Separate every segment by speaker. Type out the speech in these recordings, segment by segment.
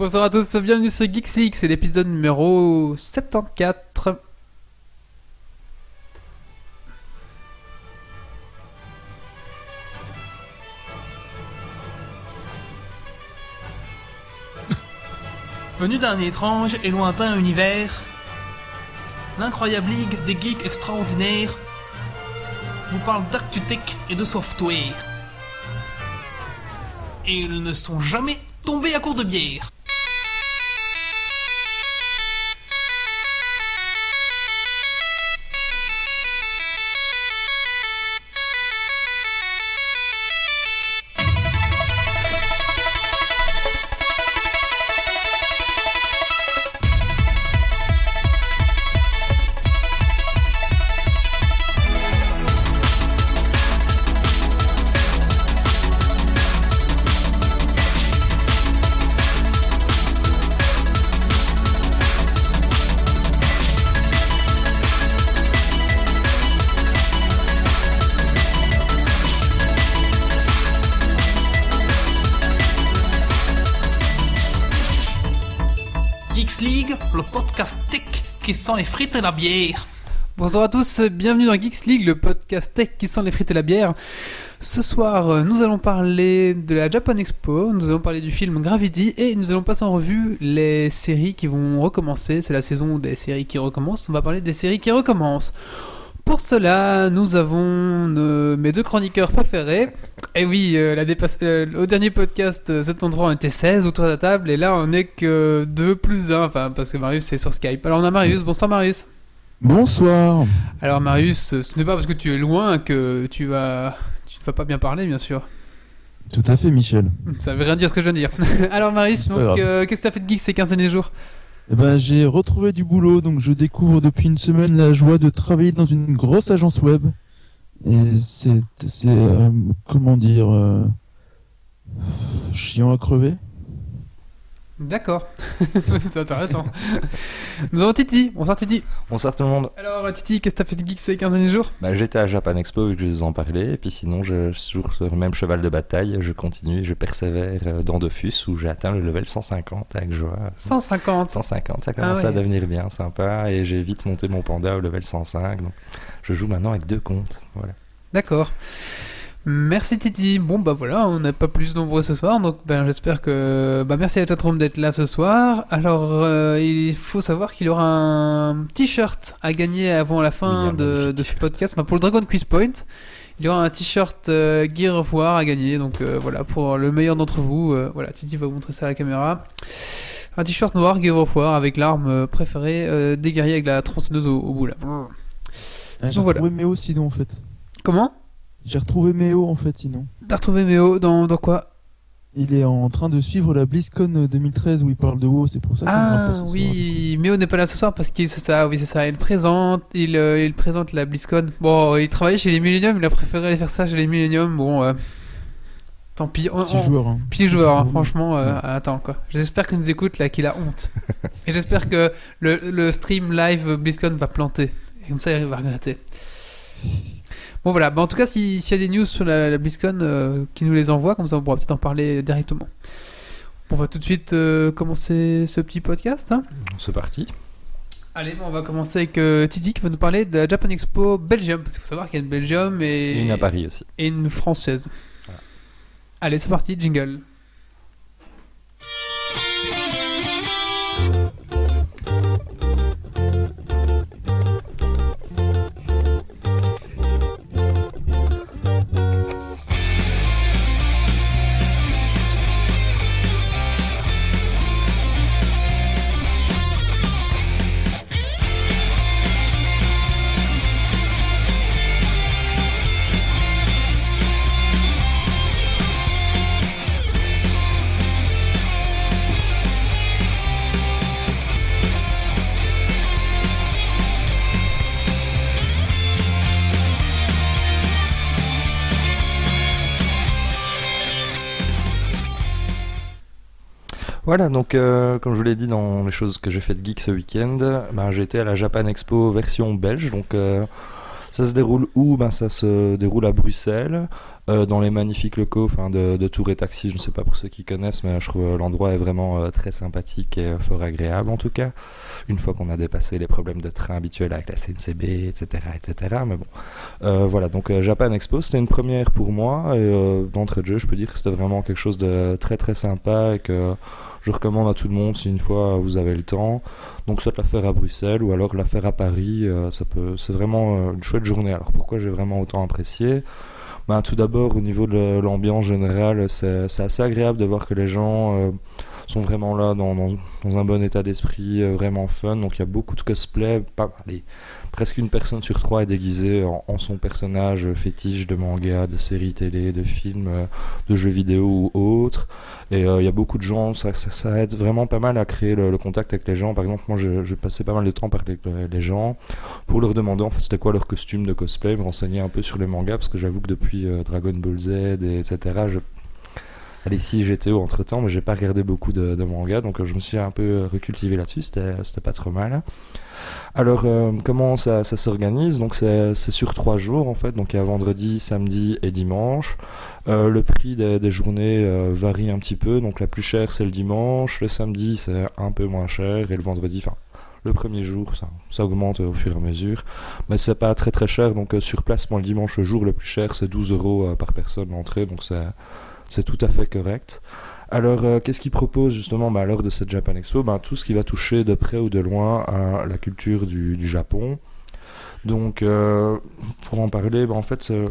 Speaker 1: Bonsoir à tous, bienvenue sur Geeks c'est l'épisode numéro 74. Venu d'un étrange et lointain univers, l'incroyable ligue des geeks extraordinaires vous parle d'actu-tech et de software. Et ils ne sont jamais tombés à court de bière. Les frites et la bière. Bonjour à tous, bienvenue dans Geeks League, le podcast tech qui sent les frites et la bière. Ce soir, euh, nous allons parler de la Japan Expo, nous allons parler du film Gravity et nous allons passer en revue les séries qui vont recommencer. C'est la saison des séries qui recommencent. On va parler des séries qui recommencent. Pour cela, nous avons mes deux chroniqueurs préférés. Et oui, euh, la dépasse- euh, au dernier podcast, euh, cet endroit, on était 16 autour de la table, et là, on n'est que 2 plus 1, enfin, parce que Marius est sur Skype. Alors, on a Marius. Bonsoir, Marius.
Speaker 2: Bonsoir.
Speaker 1: Alors, Marius, ce n'est pas parce que tu es loin que tu vas. Tu ne vas pas bien parler, bien sûr.
Speaker 2: Tout à fait, Michel.
Speaker 1: Ça veut rien dire ce que je viens de dire. Alors, Marius,
Speaker 2: C'est
Speaker 1: qu'est-ce que tu as fait de geek ces 15 derniers jours?
Speaker 2: Eh ben, j'ai retrouvé du boulot, donc je découvre depuis une semaine la joie de travailler dans une grosse agence web. Et c'est, c'est, euh, comment dire, euh, chiant à crever.
Speaker 1: D'accord. c'est intéressant. Nous avons Titi. Bonsoir, Titi.
Speaker 3: Bonsoir tout le monde.
Speaker 1: Alors, euh, Titi, qu'est-ce que tu as fait de geek ces 15 derniers jours?
Speaker 3: Bah, J'étais à Japan Expo vu que je vous en parlais, et puis sinon je suis sur le même cheval de bataille, je continue, je persévère euh, dans Dofus où j'ai atteint le level 150 avec joie.
Speaker 1: 150.
Speaker 3: 150, ça commence
Speaker 1: Ah ouais.
Speaker 3: à devenir bien sympa, et j'ai vite monté mon panda au level 105, donc je joue maintenant avec deux comptes. Voilà.
Speaker 1: D'accord. Merci Titi. Bon bah voilà, on n'est pas plus nombreux ce soir, donc ben j'espère que bah merci à Chatroom d'être là ce soir. Alors euh, il faut savoir qu'il y aura un t-shirt à gagner avant la fin de, de ce podcast. Enfin, pour le Dragon Quiz Point, il y aura un t-shirt euh, Gear of War à gagner. Donc euh, voilà pour le meilleur d'entre vous. euh, voilà, Titi va vous montrer ça à la caméra. Un t-shirt noir Gear of War avec l'arme préférée euh, des guerriers avec la tronçonneuse au, au bout là.
Speaker 2: Ah,
Speaker 1: Donc voilà.
Speaker 2: retrouvé Méo sinon, en fait.
Speaker 1: Comment?
Speaker 2: J'ai retrouvé Méo, en fait, sinon.
Speaker 1: T'as retrouvé Méo dans, dans quoi?
Speaker 2: Il est en train de suivre la BlizzCon 2013 où il parle de WoW, c'est pour ça qu'on
Speaker 1: Ah
Speaker 2: pas ce soir,
Speaker 1: oui, Méo n'est pas là ce soir parce qu'il c'est ça, oui c'est ça, il présente, il, euh, il présente la BlizzCon. Bon, il travaillait chez les Millennium, il a préféré aller faire ça chez les Millennium. Bon, euh, tant pis. On,
Speaker 2: coup. Petit
Speaker 1: on-
Speaker 2: joueur. Hein.
Speaker 1: Petit joueur, hein,
Speaker 2: Petit
Speaker 1: franchement. euh,
Speaker 2: Ouais.
Speaker 1: Attends quoi. J'espère qu'il nous écoute là, qu'il a honte. Et j'espère que le, le stream live BlizzCon va planter. Et comme ça, il va regretter. Bon voilà, bah, en tout cas, si- s'il y a des news sur la, la BlizzCon, euh, qui nous les envoie, comme ça on pourra peut-être en parler directement. On va tout de suite euh, commencer ce petit podcast. hein.
Speaker 3: C'est parti.
Speaker 1: Allez, bon, on va commencer avec euh, Titi qui va nous parler de la Japan Expo Belgium. Parce qu'il faut savoir qu'il y a une Belgium et,
Speaker 3: Et une à Paris aussi.
Speaker 1: et une française. Allez, c'est parti, jingle.
Speaker 3: Voilà, donc euh, comme je vous l'ai dit dans les choses que j'ai fait de geek ce week-end, ben, j'ai été à la Japan Expo version belge, donc euh, Ça se déroule où? Ben, Ça se déroule à Bruxelles, euh, dans les magnifiques locaux de, de Tour et Taxi. Je ne sais pas pour ceux qui connaissent, mais je trouve l'endroit est vraiment très sympathique et fort agréable en tout cas. Une fois qu'on a dépassé les problèmes de train habituels avec la CNCB, etc. etc. Mais bon, voilà, donc Japan Expo, c'était une première pour moi. Et d'entrée de jeu, je peux dire que c'était vraiment quelque chose de très très sympa et que je recommande à tout le monde si une fois vous avez le temps. Donc soit la faire à Bruxelles ou alors la faire à Paris, euh, ça peut, c'est vraiment euh, une chouette journée. Alors pourquoi j'ai vraiment autant apprécié? Ben, Tout d'abord au niveau de l'ambiance générale, c'est, assez agréable de voir que les gens euh, sont vraiment là dans, un bon état d'esprit, vraiment fun. Donc il y a beaucoup de cosplay, pas, allez, presque une personne sur trois est déguisée en, son personnage fétiche de manga, de séries télé, de films, euh, de jeux vidéo ou autres. Et euh, il y a beaucoup de gens, ça, aide vraiment pas mal à créer le, contact avec les gens. Par exemple, moi, je, passais pas mal de temps par les, gens pour leur demander en fait c'était quoi leur costume de cosplay, me renseigner un peu sur les mangas parce que j'avoue que depuis euh, Dragon Ball Z et etc. Je, Allez, si j'étais entre temps, mais j'ai pas regardé beaucoup de mangas, donc je me suis un peu recultivé là-dessus, c'était pas trop mal. Alors, euh, comment ça, s'organise? Donc, c'est sur trois jours en fait. Donc, il y a vendredi, samedi et dimanche. Euh, le prix des, journées euh, varie un petit peu. Donc, la plus chère, c'est le dimanche. Le samedi, c'est un peu moins cher. Et le vendredi, enfin, le premier jour, ça, augmente au fur et à mesure. Mais c'est pas très très cher. Donc, sur place, moi, le dimanche, le jour le plus cher, c'est 12 euros par personne l'entrée. Donc, c'est tout à fait correct. Alors, euh, qu'est-ce qu'il propose justement bah, lors de cette Japan Expo? Bah, Tout ce qui va toucher de près ou de loin à la culture du, Japon. Donc, euh, pour en parler, bah, en fait, euh,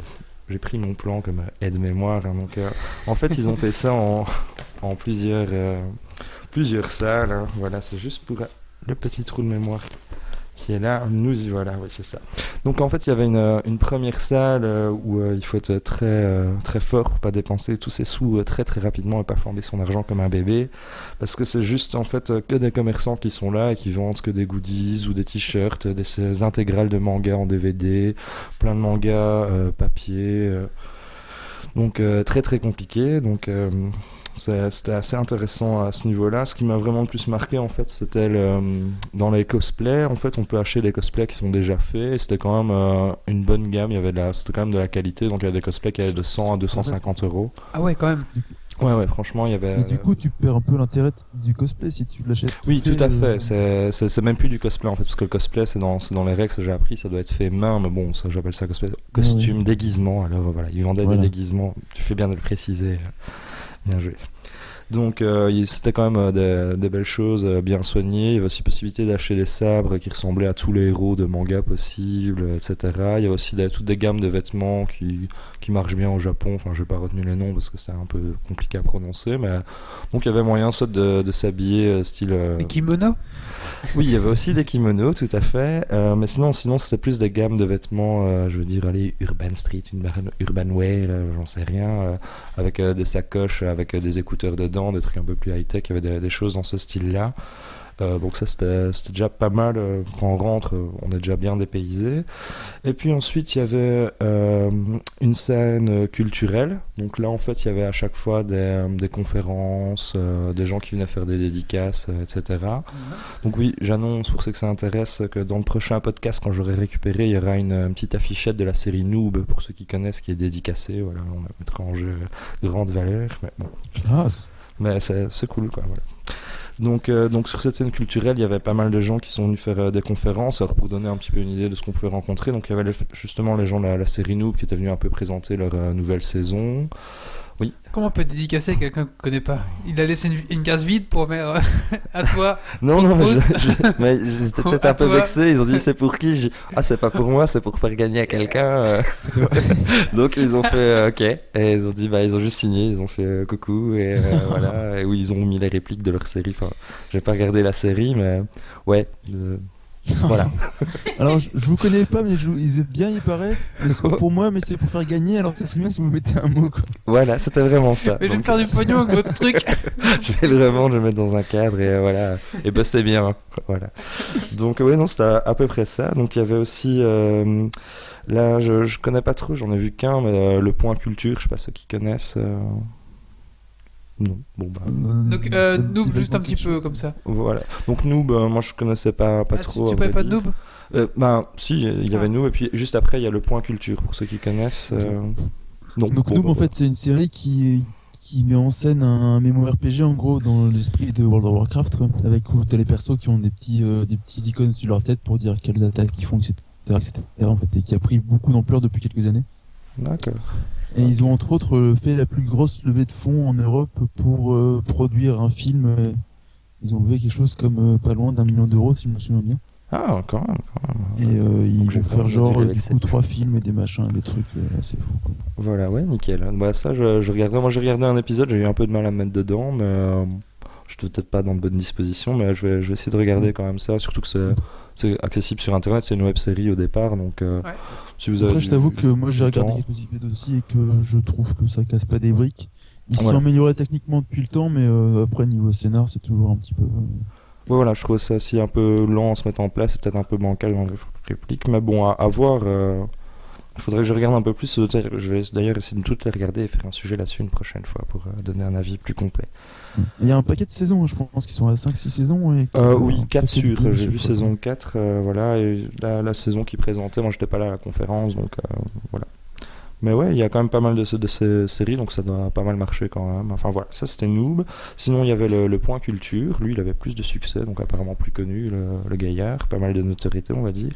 Speaker 3: j'ai pris mon plan comme aide-mémoire. Hein, donc, en fait, ils ont fait ça en, plusieurs, plusieurs salles. Hein. Voilà, c'est juste pour le petit trou de mémoire qui est là. Nous y voilà, oui, c'est ça. Donc en fait, il y avait une, euh, une première salle euh, où euh, il faut être très, très fort pour pas dépenser tous ses sous très très rapidement et pas fonder son argent comme un bébé. Parce que c'est juste en fait que des commerçants qui sont là et qui vendent que des goodies ou des t-shirts, des intégrales de mangas en DVD, plein de mangas papier. donc très très compliqué. Donc c'était assez intéressant à ce niveau-là. Ce qui m'a vraiment le plus marqué, en fait, c'était dans les cosplays. En fait, on peut acheter des cosplays qui sont déjà faits. C'était quand même euh, une bonne gamme. Il y avait de c'était quand même de la qualité. Donc, il y avait des cosplays qui allaient de 100 à 250 euros.
Speaker 1: Ah ouais, quand même.
Speaker 3: Ouais, ouais, franchement, il y avait.
Speaker 2: du coup, tu perds un peu l'intérêt du cosplay si tu l'achètes.
Speaker 3: Oui, tout à fait. Euh, c'est même plus du cosplay en fait, parce que le cosplay, c'est dans, dans les règles que j'ai appris, ça doit être fait main, mais bon, ça j'appelle ça cosplay. Costume, déguisement. Alors voilà, ils vendaient des déguisements. Tu fais bien de le préciser. Bien joué. Donc euh, c'était quand même euh, des, belles choses, euh, bien soignées. Il y avait aussi possibilité d'acheter des sabres qui ressemblaient à tous les héros de manga possibles, etc. Il y a aussi toutes des gammes de vêtements qui, qui marchent bien au Japon. Enfin, je n'ai pas retenu les noms parce que c'est un peu compliqué à prononcer. Mais... Donc il y avait moyen soit de, de s'habiller style...
Speaker 1: Des kimonos?
Speaker 3: Oui, il y avait aussi des kimonos, tout à fait. Euh, mais sinon, sinon c'était plus des gammes de vêtements, je veux dire, allez, Urban Street, Urban Wear, j'en sais rien, avec des sacoches, avec des écouteurs dedans, des trucs un peu plus high-tech. Il y avait des choses dans ce style-là. Euh, donc ça c'était déjà pas mal euh, quand on rentre euh, on est déjà bien dépaysé. Et puis ensuite il y avait une scène culturelle. Donc là en fait il y avait à chaque fois des, des conférences des gens qui venaient faire des dédicaces etc donc oui j'annonce pour ceux que ça intéresse que dans le prochain podcast quand j'aurai récupéré il y aura une, petite affichette de la série Noob pour ceux qui connaissent qui est dédicacée. Voilà on la mettra en jeu grande valeur mais bon.
Speaker 2: Ah,
Speaker 3: mais c'est cool quoi donc, euh, donc sur cette scène culturelle, il y avait pas mal de gens qui sont venus faire euh, des conférences. Alors pour donner un petit peu une idée de ce qu'on pouvait rencontrer, donc il y avait justement les gens de la, série Noob qui étaient venus un peu présenter leur euh, nouvelle saison. Oui.
Speaker 1: Comment on peut dédicacer à quelqu'un qu'on ne connaît pas? Il a laissé une, case vide pour mettre à toi.
Speaker 3: non, non, mais j'étais peut-être un peu vexé. Ils ont dit c'est pour qui? Ah, c'est pas pour moi, c'est pour faire gagner à quelqu'un. Donc ils ont fait ok. Et ils ont dit bah ils ont juste signé, ils ont fait coucou et voilà. Et où ils ont mis les répliques de leur série. Enfin, j'ai pas regardé la série, mais ouais. Voilà.
Speaker 2: alors, je, vous connais pas, mais je, ils êtes bien, il paraît. C'est pour moi, mais c'est pour faire gagner. Alors, ça, c'est bien si vous mettez un mot. Quoi.
Speaker 3: Voilà, c'était vraiment ça.
Speaker 1: Mais je vais me faire du pognon avec votre truc.
Speaker 3: je vais le revendre, je vais le mettre dans un cadre et euh, voilà. Et bah, c'est bien. Voilà. Donc, ouais, non, c'était à, peu près ça. Donc, il y avait aussi. Euh, là, je, je connais pas trop, j'en ai vu qu'un, mais euh, le point culture, je sais pas ceux qui connaissent. Non, bon bah.
Speaker 1: Donc, euh, Noob, juste un petit peu comme ça.
Speaker 3: Voilà. Donc, Noob, euh, moi je connaissais pas, pas
Speaker 1: Ah,
Speaker 3: trop.
Speaker 1: tu, tu
Speaker 3: à
Speaker 1: parlais
Speaker 3: vrai
Speaker 1: pas de. Noob
Speaker 3: Euh, Ben, si, il y avait
Speaker 1: Ah.
Speaker 3: Noob, et puis juste après, il y a le point culture, pour ceux qui connaissent. euh, Non,
Speaker 2: Donc
Speaker 3: bon,
Speaker 2: Noob,
Speaker 3: bah,
Speaker 2: en fait, c'est une série qui, qui met en scène un MMORPG, en gros, dans l'esprit de World of Warcraft, quoi, avec où t'as les persos qui ont des petits, euh, des petits icônes sur leur tête pour dire quelles attaques ils font, etc., etc., en fait, et qui a pris beaucoup d'ampleur depuis quelques années.
Speaker 3: D'accord.
Speaker 2: Et ils ont entre autres euh, fait la plus grosse levée de fonds en Europe pour euh, produire un film. euh, Ils ont levé quelque chose comme euh, pas loin d'un million d'euros, si je me souviens bien.
Speaker 3: Ah, quand même, quand même.
Speaker 2: Et euh, ils
Speaker 3: Donc,
Speaker 2: vont faire genre du coup trois films et des machins, des trucs euh, assez fous. Quoi.
Speaker 3: Voilà, ouais, nickel. Bah, ça, je, je regardais. Moi, j'ai regardé un épisode, j'ai eu un peu de mal à me mettre dedans, mais euh, je suis peut-être pas dans de bonnes dispositions, mais je vais, je vais essayer de regarder quand même ça, surtout que c'est, c'est accessible sur internet, c'est une web série au départ, donc euh,
Speaker 1: Ouais.
Speaker 3: Si vous avez.
Speaker 2: Après, je t'avoue que moi j'ai regardé quelques épisodes aussi et que je trouve que ça casse pas des briques. Ils se sont améliorés techniquement depuis le temps, mais euh, après niveau scénar, c'est toujours un petit peu. euh,
Speaker 3: Ouais, voilà, je trouve ça aussi un peu lent à se mettre en place, c'est peut-être un peu bancal dans les répliques, mais bon, à, à voir. euh, faudrait que je regarde un peu plus. Je vais d'ailleurs essayer de toutes les regarder et faire un sujet là-dessus une prochaine fois pour euh, donner un avis plus complet.
Speaker 2: Il y a un paquet de saisons, je pense qu'ils sont à 5-6 saisons. Et
Speaker 3: Euh, oui,
Speaker 2: paquet
Speaker 3: 4
Speaker 2: de
Speaker 3: sûrs.
Speaker 2: films,
Speaker 3: J'ai vu saison 4, euh, voilà, et la, la saison qui présentait, moi j'étais pas là à la conférence, donc euh, voilà. Mais ouais, il y a quand même pas mal de, de ces séries, donc ça doit pas mal marcher quand même. Enfin voilà, ça c'était Noob. Sinon, il y avait le, Point Culture, lui il avait plus de succès, donc apparemment plus connu, le, gaillard, pas mal de notoriété on va dire.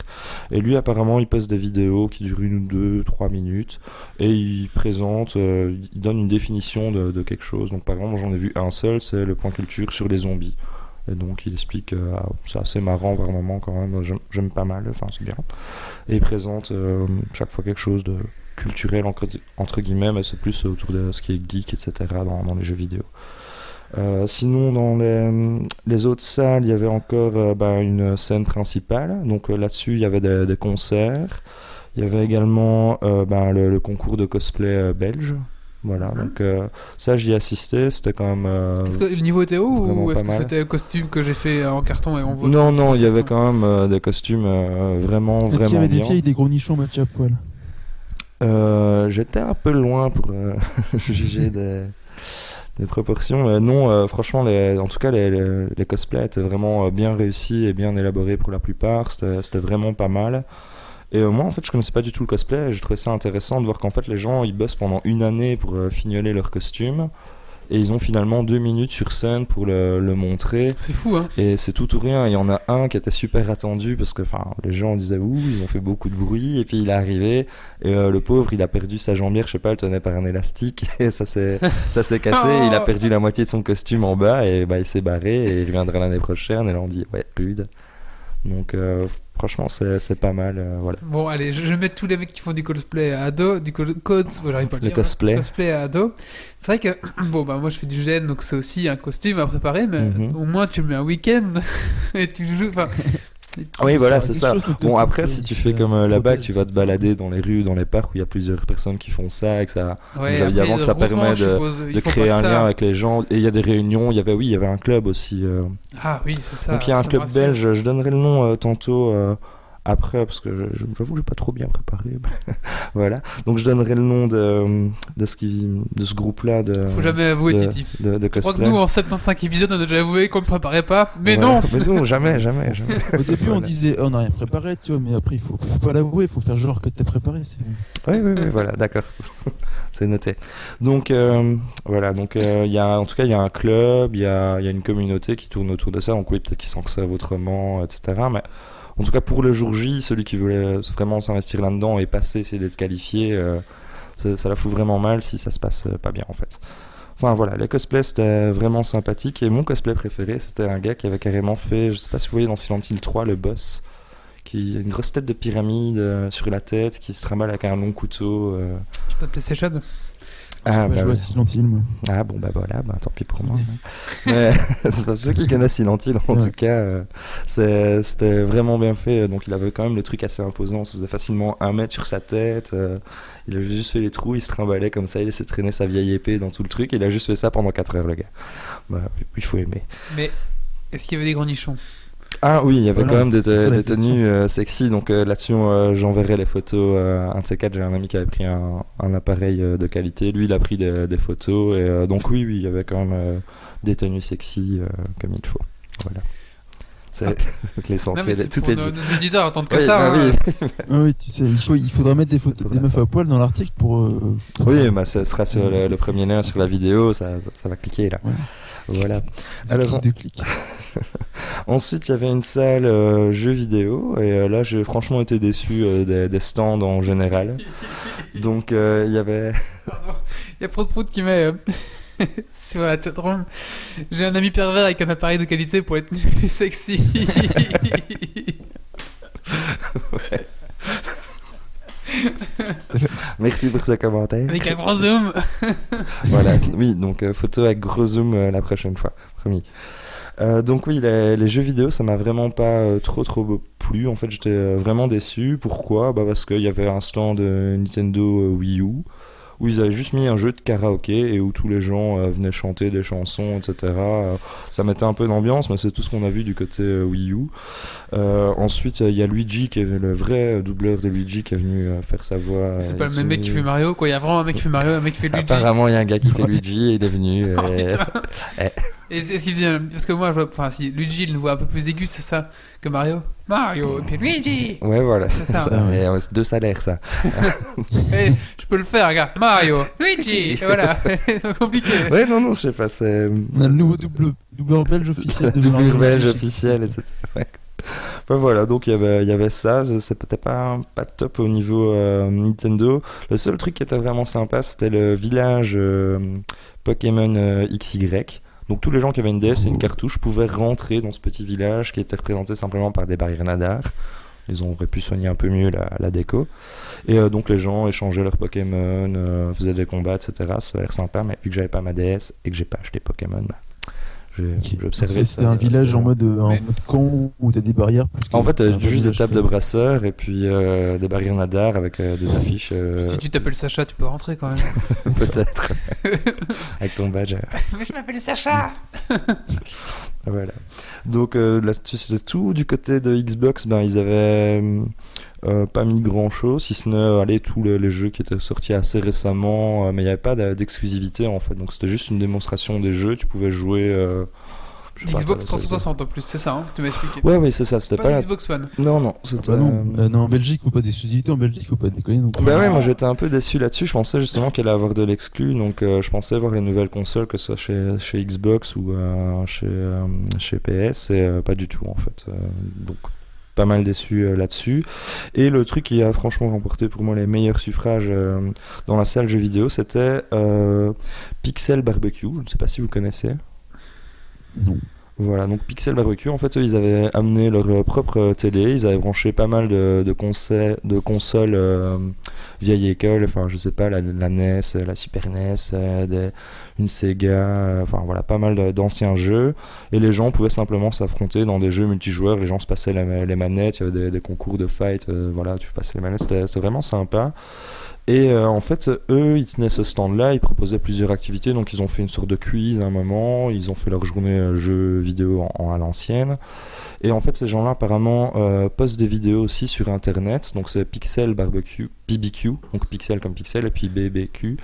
Speaker 3: Et lui apparemment il poste des vidéos qui durent une ou deux, trois minutes, et il présente, euh, il donne une définition de, de quelque chose. Donc par exemple, j'en ai vu un seul, c'est le Point Culture sur les zombies. Et donc il explique, euh, c'est assez marrant par moment quand même, j'aime- j'aime pas mal, enfin c'est bien. Et il présente euh, chaque fois quelque chose de culturel entre, entre guillemets, mais c'est plus autour de ce qui est geek, etc. dans, dans les jeux vidéo. Euh, sinon, dans les, les autres salles, il y avait encore euh, bah, une scène principale. Donc euh, là-dessus, il y avait des, des concerts. Il y avait également euh, bah, le, le concours de cosplay euh, belge. Voilà, donc euh, ça j'y ai assisté, c'était quand même... euh,
Speaker 1: Est-ce que le niveau était haut
Speaker 3: vraiment
Speaker 1: ou est-ce que c'était un costume que j'ai fait en carton et on voit
Speaker 3: Non, non,
Speaker 1: en
Speaker 3: il y avait quand même euh, des costumes euh, vraiment,
Speaker 2: Est-ce qu'il y
Speaker 3: vraiment
Speaker 2: avait des
Speaker 3: bien.
Speaker 2: filles avec des gros nichons match à poil?
Speaker 3: Euh, J'étais un peu loin pour euh, juger des, proportions. non, euh, franchement, en tout cas, les, les, cosplays étaient vraiment bien réussis et bien élaborés pour la plupart. C'était vraiment pas mal. Et moi, en fait, je connaissais pas du tout le cosplay. Je trouvais ça intéressant de voir qu'en fait, les gens, ils bossent pendant une année pour fignoler leur costume. Et ils ont finalement deux minutes sur scène pour le, le montrer.
Speaker 1: C'est fou, hein
Speaker 3: Et c'est tout ou rien. Il y en a un qui était super attendu parce que enfin, les gens disaient ouh, ils ont fait beaucoup de bruit. Et puis il est arrivé et euh, le pauvre, il a perdu sa jambière, je sais pas, elle tenait par un élastique et ça s'est ça s'est cassé.
Speaker 1: Oh.
Speaker 3: Il a perdu la moitié de son costume en bas et bah il s'est barré et il reviendra l'année prochaine. Et là on dit ouais rude. Donc euh, franchement c'est pas mal. euh, voilà.
Speaker 1: Bon, allez, je je mettre tous les mecs qui font du cosplay à ado, du co- code, ouais, j'arrive pas à le
Speaker 3: Le
Speaker 1: dire,
Speaker 3: cosplay.
Speaker 1: cosplay à ado. C'est vrai que, bon, bah, moi je fais du gène, donc c'est aussi un costume à préparer, mais
Speaker 3: Mhm.
Speaker 1: au moins tu le mets un week-end et tu joues, enfin.
Speaker 3: Oui voilà c'est ça. Bon après si tu fais comme euh, là-bas tu vas te balader dans les rues, dans les parcs où il y a plusieurs personnes qui font ça et que ça
Speaker 1: Ouais, après,
Speaker 3: avant que ça permet de- créer un
Speaker 1: ça.
Speaker 3: lien avec les gens. Et il y a des réunions. Il y avait oui, il y avait un club aussi. euh,
Speaker 1: Ah oui, c'est ça.
Speaker 3: Donc il y a un club belge, je donnerai le nom euh, tantôt euh, après parce que j'avoue que j'ai pas trop bien préparé. voilà. Donc je donnerai le nom de, de ce qui de ce
Speaker 1: Faut jamais avouer,
Speaker 3: de,
Speaker 1: Titi.
Speaker 3: de, de
Speaker 1: Je crois que nous, en 75 épisodes, on a déjà avoué qu'on ne préparait pas, mais
Speaker 3: Ouais.
Speaker 1: non
Speaker 3: Mais non, jamais, jamais, jamais.
Speaker 2: Au début, on disait oh, on n'a rien préparé, tu vois, mais après, il faut, faut pas l'avouer, il faut faire genre que t'es préparé. c'est-
Speaker 3: Oui, oui, oui, voilà, d'accord. C'est noté. Donc euh, voilà, donc euh, il y a en tout cas il y a un club, il y a, il y a une communauté qui tourne autour de ça. Donc oui, peut-être qu'ils s'en servent autrement, etc. Mais en tout cas pour le jour J, celui qui voulait vraiment s'investir là-dedans et passer, essayer d'être qualifié, euh, ça, la fout vraiment mal si ça se passe euh, pas bien en fait. Enfin voilà, les cosplays c'était vraiment sympathique et mon cosplay préféré c'était un gars qui avait carrément fait, je sais pas si vous voyez dans Silent Hill 3 le boss, qui a une grosse tête de pyramide euh, sur la tête, qui se trimballe avec un long couteau. euh.
Speaker 1: Je peux PlayStation
Speaker 3: Ah, bah.
Speaker 2: Silent Hill, moi.
Speaker 3: Ah, bon bah voilà, bah, tant pis pour moi. Mais c'est pas ceux qui connaissent Silent Hill en
Speaker 2: Ouais.
Speaker 3: tout cas, euh, c'est- c'était vraiment bien fait. Donc il avait quand même le truc assez imposant, ça faisait facilement un mètre sur sa tête. euh, il a juste fait les trous, il se trimballait comme ça, il laissait traîner sa vieille épée dans tout le truc. Il a juste fait ça pendant 4 heures le gars. Bah, il faut aimer.
Speaker 1: Mais est-ce qu'il y avait des grands nichons?
Speaker 3: Ah oui, il y avait
Speaker 2: Voilà,
Speaker 3: quand même des, des tenues euh, sexy, donc euh, là-dessus euh, j'enverrai les photos. euh, un de ces quatre, j'ai un ami qui avait pris un, un appareil euh, de qualité, lui il a pris des, des photos, et euh, donc oui, oui, il y avait quand même euh, des tenues sexy euh, comme il faut. Voilà. C'est
Speaker 1: Ah.
Speaker 3: L'essentiel,
Speaker 1: c'est
Speaker 3: tout
Speaker 1: pour
Speaker 3: est
Speaker 1: nos,
Speaker 3: dit.
Speaker 1: nos auditeurs attendent que
Speaker 3: Oui,
Speaker 1: ça.
Speaker 3: bah
Speaker 1: hein.
Speaker 3: oui.
Speaker 2: Ah oui, tu sais, il, faut, il faudra mettre des photos des meufs à poil dans l'article pour. euh,
Speaker 3: Oui, bah, ce sera sur le, le premier lien sur la vidéo, ça, ça va cliquer là.
Speaker 2: Ouais.
Speaker 3: Voilà.
Speaker 2: deux
Speaker 3: Alors,
Speaker 2: clics, deux clics.
Speaker 3: Ensuite, il y avait une salle euh, jeux vidéo, et euh, là, j'ai franchement été déçu euh, des, des stands en général. Donc, euh, il y avait.
Speaker 1: Il y a Prout qui met sur la chatroom J'ai un ami pervers avec un appareil de qualité pour être sexy.
Speaker 3: Merci pour ce commentaire.
Speaker 1: avec un gros zoom.
Speaker 3: voilà, oui, donc photo avec gros zoom la prochaine fois, promis. Euh, donc oui, les, les jeux vidéo, ça m'a vraiment pas euh, trop trop plu. En fait, j'étais euh, vraiment déçu. Pourquoi? Bah Parce qu'il y avait un stand Nintendo Wii U où ils avaient juste mis un jeu de karaoké et où tous les gens euh, venaient chanter des chansons, etc. Ça mettait un peu d'ambiance, mais c'est tout ce qu'on a vu du côté euh, Wii U. Euh, ensuite, il y a Luigi qui est le vrai doubleur de Luigi qui est venu faire sa voix.
Speaker 1: C'est pas le même mec qui fait Mario, quoi. Il y a vraiment un mec qui fait Mario, un mec qui fait Luigi.
Speaker 3: Apparemment, il y a un gars qui fait Luigi et il est venu.
Speaker 1: Oh,
Speaker 3: et-.
Speaker 1: Et faisait. Parce que moi, je vois. Enfin, si Luigi, il une voix un peu plus aiguë, c'est ça que Mario. Mario, et puis Luigi
Speaker 3: Ouais, voilà, c'est
Speaker 1: ça.
Speaker 3: ça. Mais euh, c'est deux salaires, ça.
Speaker 1: Eh, Je peux le faire, regarde. Mario, Luigi Et voilà. c'est compliqué.
Speaker 3: Ouais, non, non, je sais pas, c'est.
Speaker 2: On a le nouveau double, doubleur belge officiel. Mario
Speaker 3: belge officiel, etc. Ouais. Enfin, voilà, donc il y avait, il y avait ça, c'est peut-être pas, pas top au niveau euh, Nintendo. Le seul truc qui était vraiment sympa, c'était le village euh, Pokémon euh, XY. Donc tous les gens qui avaient une DS et une cartouche pouvaient rentrer dans ce petit village qui était représenté simplement par des barrières nadar. Ils auraient pu soigner un peu mieux la, déco. Et euh, donc les gens échangeaient leurs Pokémon, euh, faisaient des combats, etc. Ça a l'air sympa, mais vu que j'avais pas ma DS et que j'ai pas acheté Pokémon, bah,
Speaker 2: ça, C'était un village en mode, euh, en
Speaker 1: Mais-
Speaker 2: mode con où t'as des barrières.
Speaker 3: En fait, t'as
Speaker 2: un
Speaker 3: juste des tables de brasseurs et puis euh, des barrières nadar avec euh, des affiches, euh,
Speaker 1: Si tu t'appelles Sacha, tu peux rentrer quand même.
Speaker 3: peut-être, avec ton badge.
Speaker 1: Mais je m'appelle Sacha
Speaker 3: Voilà. Donc euh, là-dessus, c'était tout. Du côté de Xbox, ben, ils avaient euh, pas mis grand-chose, si ce n'est aller tous les, les jeux qui étaient sortis assez récemment, euh, mais il n'y avait pas d'exclusivité en fait. Donc c'était juste une démonstration des jeux. Tu pouvais jouer. euh, je sais pas,
Speaker 1: Xbox
Speaker 3: t'as-
Speaker 1: 360 en plus, c'est ça, hein, tu m'as expliqué.
Speaker 3: Ouais, oui, c'est ça. C'était
Speaker 1: Pas
Speaker 3: pas. la-
Speaker 1: Xbox One.
Speaker 3: Non, non.
Speaker 2: Ah
Speaker 3: C'était.
Speaker 2: bah non, non, en Belgique, faut pas d'exclusivité. En Belgique, faut pas déconner. Donc,
Speaker 3: Bah ouais, moi j'étais un peu déçu là-dessus. Je pensais justement qu'elle allait avoir de l'exclu, donc euh, je pensais voir les nouvelles consoles, que ce soit chez, chez Xbox ou euh, chez, euh, chez PS, et euh, pas du tout en fait. Euh, donc pas mal déçu euh, là-dessus. Et le truc qui a franchement remporté pour moi les meilleurs suffrages euh, dans la salle jeux vidéo, c'était euh, Pixel Barbecue. Je ne sais pas si vous connaissez.
Speaker 2: Non.
Speaker 3: Voilà, donc Pixel Barbecue, en fait, ils avaient amené leur euh, propre euh, télé, ils avaient branché pas mal de, de, consoles euh, vieille école, enfin, je sais pas, la, NES, euh, la Super NES, des- une Sega, enfin, voilà, pas mal d'anciens jeux, et les gens pouvaient simplement s'affronter dans des jeux multijoueurs, les gens se passaient les manettes, il y avait des, concours de fight, voilà, tu passais les manettes, c'était vraiment sympa. Et euh, en fait, eux, ils tenaient ce stand-là, ils proposaient plusieurs activités, donc ils ont fait une sorte de quiz à un moment, ils ont fait leur journée euh, jeux vidéo en, en- à l'ancienne. Et en fait, ces gens-là, apparemment, euh, postent des vidéos aussi sur Internet, donc c'est Pixel Barbecue, BBQ, donc Pixel comme Pixel, et puis BBQ.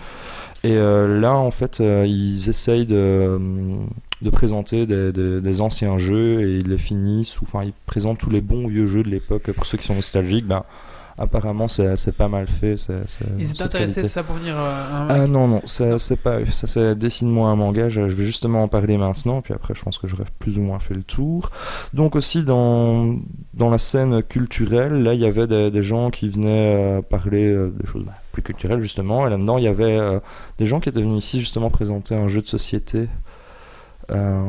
Speaker 3: Et là, en fait, ils essayent de, présenter des, anciens jeux et ils les finissent, enfin, ils présentent tous les bons vieux jeux de l'époque. Pour ceux qui sont nostalgiques, ben, apparemment, c'est pas mal fait.
Speaker 1: Ils étaient intéressés, ça, pour venir euh, un
Speaker 3: Ah non, non, ça c'est pas. Ça c'est dessine-moi un manga. Je, je vais justement en parler maintenant, puis après je pense que j'aurai plus ou moins fait le tour. Donc aussi dans, dans la scène culturelle, là il y avait des, des gens qui venaient euh, parler euh, des choses bah, plus culturelles justement. Et là-dedans il y avait euh, des gens qui étaient venus ici justement présenter un jeu de société. Euh,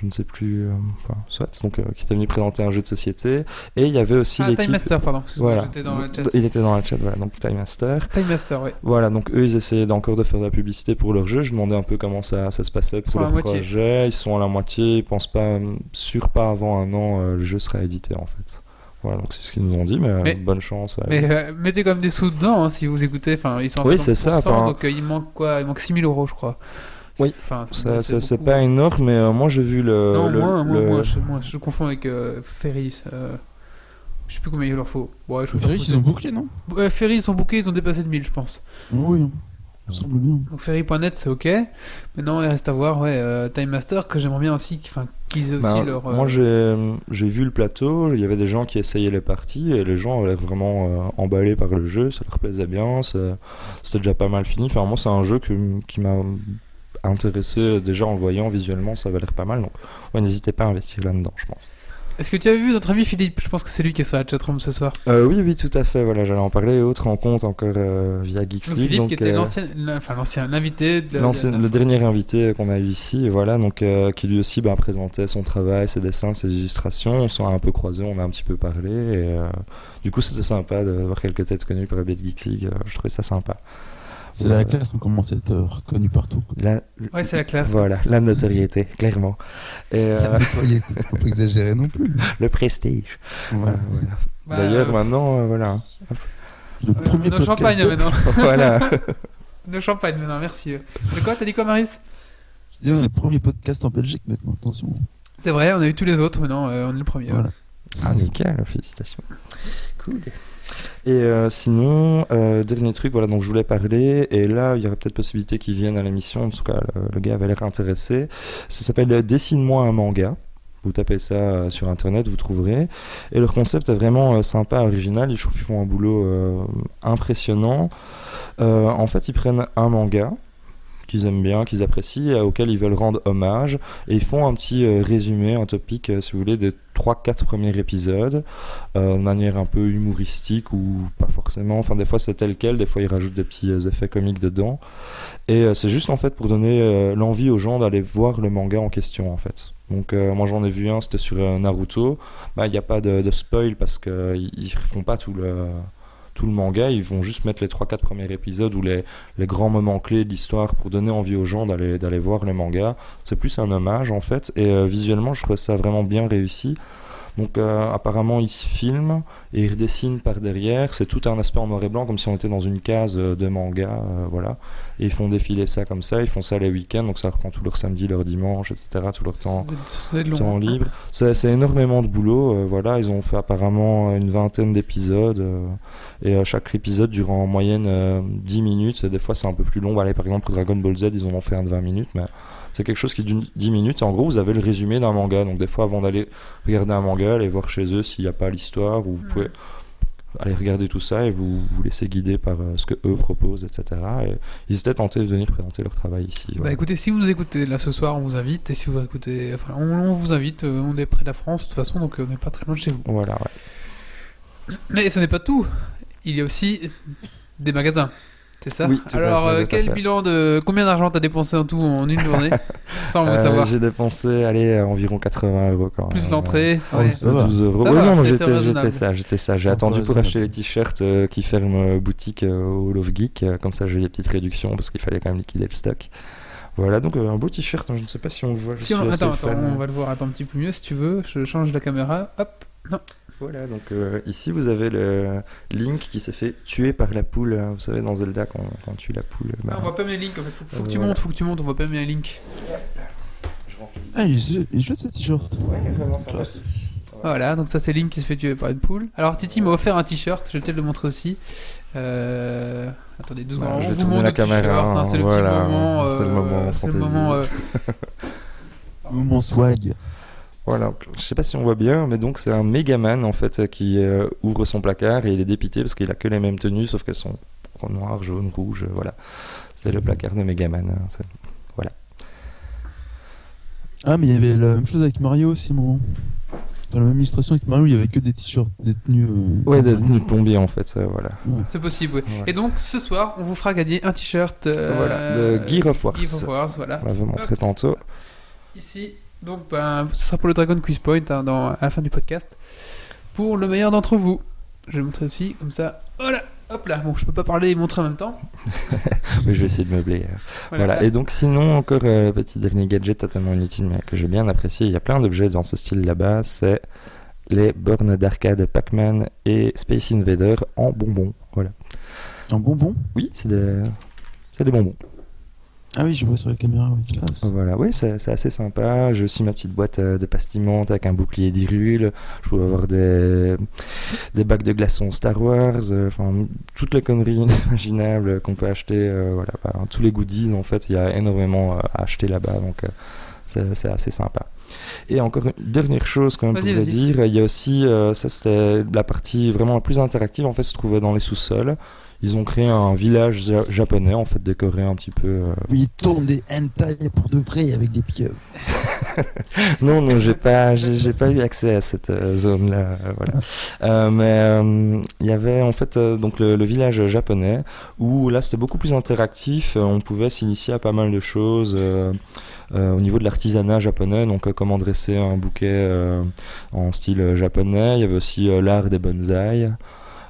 Speaker 3: je ne sais plus, euh, enfin, soit, donc euh, qui était venu présenter un jeu de société. Et il y avait aussi
Speaker 1: Ah. Time Master, pardon.
Speaker 3: Voilà.
Speaker 1: J'étais dans le chat.
Speaker 3: Il était dans le chat, voilà, donc Time Master.
Speaker 1: Time Master, ouais.
Speaker 3: Voilà, donc eux, ils essayaient encore de faire de la publicité pour leur jeu. Je demandais un peu comment ça, ça se passait pour leur projet. Ils sont à la moitié. Ils pensent pas, sûr pas avant un an, euh, le jeu sera édité en fait. Voilà, donc c'est ce qu'ils nous ont dit, mais, euh,
Speaker 1: Mais-
Speaker 3: bonne chance.
Speaker 1: Mais euh, mettez quand même des sous dedans hein, si vous écoutez. Enfin, ils sont à
Speaker 3: Oui,
Speaker 1: 50%,
Speaker 3: c'est ça, enfin-
Speaker 1: Donc euh, il manque quoi? Il manque 6000 euros, je crois.
Speaker 3: Oui,
Speaker 1: Enfin, c'est
Speaker 3: pas énorme, mais euh, moi j'ai vu le.
Speaker 1: Non,
Speaker 3: le-
Speaker 1: moi, moi,
Speaker 3: le-
Speaker 1: moi, je, moi, je confonds avec euh, Ferris. euh, je sais plus combien il leur faut. Ouais, je
Speaker 2: Ferris,
Speaker 1: trop,
Speaker 2: ils ont bouclé, non
Speaker 1: Ouais, Ferry, ils sont bookés, ils ont dépassé de 1000, je pense.
Speaker 2: Oui, ça me semble bien.
Speaker 1: Donc Ferry.net, c'est ok. Maintenant, il reste à voir, ouais, euh, Time Master, que j'aimerais bien aussi, enfin, qu'ils aient aussi
Speaker 3: Ben,
Speaker 1: leur. euh,
Speaker 3: Moi j'ai j'ai vu le plateau, il y avait des gens qui essayaient les parties et les gens avaient vraiment euh, emballés par le jeu, ça leur plaisait bien, c'était déjà pas mal fini. Enfin, moi c'est un jeu que- qui m'a intéressé déjà en le voyant visuellement, ça avait l'air pas mal. Donc ouais, n'hésitez pas à investir là-dedans, je pense.
Speaker 1: Est-ce que tu as vu notre ami Philippe? Je pense que c'est lui qui est sur la chatroom ce soir.
Speaker 3: Euh, oui, oui, tout à fait. Voilà, j'allais en parler. Autre rencontre encore euh, via Geeks
Speaker 1: Donc,
Speaker 3: League.
Speaker 1: Philippe
Speaker 3: donc,
Speaker 1: qui était
Speaker 3: euh,
Speaker 1: l'ancien, enfin l'ancien, l'invité. de la-
Speaker 3: L'ancien-
Speaker 1: de la-
Speaker 3: le dernier invité qu'on a eu ici, et voilà, donc euh, qui lui aussi ben, présentait son travail, ses dessins, ses illustrations. On s'en a un peu croisé, on a un petit peu parlé. Et, euh, du coup, c'était sympa de voir quelques têtes connues par la biais de Geeks League. euh, je trouvais ça sympa.
Speaker 2: C'est la classe, on commence à être euh, reconnu partout.
Speaker 3: La,
Speaker 1: Ouais, c'est la classe.
Speaker 3: voilà, la notoriété, clairement. Et euh,
Speaker 4: Nettoyer. Faut pas exagérer non plus.
Speaker 3: le prestige.
Speaker 2: Voilà.
Speaker 3: Euh, voilà.
Speaker 1: Bah,
Speaker 3: D'ailleurs,
Speaker 1: euh,
Speaker 3: maintenant, euh, voilà.
Speaker 2: Le
Speaker 1: euh,
Speaker 2: premier
Speaker 1: nos
Speaker 2: podcast
Speaker 1: champagne
Speaker 2: de-
Speaker 1: maintenant.
Speaker 3: voilà.
Speaker 1: Nos champagne maintenant, merci. De quoi T'as dit quoi, Marius?
Speaker 2: Je dis, on est le premier podcast en Belgique maintenant, attention.
Speaker 1: C'est vrai, on a eu tous les autres, maintenant euh, on est le premier.
Speaker 2: Voilà.
Speaker 3: Ah, nickel, félicitations. Cool. Et euh, sinon, euh, dernier truc, voilà, dont je voulais parler, et là, il y aurait peut-être possibilité qu'ils viennent à l'émission, en tout cas, le, le gars avait l'air intéressé. Ça s'appelle euh, Dessine-moi un manga. Vous tapez ça sur internet, vous trouverez. Et leur concept est vraiment sympa, original. Je trouve qu'ils font un boulot impressionnant. En fait, ils prennent un manga qu'ils aiment bien, qu'ils apprécient, et auquel ils veulent rendre hommage, et ils font un petit euh, résumé, un topic, euh, si vous voulez, des 3-4 premiers épisodes, euh, de manière un peu humoristique ou pas forcément. Enfin, des fois c'est tel quel, des fois ils rajoutent des petits effets comiques dedans. Et c'est juste en fait pour donner l'envie aux gens d'aller voir le manga en question en fait. Donc moi j'en ai vu un, c'était sur Naruto. Bah il n'y a pas de, de spoil parce qu'ils ils font pas tout le tout le manga, ils vont juste mettre les 3-4 premiers épisodes ou les, les grands moments clés de l'histoire pour donner envie aux gens d'aller voir le manga. C'est plus un hommage en fait, et euh, visuellement je trouve ça vraiment bien réussi. Donc euh, apparemment ils se filment et ils redessinent par derrière. C'est tout un aspect en noir et blanc comme si on était dans une case euh, de manga, euh, voilà. Et ils font défiler ça comme ça. Ils font ça les week-ends, donc ça reprend tout leur samedi, leur dimanche, etc. Tout leur temps, libre. C'est énormément de boulot. euh, voilà, ils ont fait apparemment une vingtaine d'épisodes et chaque épisode dure en moyenne euh, 10 minutes. Des fois c'est un peu plus long. Allez, par exemple pour Dragon Ball Z, ils en ont fait un de 20 minutes, mais c'est quelque chose qui dure 10 minutes. Et en gros, vous avez le résumé d'un manga. Donc des fois, avant d'aller regarder un manga, allez voir chez eux s'il n'y a pas l'histoire ou vous
Speaker 1: Mm.
Speaker 3: pouvez aller regarder tout ça et vous vous laissez guider par euh, ce que eux proposent, etc. Et ils étaient tentés de venir présenter leur travail ici.
Speaker 1: Bah écoutez, si vous écoutez là ce soir, on vous invite. Et si vous écoutez, enfin, on, on vous invite. euh, on est près de la France de toute façon, donc euh, on n'est pas très loin de chez vous.
Speaker 3: Voilà, ouais.
Speaker 1: Mais ce n'est pas tout. Il y a aussi des magasins. C'est ça
Speaker 3: Oui, tout à
Speaker 1: Alors,
Speaker 3: fait,
Speaker 1: euh, quel
Speaker 3: fait.
Speaker 1: bilan de combien d'argent t'as dépensé en tout en une journée? Ça, on veut
Speaker 3: Euh,
Speaker 1: savoir.
Speaker 3: J'ai dépensé allez, environ 80 euros quand
Speaker 1: Plus l'entrée.
Speaker 2: Ah
Speaker 1: ouais.
Speaker 2: oui, ça va.
Speaker 3: 12 euros.
Speaker 1: Ça
Speaker 3: Ouais,
Speaker 1: va,
Speaker 3: non, non, j'étais, ça, j'étais ça. J'ai attendu pour acheter les t-shirts euh, qui ferment boutique euh, au Love Geek. comme ça, j'ai les petites réductions parce qu'il fallait quand même liquider le stock. Voilà, donc euh, un beau t-shirt. hein, je ne sais pas si on le voit. Je
Speaker 1: Si
Speaker 3: suis
Speaker 1: on...
Speaker 3: assez
Speaker 1: Attends,
Speaker 3: fan.
Speaker 1: attends, on va le voir attends, un petit peu mieux si tu veux. Je change la caméra. Hop.
Speaker 3: Voilà, donc euh, ici vous avez le Link qui s'est fait tuer par la poule. hein. Vous savez, dans Zelda, quand quand on tue la poule. bah,
Speaker 1: Ah, on voit pas mes links en fait. Faut, faut que tu
Speaker 3: voilà.
Speaker 1: montes, faut que tu montes. On voit pas mes
Speaker 3: remplis.
Speaker 2: Ah, il est chouette ce t-shirt.
Speaker 3: Ouais, vraiment.
Speaker 1: Voilà, donc ça c'est Link qui se fait tuer par une poule. Alors Titi m'a offert un t-shirt, je vais peut-être le montrer aussi. Euh... Attendez deux secondes.
Speaker 3: je vais
Speaker 1: vous
Speaker 3: tourner la caméra,
Speaker 1: hein, c'est le
Speaker 3: voilà,
Speaker 1: petit moment.
Speaker 3: c'est le
Speaker 1: euh,
Speaker 3: moment
Speaker 1: c'est le moment, euh,
Speaker 2: Mon swag.
Speaker 3: Voilà, je sais pas si on voit bien, mais donc c'est un Megaman en fait qui euh, ouvre son placard et il est dépité parce qu'il a que les mêmes tenues sauf qu'elles sont noires, jaunes, rouges, voilà. C'est le placard de Megaman. hein, c'est-
Speaker 2: Ah, mais il y avait la même chose avec Mario aussi, mon. Enfin, la même illustration avec Mario, il y avait que des t-shirts, des tenues. euh,
Speaker 3: Ouais, des tenues de plombier en fait, euh, voilà.
Speaker 1: c'est possible. ouais.
Speaker 3: Voilà.
Speaker 1: Et donc ce soir, on vous fera gagner un t-shirt. euh,
Speaker 3: Voilà, de Gear of Wars.
Speaker 1: Gear of Wars, voilà.
Speaker 3: On va vous montrer
Speaker 1: Hop.
Speaker 3: tantôt.
Speaker 1: Ici, donc ben, ce sera pour le Dragon Quiz Point hein, dans, à la fin du podcast. Pour le meilleur d'entre vous. Je vais montrer aussi, comme ça. Voilà, hop là. Bon, je peux pas parler et montrer en même temps.
Speaker 3: Mais je vais essayer de meubler. euh. Voilà. Et donc sinon encore euh, petit dernier gadget totalement inutile mais que j'ai bien apprécié. Il y a plein d'objets dans ce style là-bas. C'est les bornes d'arcade Pac-Man et Space Invader en bonbons. Voilà.
Speaker 2: Un bonbon
Speaker 3: Oui, c'est des, c'est des bonbons.
Speaker 2: Ah oui, je vois sur la caméra, oui. Classe.
Speaker 3: Voilà, oui, c'est assez sympa. J'ai aussi ma petite boîte euh, de pastilles avec un bouclier d'Irule. Je peux avoir des, des bacs de glaçons Star Wars, euh, enfin, toutes les conneries imaginables qu'on peut acheter. euh, voilà, bah, tous les goodies, en fait, il y a énormément à acheter là-bas, donc euh, c'est assez sympa. Et encore une dernière chose, quand même, pour
Speaker 1: vas-y.
Speaker 3: dire, il y a aussi, euh, ça c'était la partie vraiment la plus interactive, en fait, se trouvait dans les sous-sols. Ils ont créé un village ja- japonais, en fait, décoré un petit peu. euh,
Speaker 2: Oui, ils tournent des hentai pour de vrai avec des pieuvres.
Speaker 3: Non, non, j'ai pas, j'ai pas eu accès à cette euh, zone-là. euh, voilà. Euh, mais il y avait en fait donc le, le village japonais où là c'était beaucoup plus interactif. on pouvait s'initier à pas mal de choses euh, au niveau de l'artisanat japonais. Donc euh, comment dresser un bouquet euh, en style japonais. Il y avait aussi l'art des bonsaïs.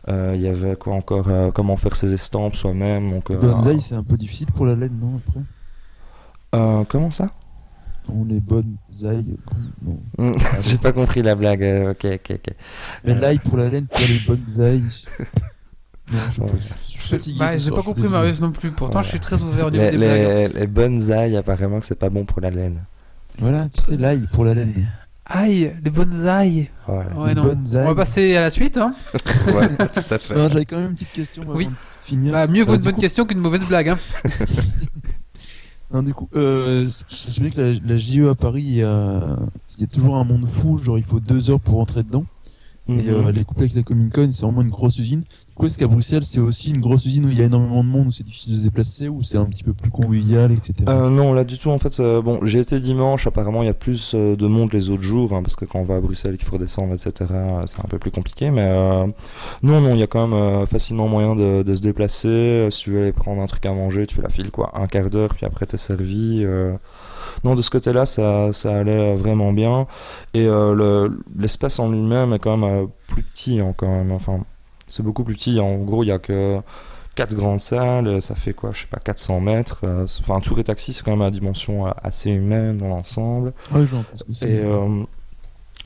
Speaker 3: Euh, Il y avait quoi encore euh, Comment faire ses estampes soi-même. Donc, euh,
Speaker 2: Bonsaï, c'est un peu difficile pour la laine, non Après?
Speaker 3: Euh, comment ça?
Speaker 2: On les bonsaï. Non.
Speaker 3: Hmm, J'ai pas compris la blague. euh, ok, ok, ok.
Speaker 2: Mais
Speaker 3: Euh.
Speaker 2: l'ail pour la laine, pour les bonsaï. Non, je suis,
Speaker 3: Ouais.
Speaker 2: pas- je suis fatigué.
Speaker 1: Bah, j'ai pas compris. Marius non plus. Pourtant,
Speaker 3: Ouais.
Speaker 1: je suis très ouvert au niveau
Speaker 3: Les,
Speaker 1: des blagues.
Speaker 3: les, les bonsaïs, apparemment que c'est pas bon pour la laine.
Speaker 2: Voilà, tu sais, l'ail pour la laine.
Speaker 1: Aïe, les bonsaïs. Ouais,
Speaker 2: Les bonsaïs.
Speaker 1: On va passer à la suite. Hein.
Speaker 3: Ouais, tout à fait.
Speaker 2: Non, j'avais quand même une petite question avant
Speaker 1: Oui.
Speaker 2: de finir.
Speaker 1: Bah, mieux vaut
Speaker 2: Euh,
Speaker 1: une bonne
Speaker 2: coup-
Speaker 1: question qu'une mauvaise blague. Hein.
Speaker 2: Non, du coup, euh, je sais bien que la, la JE à Paris, il y a, il y a toujours un monde fou, genre il faut deux heures pour rentrer dedans. Et
Speaker 3: Mhm.
Speaker 2: euh, les couples avec la Comic Con, c'est vraiment une grosse usine. Coup, est-ce qu'à Bruxelles, c'est aussi une grosse usine où il y a énormément de monde, où c'est difficile de se déplacer, ou c'est un petit peu plus convivial, etc.
Speaker 3: Euh, non, là du tout. En fait, euh, bon, j'ai été dimanche. Apparemment, il y a plus euh, de monde les autres jours, hein, parce que quand on va à Bruxelles, qu'il faut redescendre, etc. C'est un peu plus compliqué. Mais non, non, il y a quand même facilement moyen de, se déplacer. Si tu veux aller prendre un truc à manger, tu fais la file quoi, un quart d'heure, puis après t'es servi. Non, de ce côté-là, ça, ça allait vraiment bien. Et le- l'espace en lui-même est quand même plus petit, hein, quand même. Enfin, c'est beaucoup plus petit. En gros, il y a que quatre grandes salles, ça fait quoi, je sais pas, 400 mètres. euh, Enfin, un tour et taxi, c'est quand même à dimension euh, assez humaine dans l'ensemble.
Speaker 2: Ouais.
Speaker 3: Et euh,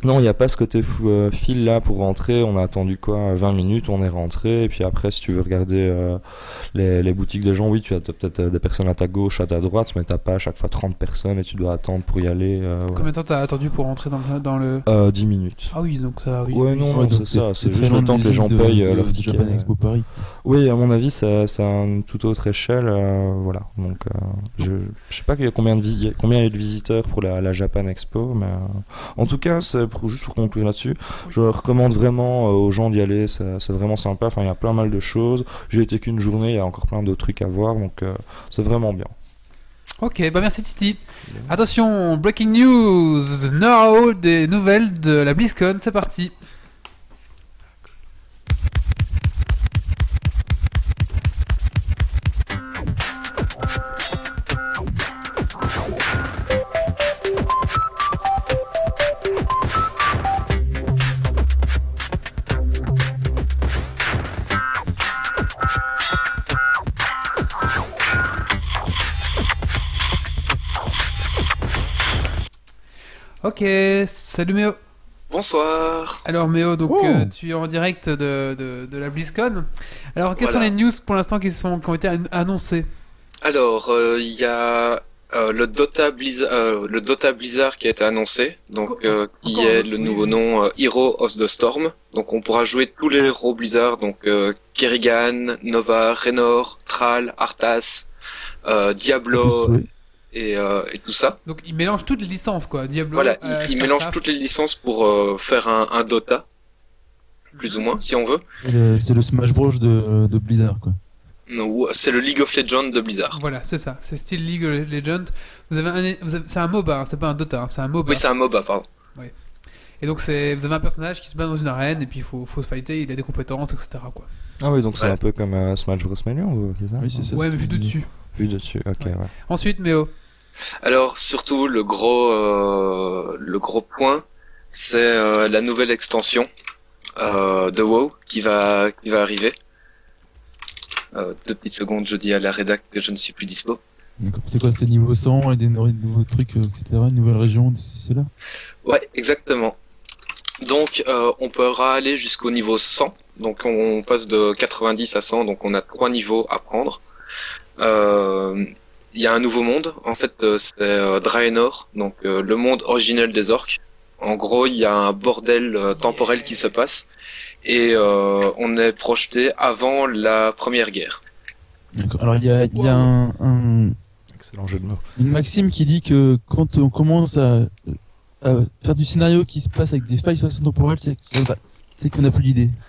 Speaker 3: non, il n'y a pas ce côté fou, euh, fil là pour rentrer. On a attendu quoi 20 minutes, on est rentré. Et puis après, si tu veux regarder euh, les, les boutiques des gens, oui, tu as peut-être euh, des personnes à ta gauche, à ta droite, mais t'as pas à chaque fois 30 personnes et tu dois attendre pour y aller. euh.
Speaker 1: Combien de temps t'as attendu pour rentrer dans le. Dans le...
Speaker 3: Euh, 10 minutes.
Speaker 1: Ah oui, donc ça, oui.
Speaker 3: Ouais, non,
Speaker 2: Ouais,
Speaker 3: c'est ça, c'est juste le temps que les gens
Speaker 2: de-
Speaker 3: payent
Speaker 2: de-
Speaker 3: leur
Speaker 2: de
Speaker 3: ticket.
Speaker 2: Japan Expo Paris.
Speaker 3: Oui, à mon avis, c'est une toute autre échelle. euh, voilà. Donc, euh, je, je sais pas combien, de vi- combien il y a de visiteurs pour la, la Japan Expo, mais euh, en tout cas, c'est juste pour conclure là-dessus, je recommande vraiment euh, aux gens d'y aller. C'est vraiment sympa. Enfin, il y a plein mal de choses. J'ai été qu'une journée, il y a encore plein d'autres trucs à voir, donc euh, c'est vraiment bien.
Speaker 1: Ok, bah merci Titi. Attention, breaking news. Now, des nouvelles de la BlizzCon. C'est parti. Ok, salut Méo.
Speaker 5: Bonsoir.
Speaker 1: Alors Méo, donc
Speaker 2: Oh.
Speaker 1: euh, tu es en direct de, de, de la BlizzCon. Alors quelles
Speaker 5: Voilà.
Speaker 1: sont les news pour l'instant qui, sont, qui ont été an- annoncées?
Speaker 5: Alors, euh, il y a euh, le, Dota Blizzard, euh, le Dota Blizzard qui a été annoncé, donc euh, qui est le nouveau nom euh, Hero of the Storm. Donc on pourra jouer tous les héros Blizzard, donc euh, Kerrigan, Nova, Raynor, Thrall, Arthas, euh, Diablo. Et, euh, et tout ça.
Speaker 1: Donc ils mélangent toutes les licences quoi. Diablo.
Speaker 5: Voilà,
Speaker 1: euh,
Speaker 5: il, il
Speaker 1: Starcraft.
Speaker 5: mélange toutes les licences pour euh, faire un, un Dota, plus ou moins, si on veut.
Speaker 2: C'est le, Smash Bros de, de Blizzard, quoi.
Speaker 5: C'est le League of Legends de Blizzard.
Speaker 1: Voilà, c'est ça. C'est style League of Legends. Vous avez avez- c'est un MOBA, hein, c'est pas un Dota, hein, c'est un MOBA.
Speaker 5: Oui, c'est un MOBA, pardon.
Speaker 1: et donc c'est, vous avez un personnage qui se bat dans une arène et puis il faut, faut se fighter, il a des compétences, etc. Quoi.
Speaker 3: Ah oui, donc c'est
Speaker 5: Ouais.
Speaker 3: un peu comme euh, Smash Bros. Melee, c'est ça?
Speaker 2: Oui, c'est ça.
Speaker 1: ouais, mais vu de dessus.
Speaker 3: Vu dessus, ok,
Speaker 1: Ouais.
Speaker 3: ouais.
Speaker 1: Ensuite, Méo.
Speaker 5: Alors surtout le gros euh, le gros point, c'est euh, la nouvelle extension euh, de WoW qui va qui va arriver. Euh, deux petites secondes, je dis à la rédac que je ne suis plus dispo.
Speaker 2: D'accord. C'est quoi, c'est niveau 100 et des no- nouveaux trucs, euh, etc. Une nouvelle région, c'est cela?
Speaker 5: Ouais, exactement. Donc euh, on pourra aller jusqu'au niveau 100. Donc on passe de 90 à 100, donc on a trois niveaux à prendre. Euh, il y a un nouveau monde. En fait, euh, c'est euh, Draenor, donc euh, le monde originel des orques. En gros, il y a un bordel euh, temporel qui se passe et euh, on est projeté avant la première guerre.
Speaker 2: D'accord. Alors il y a, il y a un, un-
Speaker 3: Excellent jeu de mots.
Speaker 2: une maxime qui dit que quand on commence à, à faire du scénario qui se passe avec des failles spatio-temporelles, c'est que ça va- c'est qu'on n'a plus d'idées.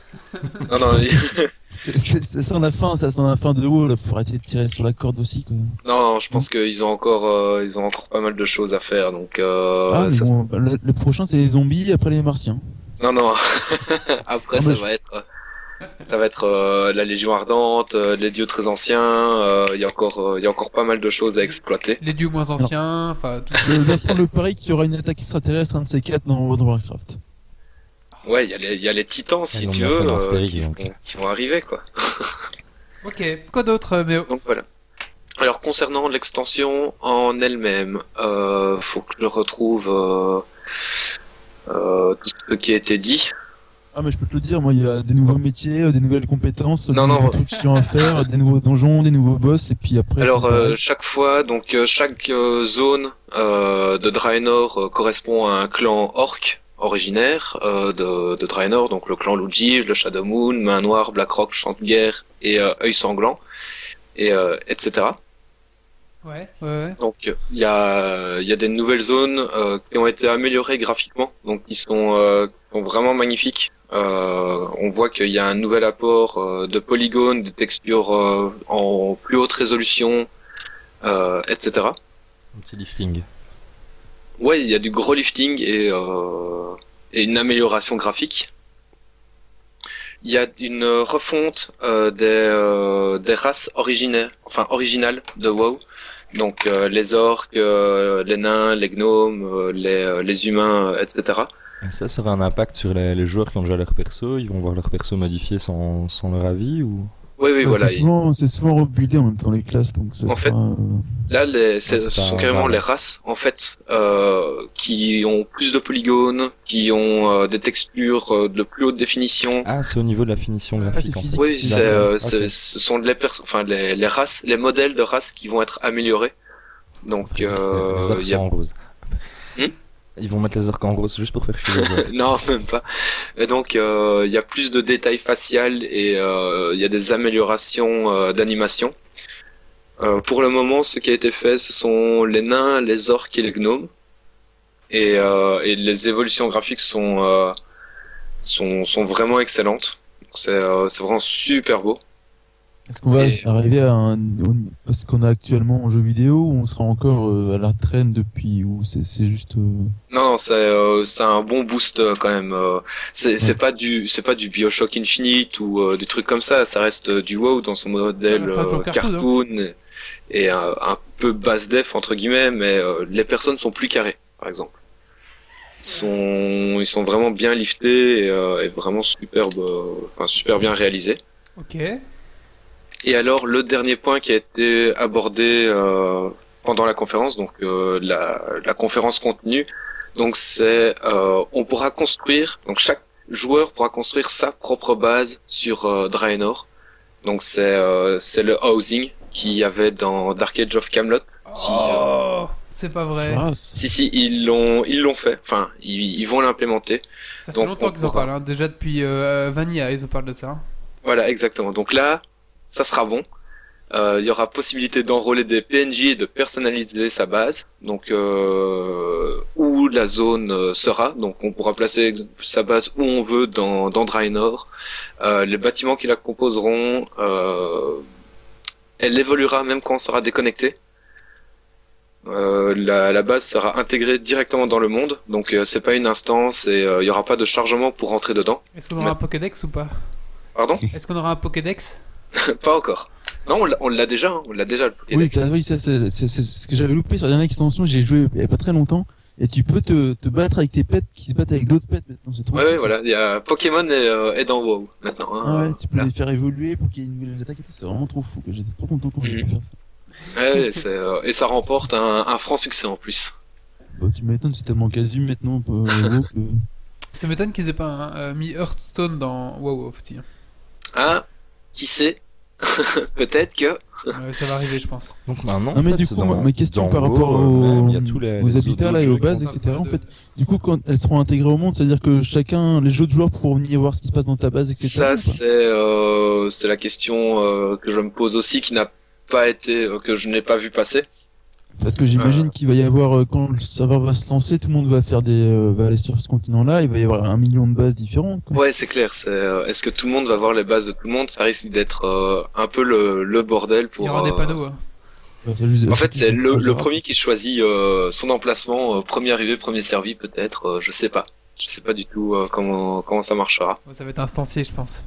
Speaker 5: Non, non,
Speaker 2: C'est- c'est- Ça sent la fin, ça sent la fin de haut, là, faut arrêter de tirer sur la corde aussi, quoi.
Speaker 5: non, non, je pense qu'ils ont encore, euh, ils ont encore pas mal de choses à faire. Donc, euh,
Speaker 2: ah, mais
Speaker 5: ça,
Speaker 2: bon, le, le prochain c'est les zombies, après les martiens.
Speaker 5: Non, non. Après,
Speaker 2: Ah,
Speaker 5: ça
Speaker 2: je-
Speaker 5: va être, ça va être euh, la Légion ardente, euh, les dieux très anciens. euh, Il y a encore, euh, il y a encore pas mal de choses à exploiter.
Speaker 1: Les dieux moins anciens, enfin tout.
Speaker 2: Je le pari qu'il y aura une attaque extraterrestre, un de ces quatre dans World of Warcraft.
Speaker 5: Ouais, il y a les, il y a les titans, si
Speaker 3: l'ont
Speaker 5: tu veux, euh, qui, vont, qui vont arriver, quoi.
Speaker 1: Ok, quoi d'autre, euh, Méo?
Speaker 5: Donc voilà. Alors concernant l'extension en elle-même, euh, faut que je retrouve euh, euh, tout ce qui a été dit.
Speaker 2: Ah, mais je peux te le dire, moi, il y a des nouveaux métiers, euh, des nouvelles compétences,
Speaker 5: Non,
Speaker 2: des chiants à faire, des nouveaux donjons, des nouveaux boss, et puis après.
Speaker 5: Alors euh, chaque fois, donc euh, chaque euh, zone euh, de Draenor correspond à un clan orc originaire euh, de, de Draenor, donc le clan Luigi, le Shadow Moon, Main Noire, Blackrock, Chant de Guerre et euh, Œil Sanglant, et euh, etc.
Speaker 1: Ouais, ouais, ouais.
Speaker 5: Donc il y a, il y a des nouvelles zones euh, qui ont été améliorées graphiquement, donc qui sont, euh, qui sont vraiment magnifiques. Euh, on voit qu'il y a un nouvel apport euh, de polygones, des textures euh, en plus haute résolution, euh, etc.
Speaker 3: Un petit lifting.
Speaker 5: Ouais, il y a du gros lifting et, euh, et une amélioration graphique. Il y a une refonte euh, des, euh, des races originaires, enfin originales de WoW. Donc euh, les orques, euh, les nains, les gnomes, euh, les, euh, les humains, euh, etc.
Speaker 3: Et ça, ça aura un impact sur les, les joueurs qui ont déjà leur perso Ils vont voir leur perso modifié sans, sans leur avis ou?
Speaker 5: Oui, oui, voilà.
Speaker 2: C'est souvent, c'est souvent rebuildé en même temps les classes, donc ça
Speaker 5: En fait,
Speaker 2: sera, euh,
Speaker 5: Là, les, ce
Speaker 3: pas
Speaker 5: sont carrément les races, en fait, euh, qui ont plus de polygones, qui ont euh, des textures euh, de plus haute définition.
Speaker 3: Ah, c'est au niveau de la finition
Speaker 2: c'est
Speaker 3: graphique en fait.
Speaker 5: Oui, c'est, euh,
Speaker 3: D'accord,
Speaker 5: c'est-
Speaker 3: ok.
Speaker 5: ce sont les, pers- enfin, les, les races, les modèles de races qui vont être améliorés. Donc, euh, il y a-
Speaker 3: sont en rose. Ils vont mettre les orques en rose juste pour faire chier
Speaker 5: non, même pas. Et donc, euh, il y a plus de détails facial et euh, il y a des améliorations euh, d'animation. Pour le moment, ce qui a été fait, ce sont les nains, les orques et les gnomes. Et, les évolutions graphiques sont, sont, sont vraiment excellentes. C'est vraiment super beau.
Speaker 2: Est-ce qu'on va
Speaker 5: Et-
Speaker 2: arriver à un, à ce qu'on a actuellement en jeu vidéo ou on sera encore euh, à la traîne depuis ou c'est c'est juste euh,
Speaker 5: Non, non, c'est euh, c'est un bon boost quand même. c'est c'est
Speaker 2: Ouais.
Speaker 5: pas du c'est pas du Bioshock Infinite ou euh, des trucs comme ça. Ça reste du WoW dans son modèle euh,
Speaker 1: jeu cartoon,
Speaker 5: et, et un, un peu basse def entre guillemets, mais euh, les personnes sont plus carrées, par exemple. Ils sont ils sont vraiment bien liftés et, euh, et vraiment superbe, euh, enfin, super bien réalisés.
Speaker 1: Ok.
Speaker 5: Et alors le dernier point qui a été abordé euh, pendant la conférence, donc euh, la, la conférence contenue, donc c'est euh, on pourra construire, donc chaque joueur pourra construire sa propre base sur euh, Draenor. Donc c'est euh, c'est le housing qu'il y avait dans Dark Age of Camelot. Si, euh,
Speaker 1: Oh, c'est pas vrai.
Speaker 2: ah,
Speaker 5: si si ils l'ont ils l'ont fait. Enfin ils, ils vont l'implémenter.
Speaker 1: Ça fait
Speaker 5: donc,
Speaker 1: longtemps
Speaker 5: on
Speaker 1: qu'ils en parlent, hein. déjà depuis euh, Vanilla, ils en parlent de ça.
Speaker 5: Voilà, exactement. Donc là, ça sera bon. Euh, Il y aura possibilité d'enrôler des PNJ et de personnaliser sa base. Donc euh, où la zone euh, sera. Donc on pourra placer sa base où on veut dans, dans Draenor. Euh, les bâtiments qui la composeront, euh, elle évoluera même quand on sera déconnecté. Euh, la, la base sera intégrée directement dans le monde, donc euh, c'est pas une instance et euh, il y aura pas de chargement pour rentrer dedans.
Speaker 1: Est-ce qu'on aura
Speaker 5: Mais-
Speaker 1: un Pokédex ou pas?
Speaker 5: Pardon?
Speaker 1: Est-ce qu'on aura un Pokédex?
Speaker 5: Pas encore. Non, on l'a- on l'a déjà, hein, on l'a déjà le
Speaker 2: oui, oui, ça, c'est ce que j'avais loupé sur la dernière extension. J'ai joué il y a pas très longtemps et tu peux te, te battre avec tes pets qui se battent avec d'autres pets maintenant. C'est trop.
Speaker 5: Ouais, ouais, voilà. Il y a Pokémon est, euh, est dans WoW maintenant.
Speaker 2: Ah
Speaker 5: Hein.
Speaker 2: ouais, tu peux les faire évoluer pour qu'il y ait une nouvelle attaque et tout. C'est vraiment trop fou. que J'étais trop content quand j'ai pu
Speaker 5: Mhm.
Speaker 2: faire ça.
Speaker 5: Ouais, c'est, euh, et ça remporte un, un franc succès en plus.
Speaker 2: Bah, tu m'étonnes, c'est tellement casu maintenant. Peu, WoW que-
Speaker 1: Ça m'étonne qu'ils aient pas hein, euh, mis Hearthstone dans WoW aussi. hein.
Speaker 5: Ah, qui sait? Peut-être que.
Speaker 1: Ouais, ça va arriver, je pense.
Speaker 3: Donc maintenant,
Speaker 2: Non, mais
Speaker 3: fait,
Speaker 2: du coup,
Speaker 3: dans-
Speaker 2: ma question par rapport
Speaker 3: euh,
Speaker 2: aux,
Speaker 3: même, les-
Speaker 2: aux
Speaker 3: les
Speaker 2: habitats
Speaker 3: autres
Speaker 2: là et aux bases, etc. En fait, du coup, quand elles seront intégrées au monde, c'est-à-dire que chacun, les jeux de joueurs pourront venir voir ce qui se passe dans ta base, etc.
Speaker 5: Ça, c'est euh, c'est la question euh, que je me pose aussi, qui n'a pas été, euh, que je n'ai pas vu passer.
Speaker 2: Parce que j'imagine qu'il va y avoir, euh, quand le serveur va se lancer, tout le monde va faire des, euh, va aller sur ce continent-là, il va y avoir un million de bases différentes. quoi.
Speaker 5: Ouais, c'est clair. C'est euh, est-ce que tout le monde va voir les bases de tout le monde? Ça risque d'être euh, un peu le, le bordel pour.
Speaker 1: Il y aura des panneaux. hein.
Speaker 5: En fait, c'est le, premier qui choisit euh, son emplacement, euh, premier arrivé, premier servi, peut-être. euh, je sais pas. Je sais pas du tout euh, comment comment ça marchera.
Speaker 1: Ouais, ça va être instancié, je pense.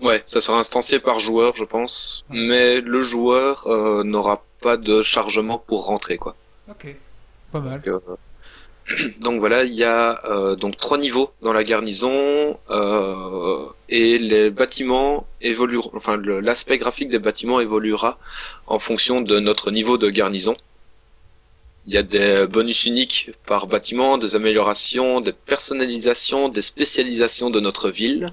Speaker 5: Ouais, ça sera instancié par joueur, je pense. Mais le joueur euh, n'aura pas de chargement pour rentrer, quoi.
Speaker 1: Ok. Pas mal.
Speaker 5: Donc, euh, donc voilà, il y a euh, donc trois niveaux dans la garnison euh, et les bâtiments évolueront. Enfin, l'aspect graphique des bâtiments évoluera en fonction de notre niveau de garnison. Il y a des bonus uniques par bâtiment, des améliorations, des personnalisations, des spécialisations de notre ville.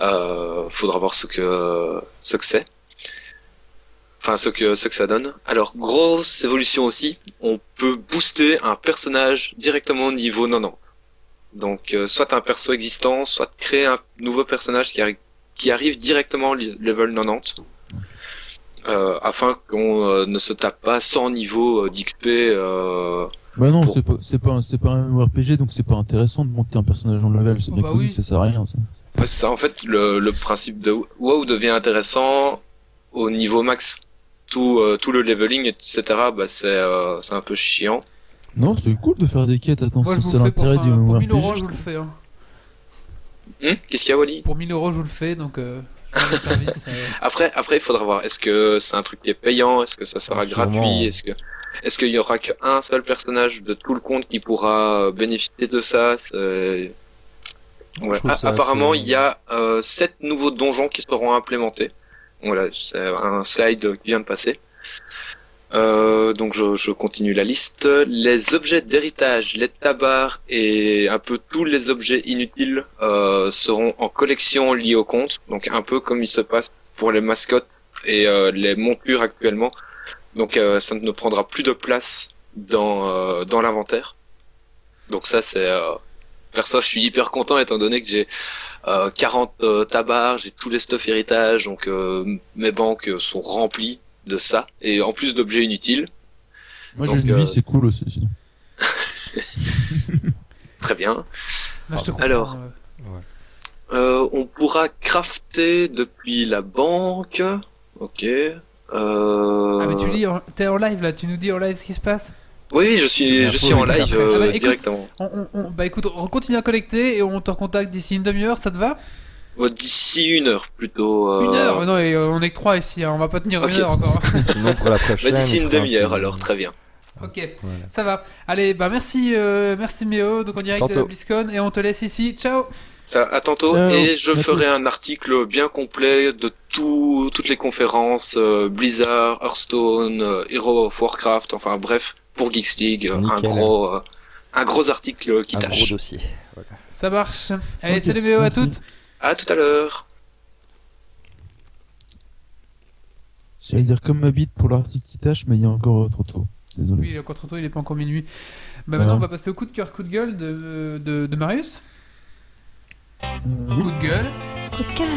Speaker 5: Euh, faudra voir ce que ce que c'est. Enfin, ce que ce que ça donne. Alors, grosse évolution aussi, on peut booster un personnage directement au niveau 90. Donc, euh, soit un perso existant, soit créer un nouveau personnage qui, arri- qui arrive directement au level 90. Euh, afin qu'on euh, ne se tape pas 100 niveaux euh, d'XP. Euh...
Speaker 2: Bah non,
Speaker 5: Pour-
Speaker 2: c'est pas, c'est pas, un- pas un RPG, donc c'est pas intéressant de monter un personnage en level, c'est
Speaker 1: Oh,
Speaker 2: bien
Speaker 1: bah
Speaker 2: connu,
Speaker 1: oui.
Speaker 2: ça sert à rien, ça.
Speaker 5: Ouais, c'est ça, en fait, le, le principe de WoW devient intéressant au niveau max. Tout, euh, tout le leveling, etc., bah, c'est euh, c'est un peu chiant.
Speaker 2: Non, c'est cool de faire des quêtes, attends, c'est l'intérêt du
Speaker 1: pour 1000 euros, je vous le fais. hein.
Speaker 5: Hum Qu'est-ce qu'il y a, Wally?
Speaker 1: Pour 1000 euros, je vous le fais, donc euh, je rends service. euh.
Speaker 5: Après, après, il faudra voir. Est-ce que c'est un truc qui est payant? Est-ce que ça sera
Speaker 3: Ah,
Speaker 5: gratuit? Est-ce que, est-ce qu'il y aura qu'un seul personnage de tout le compte qui pourra bénéficier de ça? Ouais.
Speaker 3: Je trouve
Speaker 5: A-
Speaker 3: ça
Speaker 5: Apparemment,
Speaker 3: assez-
Speaker 5: il y a euh, sept nouveaux donjons qui seront implémentés. Voilà, c'est un slide qui vient de passer. Euh, donc je, je continue la liste. Les objets d'héritage, les tabards et un peu tous les objets inutiles euh, seront en collection liée au compte. Donc un peu comme il se passe pour les mascottes et euh, les montures actuellement. Donc euh, ça ne prendra plus de place dans euh, dans l'inventaire. Donc ça c'est euh, perso je suis hyper content étant donné que j'ai euh, 40 euh, tabards, j'ai tous les stuff héritage, donc euh, mes banques sont remplies de ça et en plus d'objets inutiles.
Speaker 2: Moi, j'ai une
Speaker 5: euh,
Speaker 2: vie, c'est cool aussi, sinon.
Speaker 5: Très bien.
Speaker 1: Là,
Speaker 5: Alors.
Speaker 1: euh.
Speaker 5: Euh, on pourra crafter depuis la banque. Ok. Euh...
Speaker 1: Ah, mais tu lis, en- t'es en live là, tu nous dis en live ce qui se passe?
Speaker 5: Oui, je suis, je suis en live euh,
Speaker 1: Ah bah, écoute.
Speaker 5: directement.
Speaker 1: on, on- on- Bah écoute, on continue à collecter et on te recontacte d'ici une demi-heure, ça te va?
Speaker 5: D'ici une heure plutôt. euh,
Speaker 1: Une heure Non, et, euh, on est que trois ici, hein, on va pas tenir une heure encore.
Speaker 3: Sinon, pour la prochaine.
Speaker 5: bah, D'ici
Speaker 3: on
Speaker 5: une demi-heure alors, très bien.
Speaker 1: ok,
Speaker 3: Voilà.
Speaker 1: ça va. Allez, bah merci, euh, merci Méo, donc en direct de. BlizzCon et on te laisse ici. Ciao
Speaker 5: Ça, à tantôt
Speaker 2: Ciao.
Speaker 5: et je ferai un article bien complet de tout, toutes les conférences euh, Blizzard, Hearthstone, euh, Hero of Warcraft, enfin bref pour Geeks League, euh, un gros, euh, un gros article qui
Speaker 3: Un gros
Speaker 5: tâche.
Speaker 1: Ça marche. Allez,
Speaker 2: Ok,
Speaker 1: salut Méo, à toutes
Speaker 5: À tout à l'heure.
Speaker 2: J'allais dire comme ma bite pour l'article qui tâche, mais il y a encore euh, trop tôt. Désolé.
Speaker 1: Oui, il est encore trop tôt, il est pas encore minuit. Bah
Speaker 2: Ouais.
Speaker 1: maintenant, on va passer au coup de cœur, coup de gueule de, de, de Marius.
Speaker 2: Euh, oui.
Speaker 1: Coup de gueule.
Speaker 6: Coup de cœur.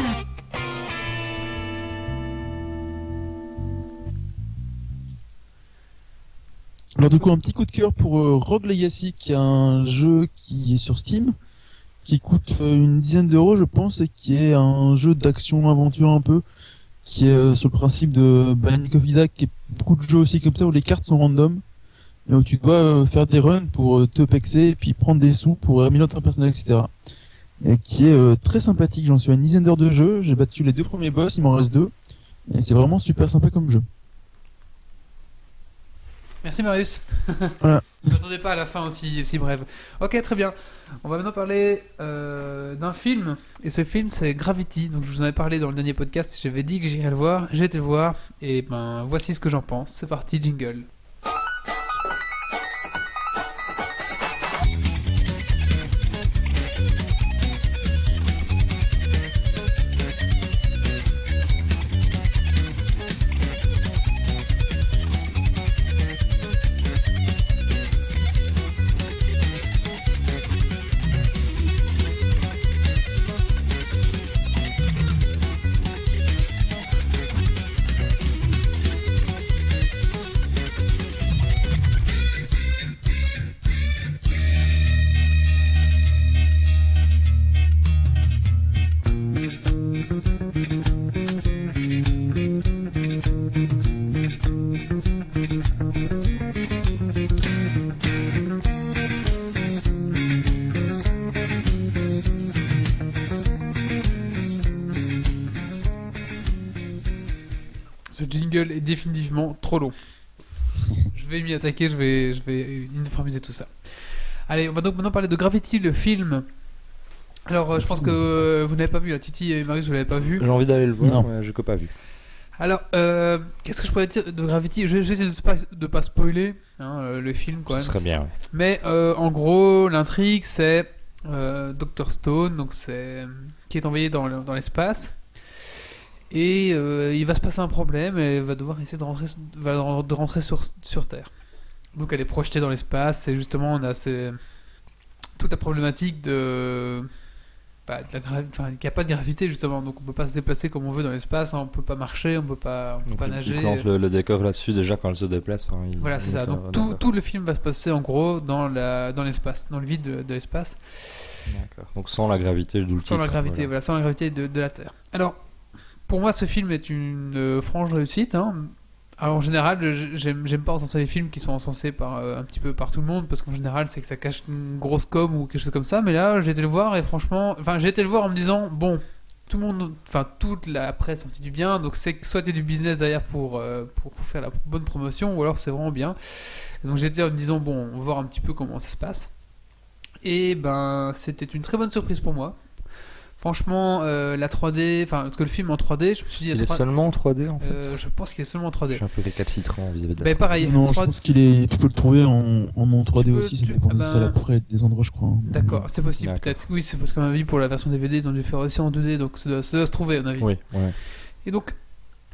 Speaker 2: Alors du coup, un petit coup de cœur pour euh, Rogue Legacy, qui est un jeu qui est sur Steam, qui coûte euh, une dizaine d'euros, je pense, et qui est un jeu d'action-aventure un peu, qui est euh, sur le principe de Binding of Isaac, qui est beaucoup de jeux aussi comme ça, où les cartes sont random, et où tu dois faire des runs pour te pexer, et puis prendre des sous pour améliorer ton personnage, etc. Et qui est très sympathique, j'en suis à une dizaine d'heures de jeu, j'ai battu les deux premiers boss, il m'en reste deux, et c'est vraiment super sympa comme jeu.
Speaker 1: Merci Marius.
Speaker 2: Voilà.
Speaker 1: Je m'attendais pas à la fin aussi, aussi brève. Ok, très bien. On va maintenant parler euh, d'un film. Et ce film, c'est Gravity. Donc, je vous en avais parlé dans le dernier podcast. J'avais dit que j'irais le voir. J'ai été le voir. Et ben, voici ce que j'en pense. C'est parti, jingle. Est définitivement trop long. je vais m'y attaquer, je vais, je vais uniformiser tout ça. Allez, on va donc maintenant parler de Gravity, le film. Alors, euh, je pense que euh, vous n'avez pas vu, hein, Titi et Marius, vous l'avez pas vu.
Speaker 3: J'ai envie d'aller le voir,
Speaker 2: Non.
Speaker 3: mais je n'ai pas vu.
Speaker 1: Alors, euh, qu'est-ce que je pourrais dire de Gravity Je vais essayer de pas, de pas spoiler hein, le film quand même.
Speaker 3: Ce serait bien, ouais.
Speaker 1: Mais euh, en gros, l'intrigue, c'est euh, Dr Stone, donc c'est qui est envoyé dans l'espace. Et euh, il va se passer un problème et va devoir essayer de rentrer, va de rentrer sur, sur Terre. Donc elle est projetée dans l'espace et justement on a ces- toute la problématique de, bah, de la enfin, qu'il n'y a pas de gravité justement, donc on peut pas se déplacer comme on veut dans l'espace, hein, on peut pas marcher, on peut pas, on peut pas
Speaker 3: il-
Speaker 1: nager.
Speaker 3: il le, le décor là-dessus déjà quand elle se déplace. il-
Speaker 1: Voilà,
Speaker 3: il
Speaker 1: c'est ça. Donc tout, le film va se passer en gros dans la dans l'espace, dans le vide de, de l'espace,
Speaker 3: D'accord. Donc sans la gravité, d'où le
Speaker 1: sans la gravité,
Speaker 3: voilà.
Speaker 1: voilà. sans la gravité de, de la Terre. Alors, pour moi, ce film est une euh, franche réussite. hein. Alors en général, j'aime pas encenser les films qui sont encensés par euh, un petit peu par tout le monde parce qu'en général, c'est que ça cache une grosse com ou quelque chose comme ça. Mais là, j'ai été le voir et franchement, enfin, j'ai été le voir en me disant bon. Tout le monde, enfin toute la presse en dit du bien, donc c'est que soit il y a du business derrière pour, euh, pour faire la bonne promotion, ou alors c'est vraiment bien. Et donc j'étais en me disant bon, on va voir un petit peu comment ça se passe. Et ben c'était une très bonne surprise pour moi. Franchement, euh, la 3D, enfin parce que le film en 3D, je me suis dit,
Speaker 3: Il est seulement en 3D en fait.
Speaker 1: euh, je pense qu'il est seulement en
Speaker 3: Je
Speaker 1: 3D.
Speaker 3: suis un peu récalcitrant vis-à-vis de la
Speaker 1: Ben pareil,
Speaker 2: Non, je
Speaker 1: 3D
Speaker 2: pense qu'il est. Tu peux le trouver en, en non 3D
Speaker 1: Tu peux-
Speaker 2: aussi, ça
Speaker 1: tu-
Speaker 2: dépend
Speaker 1: ah
Speaker 2: des
Speaker 1: ben-
Speaker 2: des endroits, je crois.
Speaker 1: D'accord, c'est possible
Speaker 3: D'accord.
Speaker 1: peut-être. Oui, c'est parce qu'à mon avis pour la version DVD, ils ont dû faire aussi en 2D, donc ça doit, ça doit se trouver à mon avis.
Speaker 3: Oui, ouais.
Speaker 1: Et donc,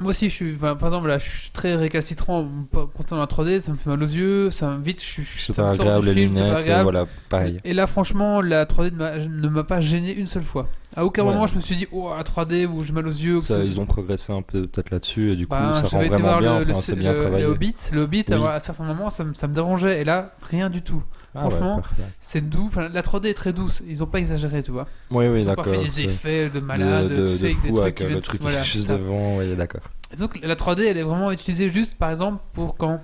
Speaker 1: moi aussi, je suis, enfin, par exemple, là, je suis très récalcitrant dans la 3D, ça me fait mal aux yeux, ça me vite, je, suis-
Speaker 3: C'est
Speaker 1: ça me sort du film, c'est pas
Speaker 3: euh,
Speaker 1: agréable.
Speaker 3: voilà, pareil.
Speaker 1: Et là, franchement, la 3D ne m'a- pas gêné une seule fois. À aucun
Speaker 3: Ouais.
Speaker 1: moment, je me suis dit, oh, la 3D, ou j'ai mal aux yeux.
Speaker 3: Ça, ils ont progressé un peu peut-être là-dessus et du coup
Speaker 1: Bah,
Speaker 3: ça rend
Speaker 1: j'avais été
Speaker 3: vraiment
Speaker 1: voir
Speaker 3: bien,
Speaker 1: le, le,
Speaker 3: enfin, c'est bien
Speaker 1: le-
Speaker 3: travaillé.
Speaker 1: le Hobbit, le Hobbit
Speaker 3: Oui.
Speaker 1: à certains moments, ça, me- ça me dérangeait. Et là, rien du tout.
Speaker 3: Ah
Speaker 1: franchement. C'est doux. Enfin, la 3D est très douce. Ils ont pas exagéré, tu vois.
Speaker 3: Oui, oui,
Speaker 1: Ils ont pas fait des effets de
Speaker 3: de-
Speaker 1: malade,
Speaker 3: de,
Speaker 1: tu
Speaker 3: de
Speaker 1: sais, avec des trucs
Speaker 3: avec
Speaker 1: qui
Speaker 3: euh, le
Speaker 1: viennent-
Speaker 3: truc
Speaker 1: voilà,
Speaker 3: juste devant, oui, d'accord.
Speaker 1: Donc la 3D, elle est vraiment utilisée juste, par exemple, pour quand.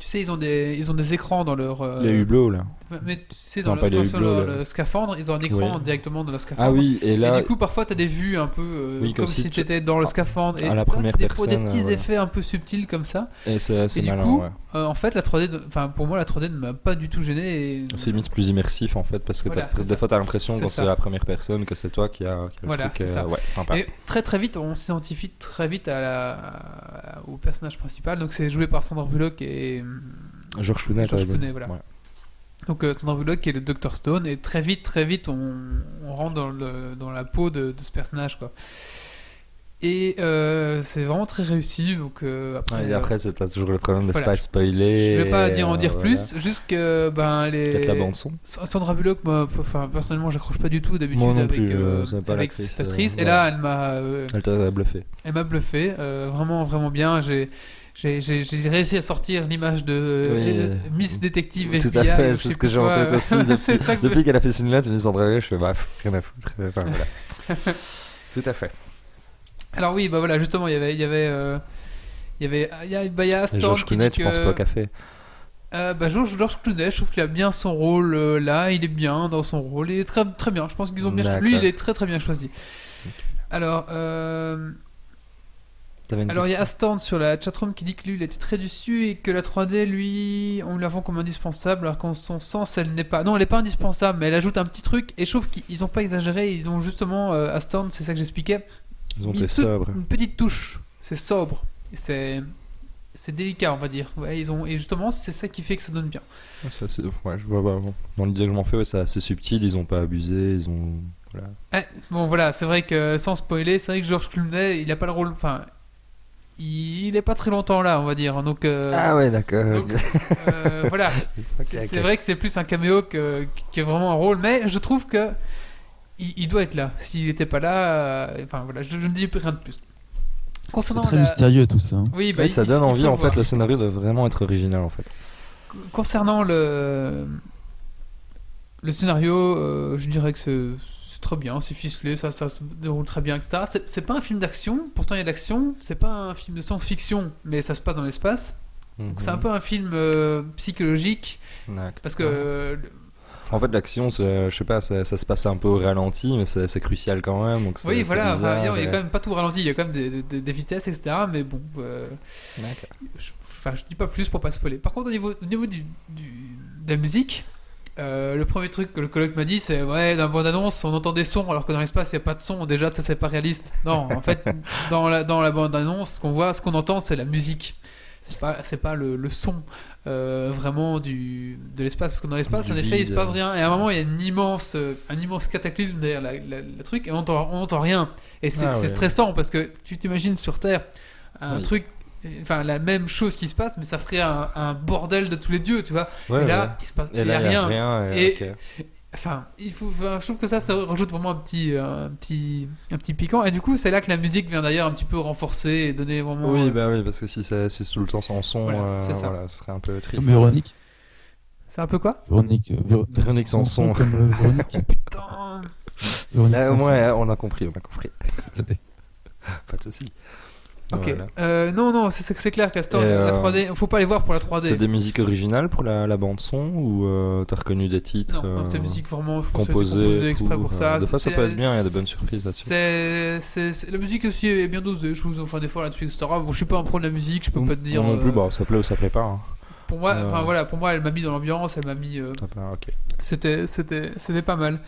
Speaker 1: Tu sais, ils ont des, ils ont des écrans dans leur. euh,
Speaker 3: Les hublots là.
Speaker 1: Mais tu sais, dans
Speaker 3: Non, hublots,
Speaker 1: leur-
Speaker 3: là.
Speaker 1: le scaphandre, ils ont un écran
Speaker 3: Oui.
Speaker 1: directement dans le scaphandre.
Speaker 3: Ah oui, et
Speaker 1: Et
Speaker 3: là,
Speaker 1: du coup, parfois, t'as des vues un peu euh,
Speaker 3: Oui,
Speaker 1: comme,
Speaker 3: comme
Speaker 1: si
Speaker 3: si
Speaker 1: tu étais dans le scaphandre. Et
Speaker 3: à la première
Speaker 1: des, petits effets un peu subtils comme ça.
Speaker 3: et c'est
Speaker 1: Et du
Speaker 3: malin,
Speaker 1: coup,
Speaker 3: ouais.
Speaker 1: Euh, en fait, la 3D, de- enfin pour moi, la 3D ne m'a pas du tout gêné. Et...
Speaker 3: C'est limite plus immersif en fait parce que
Speaker 1: Voilà,
Speaker 3: des fois t'as l'impression quand c'est la première personne que c'est toi qui a, qui a le
Speaker 1: Voilà, c'est
Speaker 3: euh,
Speaker 1: ça.
Speaker 3: Ouais, sympa.
Speaker 1: Et très très vite, on s'identifie très vite à la, à- au personnage principal. Donc c'est joué par Sandra Bullock et
Speaker 3: George Clooney,
Speaker 1: George
Speaker 3: t'avais dit.
Speaker 1: Clooney, voilà. Donc euh, Sandra Bullock qui est le Dr Stone et très vite très vite on, on rentre dans, le, dans la peau de, de ce personnage quoi. Et euh, c'est vraiment très réussi. Donc euh, après,
Speaker 3: et après, c'est- t'as toujours le problème de
Speaker 1: voilà.
Speaker 3: pas spoiler.
Speaker 1: je vais pas dire en
Speaker 3: euh,
Speaker 1: dire
Speaker 3: voilà.
Speaker 1: plus, juste que ben les
Speaker 3: Peut-être la bande son.
Speaker 1: Sandra Bullock, moi, enfin, personnellement, j'accroche pas du tout d'habitude avec, euh,
Speaker 3: euh,
Speaker 1: avec cette actrice.
Speaker 3: euh,
Speaker 1: Et là, elle m'a, euh,
Speaker 3: Elle t'a bluffé.
Speaker 1: elle m'a bluffé, euh, vraiment, vraiment bien. J'ai, j'ai, réussi à sortir l'image de
Speaker 3: Oui.
Speaker 1: euh, Miss Détective
Speaker 3: Tout
Speaker 1: FBI,
Speaker 3: à fait, c'est ce que j'ai en tête aussi. Depuis,
Speaker 1: que
Speaker 3: qu'elle a fait ce film-là, tu me dis Bullock, je fais bah, rien à foutre. Enfin, voilà. Tout à fait.
Speaker 1: Alors oui, bah voilà, justement, il y avait, il y avait, euh, il y avait, il y a, bah, il y a qui
Speaker 3: Clooney, tu penses pas au café?
Speaker 1: Euh, bah, George, George Clooney, je trouve qu'il a bien son rôle euh, là, il est bien dans son rôle, il est très, très bien. Je pense qu'ils ont bien choisi. Lui, il est très très bien choisi. Alors, euh,
Speaker 3: T'avais une
Speaker 1: alors il y a Aston sur la chatroom qui dit que lui, il était très déçu et que la 3D, lui, on la vend comme indispensable, alors qu'en son sens, elle n'est pas. Non, elle n'est pas indispensable, mais elle ajoute un petit truc. Et je trouve qu'ils n'ont pas exagéré, ils ont justement euh, Aston, c'est ça que j'expliquais,
Speaker 3: Ils ont
Speaker 1: une,
Speaker 3: été sobres.
Speaker 1: une petite touche. C'est sobre, c'est c'est délicat, on va dire. Ouais, ils ont et justement, c'est ça qui fait que ça donne bien.
Speaker 3: Ça, c'est- ouais, je vois, ouais. Dans l'idée que je m'en fais, ouais, c'est assez subtil, ils ont pas abusé, ils ont. Voilà.
Speaker 1: Ouais, bon voilà, c'est vrai que sans spoiler, c'est vrai que George Clooney, il a pas le rôle, enfin, il, il est pas très longtemps là, on va dire. Donc, euh,
Speaker 3: Ah ouais, d'accord.
Speaker 1: euh, voilà, c'est vrai que c'est plus un caméo que, que vraiment un rôle, mais je trouve que il, il doit être là. S'il était pas là, euh, enfin voilà, je, je ne dis rien de plus.
Speaker 2: C'est
Speaker 1: Concernant
Speaker 2: très
Speaker 1: la...
Speaker 2: mystérieux tout ça. hein.
Speaker 1: Oui, bah,
Speaker 3: Oui, ça
Speaker 1: il-
Speaker 3: donne
Speaker 1: il
Speaker 3: envie
Speaker 1: le
Speaker 3: en fait,
Speaker 1: voir.
Speaker 3: le scénario doit vraiment être original en fait.
Speaker 1: Concernant le le scénario, euh, je dirais que c'est très bien, c'est ficelé, ça, ça se déroule très bien, etc. C'est- C'est pas un film d'action, pourtant il y a de l'action. C'est pas un film de science-fiction, mais ça se passe dans l'espace. Donc c'est un peu un film euh, psychologique
Speaker 3: D'accord.
Speaker 1: parce que euh,
Speaker 3: En fait, l'action, c'est- je sais pas, ça, ça se passe un peu au ralenti, mais c'est c'est crucial quand même. Donc c'est-
Speaker 1: Oui, voilà, enfin, il y a
Speaker 3: et-
Speaker 1: quand même pas tout ralenti, il y a quand même des, des- des vitesses, etc. Mais bon, euh, je, enfin, je dis pas plus pour pas spoiler. Par contre, au niveau, au niveau du, du- de la musique, euh, le premier truc que le colloque m'a dit, c'est ouais, dans la bande-annonce, on entend des sons, alors que dans l'espace, il n'y a pas de son. Déjà, ça, c'est pas réaliste. Non, en fait, dans la, dans la bande-annonce, ce qu'on voit, ce qu'on entend, c'est la musique. C'est pas, c'est pas le, le son euh, vraiment du, de l'espace. Parce que dans l'espace, en effet, il se passe rien. Et à un moment, il y a une immense, euh, un immense cataclysme derrière la- la- le truc, et on entend, on entend rien. Et c'est
Speaker 3: Ah ouais.
Speaker 1: stressant parce que tu t'imagines sur Terre un
Speaker 3: Oui.
Speaker 1: truc, enfin la même chose qui se passe, mais ça ferait un, un bordel de tous les dieux, tu vois.
Speaker 3: Ouais,
Speaker 1: et là,
Speaker 3: ouais.
Speaker 1: il se passe
Speaker 3: Et
Speaker 1: il y
Speaker 3: là,
Speaker 1: a
Speaker 3: il y a
Speaker 1: rien.
Speaker 3: rien.
Speaker 1: Et-. Enfin, il faut, enfin, je trouve que ça, ça rajoute vraiment un petit, euh, un petit, un petit piquant. Et du coup, c'est là que la musique vient d'ailleurs un petit peu renforcer et donner vraiment.
Speaker 3: Oui,
Speaker 1: euh,
Speaker 3: bah oui, parce que si c'est si tout le temps sans son,
Speaker 1: Voilà,
Speaker 3: euh,
Speaker 1: ça.
Speaker 3: voilà, ce serait un peu triste.
Speaker 2: Comme Véronique.
Speaker 1: C'est un peu quoi?
Speaker 2: Véronique. euh, Véro-
Speaker 3: Véronique Sanson.
Speaker 2: Comme euh, Véronique.
Speaker 1: Putain.
Speaker 2: Véronique
Speaker 3: Là, au moins, on a compris, on a compris. Pas de soucis.
Speaker 1: Ok.
Speaker 3: Voilà.
Speaker 1: Euh, non, non, c'est clair, Castor.
Speaker 3: Et,
Speaker 1: la
Speaker 3: euh,
Speaker 1: 3D, faut pas aller voir pour la 3D.
Speaker 3: C'est des musiques originales pour la, la bande son ou euh, t'as reconnu des titres
Speaker 1: Non, non, c'est
Speaker 3: euh,
Speaker 1: musique vraiment je pense que
Speaker 3: composée
Speaker 1: c'était composé exprès
Speaker 3: pour,
Speaker 1: pour ça.
Speaker 3: euh, des fois, ça peut être bien, il y a de bonnes surprises là-dessus.
Speaker 1: La musique aussi est bien dosée, je vous en fais des fois là-dessus, etc. Bon, je suis pas un pro de la musique, je peux
Speaker 3: ou-
Speaker 1: pas te dire.
Speaker 3: non plus,
Speaker 1: euh,
Speaker 3: bah, ça plaît ou ça plaît pas. hein.
Speaker 1: Pour moi,
Speaker 3: Euh,
Speaker 1: enfin voilà, pour moi, elle m'a mis dans l'ambiance, elle m'a mis. euh. C'était, c'était, c'était pas mal.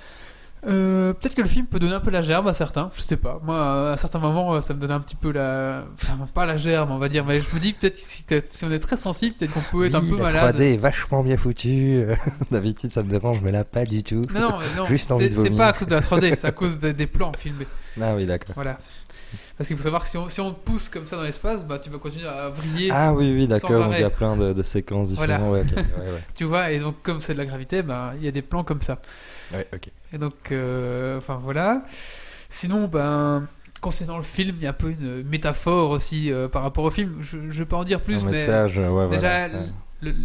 Speaker 1: Euh, peut-être que le film peut donner un peu la gerbe à certains, je sais pas. Moi, à certains moments, ça me donnait un petit peu la. Enfin, pas la gerbe, on va dire, mais je me dis peut-être si, on est très sensible, peut-être qu'on peut être un peu
Speaker 3: la
Speaker 1: malade.
Speaker 3: 3D est vachement bien foutue. D'habitude, ça me dérange, mais là, pas du tout.
Speaker 1: Non, non, non,
Speaker 3: Juste envie
Speaker 1: c'est,
Speaker 3: de
Speaker 1: c'est
Speaker 3: vomir.
Speaker 1: pas à cause de la 3D, c'est à cause des, des plans filmés.
Speaker 3: Ah oui, d'accord.
Speaker 1: Voilà. Parce qu'il faut savoir que si on, si on te pousse comme ça dans l'espace, bah tu vas continuer à vriller,
Speaker 3: Ah oui, oui, d'accord. Il y a plein de, de séquences
Speaker 1: Voilà.
Speaker 3: différentes. Ouais, ok, ouais, ouais.
Speaker 1: tu vois, et donc comme c'est de la gravité, bah il y a des plans comme ça.
Speaker 3: Ouais, ok.
Speaker 1: Et donc, euh, enfin voilà. Sinon, ben, concernant le film, il y a un peu une métaphore aussi euh, par rapport au film. Je, je vais pas en dire plus,
Speaker 3: Un
Speaker 1: mais
Speaker 3: message, ouais,
Speaker 1: déjà,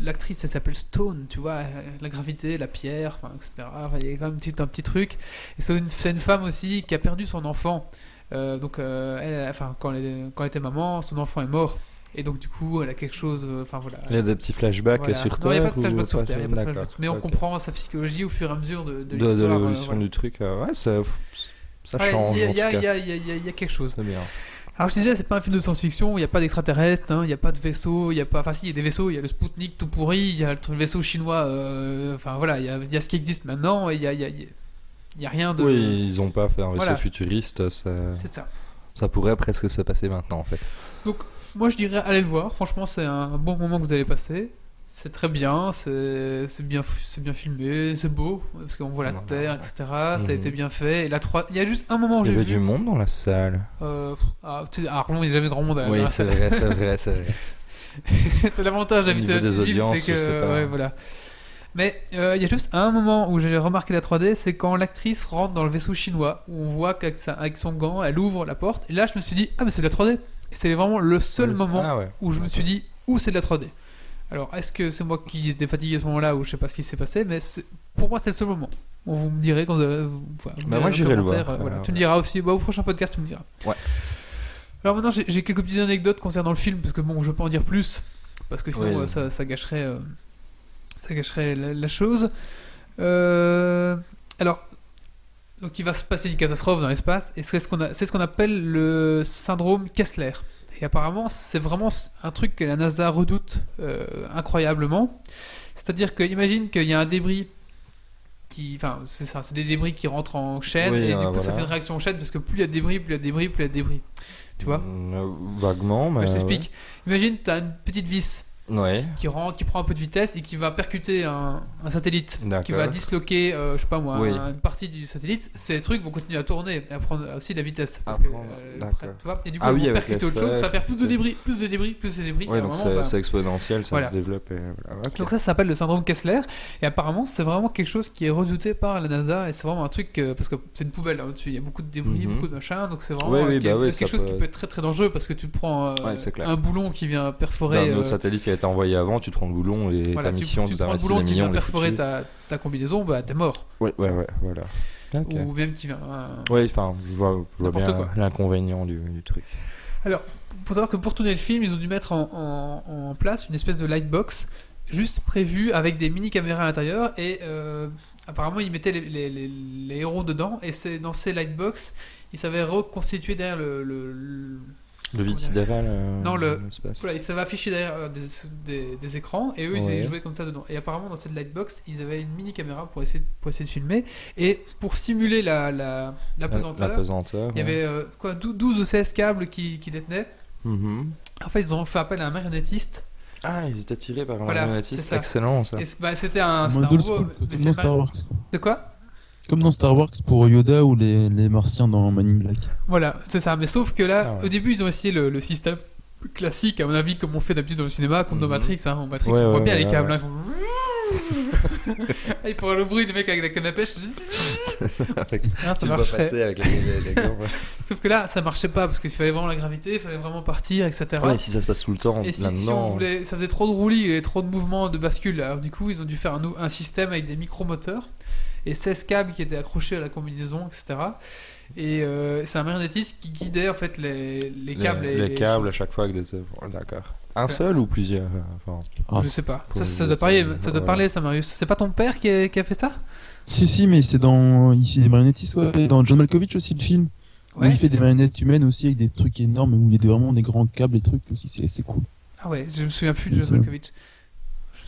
Speaker 1: l'actrice, elle s'appelle Stone, tu vois, la gravité, la pierre, enfin, etc. Enfin, il y a quand même tout un petit truc. Et c'est une, femme aussi qui a perdu son enfant. Euh, donc, elle, enfin, quand elle, quand elle était maman, son enfant est mort. Et donc, du coup, elle a quelque chose. euh, voilà.
Speaker 3: Il y a des petits flashbacks
Speaker 1: Voilà.
Speaker 3: sur
Speaker 1: Non,
Speaker 3: Terre
Speaker 1: il n'y a pas de sur de flashback. Mais on comprend sa psychologie au fur et à mesure de, de
Speaker 3: de, de
Speaker 1: l'histoire. euh,
Speaker 3: l'évolution
Speaker 1: voilà.
Speaker 3: du truc. euh, ouais, ça, ça
Speaker 1: Ouais,
Speaker 3: change.
Speaker 1: Il y, y y y a- quelque chose.
Speaker 3: C'est bien.
Speaker 1: Alors je disais, c'est pas un film de science-fiction, il n'y a pas d'extraterrestres, hein, il n'y a pas de vaisseau, il y a pas. Enfin si, il y a des vaisseaux, il y a le Spoutnik tout pourri, il y a le vaisseau chinois, euh, enfin voilà, il y a, il y a ce qui existe maintenant, et il y a, y y rien de.
Speaker 3: Oui, ils ont pas fait un vaisseau
Speaker 1: Voilà.
Speaker 3: futuriste. Ça,
Speaker 1: C'est ça.
Speaker 3: ça pourrait presque se passer maintenant, en fait.
Speaker 1: Moi je dirais, allez le voir, franchement c'est un bon moment que vous allez passer. C'est très bien, c'est bien, bien filmé, c'est beau, parce qu'on voit la
Speaker 3: Voilà.
Speaker 1: Terre, etc. Ça a
Speaker 3: Mhm.
Speaker 1: été bien fait. Et la 3... Il y a juste un moment où
Speaker 3: Il y
Speaker 1: j'ai
Speaker 3: avait
Speaker 1: vu.
Speaker 3: du monde dans la salle.
Speaker 1: Euh, ah, tu- ah, Arlon, il n'y a jamais grand monde à la
Speaker 3: Oui, c'est vrai, c'est vrai, c'est vrai.
Speaker 1: c'est l'avantage d'habiter à c'est que
Speaker 3: pas.
Speaker 1: ouais, voilà. Mais euh, il y a juste un moment où j'ai remarqué la 3D, c'est quand l'actrice rentre dans le vaisseau chinois, où on voit qu'avec son gant, elle ouvre la porte, et là je me suis dit ah mais c'est de la 3D. C'est vraiment le seul moment
Speaker 3: Ah ouais.
Speaker 1: où je me suis dit où c'est de la 3D. Alors est-ce que c'est moi qui étais fatigué à ce moment-là ou je sais pas ce qui s'est passé, mais pour moi c'est le seul moment. Bon, vous me direz quand vous, vous- vous me
Speaker 3: Bah, moi, j'irai le voir.
Speaker 1: euh, voilà.
Speaker 3: Euh,
Speaker 1: Tu me diras aussi, bah, au prochain podcast tu me diras.
Speaker 3: Ouais.
Speaker 1: Alors maintenant j'ai quelques petites anecdotes concernant le film parce que bon je veux pas en dire plus parce que sinon
Speaker 3: Oui.
Speaker 1: euh, ça, ça gâcherait euh, ça gâcherait la, la chose. Euh, alors donc il va se passer une catastrophe dans l'espace et c'est ce qu'on ce appelle le syndrome Kessler. Et apparemment c'est vraiment un truc que la NASA redoute euh, incroyablement. C'est-à-dire que imagine qu'il y a un débris qui, enfin c'est ça, c'est des débris qui rentrent en chaîne
Speaker 3: Oui,
Speaker 1: et du
Speaker 3: euh,
Speaker 1: coup ça fait une réaction en chaîne parce que plus il y a de débris, plus il y a de débris, plus il y a de débris. Tu vois?
Speaker 3: Euh, Vaguement, mais.
Speaker 1: je t'explique. Imagine, tu as une petite vis
Speaker 3: Ouais.
Speaker 1: qui rentre, qui prend un peu de vitesse et qui va percuter un, un satellite, qui va disloquer, euh, je sais pas moi,
Speaker 3: Oui.
Speaker 1: une partie du satellite. Ces trucs vont continuer à tourner et à prendre aussi de la vitesse. Parce que, euh, tu vois, et du coup,
Speaker 3: Ah
Speaker 1: ils
Speaker 3: oui,
Speaker 1: vont
Speaker 3: avec
Speaker 1: percuter autre chose, ça va faire plus de débris, plus de débris, plus de débris.
Speaker 3: Ouais,
Speaker 1: un
Speaker 3: donc c'est
Speaker 1: bah,
Speaker 3: exponentiel, ça
Speaker 1: voilà.
Speaker 3: se développe. Et voilà. ok.
Speaker 1: donc ça, ça s'appelle le syndrome Kessler. Et apparemment, c'est vraiment quelque chose qui est redouté par la NASA. Et c'est vraiment un truc euh, parce que c'est une poubelle là au-dessus. Il y a beaucoup de débris,
Speaker 3: Mhm.
Speaker 1: beaucoup de machins. Donc c'est vraiment quelque
Speaker 3: bah
Speaker 1: chose qui
Speaker 3: peut-
Speaker 1: être très très dangereux parce que tu prends un boulon qui vient perforer.
Speaker 3: D'un autre satellite qui a été envoyé avant, tu te prends le boulon et
Speaker 1: voilà,
Speaker 3: ta
Speaker 1: tu,
Speaker 3: mission
Speaker 1: tu
Speaker 3: nous
Speaker 1: prends le boulon qui
Speaker 3: millions,
Speaker 1: vient perforer ta, ta combinaison, bah t'es mort.
Speaker 3: Ouais, ouais, ouais, voilà.
Speaker 1: Ou même qui vient. euh,
Speaker 3: Ouais, enfin, je vois, je vois
Speaker 1: N'importe
Speaker 3: bien
Speaker 1: quoi.
Speaker 3: l'inconvénient du, du truc.
Speaker 1: faut savoir que pour tourner le film, ils ont dû mettre en, en- en place une espèce de lightbox juste prévue avec des mini caméras à l'intérieur et euh, apparemment, ils mettaient les, les- les- les héros dedans, et c'est dans ces lightbox, ils savaient reconstituer derrière le. le- le-
Speaker 3: Le vide sidéral. euh,
Speaker 1: Non, le-
Speaker 3: l'espace.
Speaker 1: Voilà, ils savaient afficher derrière euh, des, des- des écrans, et eux, ils
Speaker 3: Ouais.
Speaker 1: jouaient comme ça dedans. Et apparemment, dans cette lightbox, ils avaient une mini caméra pour essayer, pour essayer de filmer, et pour simuler la, la, la pesanteur,
Speaker 3: La pesanteur.
Speaker 1: il y avait euh, quoi, 12 12 ou 16 câbles qui, qui détenaient.
Speaker 3: ouais. Mhm.
Speaker 1: En fait, ils ont fait appel à un marionnettiste.
Speaker 3: Ah, ils étaient tirés par un
Speaker 1: Voilà,
Speaker 3: marionnettiste.
Speaker 1: c'est ça.
Speaker 3: Excellent ça.
Speaker 1: Bah, c'était un,
Speaker 2: Comme
Speaker 1: c'était un
Speaker 2: old
Speaker 1: robot,
Speaker 2: school,
Speaker 1: mais
Speaker 2: comme
Speaker 1: c'est
Speaker 2: dans
Speaker 1: pas-
Speaker 2: Star Wars.
Speaker 1: De quoi?
Speaker 2: Comme dans Star Wars pour Yoda ou les, les Martiens dans Man in Black.
Speaker 1: Voilà, c'est ça. Mais sauf que là,
Speaker 3: Ah ouais.
Speaker 1: au début, ils ont essayé le, le système classique, à mon avis, comme on fait d'habitude dans le cinéma, comme dans
Speaker 3: Mhm.
Speaker 1: Matrix. Hein. En Matrix,
Speaker 3: Ouais,
Speaker 1: on voit
Speaker 3: ouais,
Speaker 1: bien
Speaker 3: ouais,
Speaker 1: les câbles.
Speaker 3: ouais.
Speaker 1: hein, ils font. Et pour le bruit, le mec avec la canne à pêche.
Speaker 3: Avec-
Speaker 1: Ah, ça
Speaker 3: tu
Speaker 1: marcherait.
Speaker 3: passer avec les, les, les gants, ouais.
Speaker 1: Sauf que là, ça marchait pas parce qu'il fallait vraiment la gravité, il fallait vraiment partir, etc.
Speaker 3: Ouais, si ça se passe tout le temps
Speaker 1: Et si, si on
Speaker 3: là-dedans.
Speaker 1: voulait, ça faisait trop de roulis et trop de mouvements de bascule. Alors du coup, ils ont dû faire un, un système avec des micromoteurs et 16 câbles qui étaient accrochés à la combinaison, etc. Et euh, c'est un marionnettiste qui guidait en fait les, les câbles.
Speaker 3: les,
Speaker 1: et
Speaker 3: les câbles à chaque fois avec des œuvres. D'accord. Un seul ou plusieurs euh, enfin,
Speaker 2: Ah,
Speaker 1: Je sais pas. Ça, doit parler,
Speaker 3: euh,
Speaker 1: ça doit parler, ça, Marius. C'est pas ton père qui a, qui a fait ça?
Speaker 2: Si, si, mais c'est dans. Il fait des marionnettes, ouais. Et Dans John Malkovich aussi, le film. Où il fait des marionnettes humaines aussi avec des trucs énormes, où il y a des- vraiment des grands câbles et trucs aussi, c'est cool.
Speaker 1: Ah ouais, je me souviens plus de John Malkovich.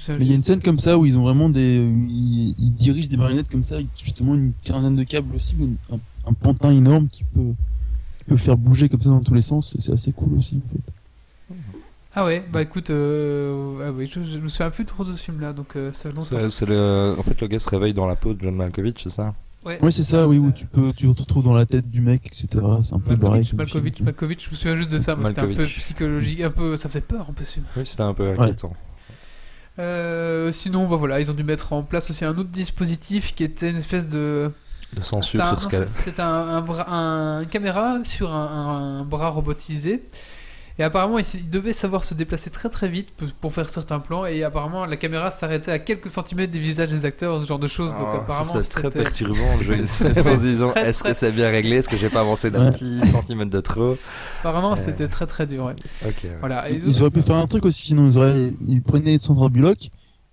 Speaker 2: Mais il y a une scène comme ça où ils ont vraiment des. Ils, ils dirigent des marionnettes comme ça, avec justement une quinzaine de câbles aussi, un, un pantin énorme qui peut, qui peut faire bouger comme ça dans tous les sens, et c'est assez cool aussi en fait.
Speaker 1: Ah ouais, bah écoute, euh... ah ouais, je, je me souviens plus trop de ce film-là, donc euh, ça fait longtemps.
Speaker 3: c'est- le... En fait, le gars se réveille dans la peau de John Malkovich, c'est ça
Speaker 1: Ouais.
Speaker 2: Ouais, c'est ça, oui, où tu peux, tu te retrouves dans la tête du mec, etc. C'est un peu pareil.
Speaker 1: Malkovich, Malkovich, je me souviens juste de ça, mais c'était un peu psychologique, un peu, ça faisait peur un peu ce film.
Speaker 3: Oui, c'était un peu inquiétant.
Speaker 1: Euh, sinon, bah voilà, ils ont dû mettre en place aussi un autre dispositif qui était une espèce de.
Speaker 3: De censure
Speaker 1: C'est un-
Speaker 3: sur ce
Speaker 1: un, un, bras- un- une caméra sur un, un bras robotisé. Et apparemment, il, il devait savoir se déplacer très très vite pour, pour faire certains plans. Et apparemment, la caméra s'arrêtait à quelques centimètres des visages des acteurs, ce genre de choses. Donc
Speaker 3: Ah,
Speaker 1: apparemment,
Speaker 3: ça, c'est très
Speaker 1: c'était-
Speaker 3: perturbant en se disant est-ce que c'est bien réglé? Est-ce que j'ai pas avancé d'un petit centimètre de trop?
Speaker 1: Apparemment,
Speaker 3: Euh.
Speaker 1: c'était très très dur. ouais.
Speaker 3: Ok. ouais.
Speaker 1: Voilà. Et
Speaker 2: Ils auraient pu faire un truc aussi, sinon ils auraient, ils prenaient Sandra Bullock,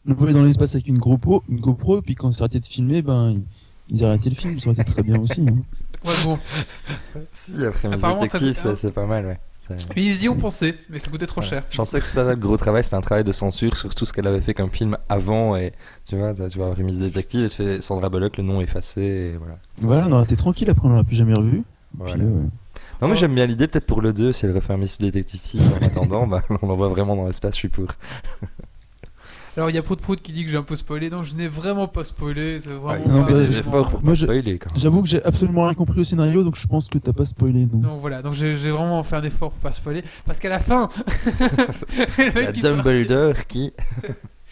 Speaker 2: ils l'envoyaient dans l'espace avec une GoPro, une GoPro, et puis quand ils arrêtaient de filmer, ben, ils, ils arrêtaient le film, ça aurait été très bien aussi. hein.
Speaker 1: Ouais, bon.
Speaker 3: Si, après mes
Speaker 1: Apparemment, ça
Speaker 3: c'est
Speaker 1: un-
Speaker 3: pas mal, ouais. C'est-
Speaker 1: Ils y ont pensé, mais ça coûtait trop
Speaker 3: Ouais.
Speaker 1: cher.
Speaker 3: Je pensais que ça, le gros travail, c'était un travail de censure sur tout ce qu'elle avait fait comme film avant. Et tu vois, tu vois, Remise détective, et tu fais Sandra Bullock, le nom effacé, et voilà.
Speaker 2: Voilà, on aurait été tranquille après, on l'aurait plus jamais revu.
Speaker 3: Voilà.
Speaker 2: Puis, euh,
Speaker 3: Non, mais j'aime bien l'idée, peut-être pour le 2, si elle refait un Miss Detective 6 en attendant, bah, on l'envoie vraiment dans l'espace, je suis pour.
Speaker 1: Alors il y a Prout Prout qui dit que j'ai un peu spoilé, donc je n'ai vraiment pas spoilé. C'est vraiment
Speaker 2: non,
Speaker 1: pas
Speaker 2: bah,
Speaker 3: pour
Speaker 2: Moi,
Speaker 3: spoiler.
Speaker 2: J'avoue que j'ai absolument rien compris au scénario, donc je pense que t'as pas spoilé. Non.
Speaker 1: Donc voilà, donc j'ai vraiment fait un effort pour pas spoiler, parce qu'à la fin,
Speaker 3: Il y a Dumbledore qui.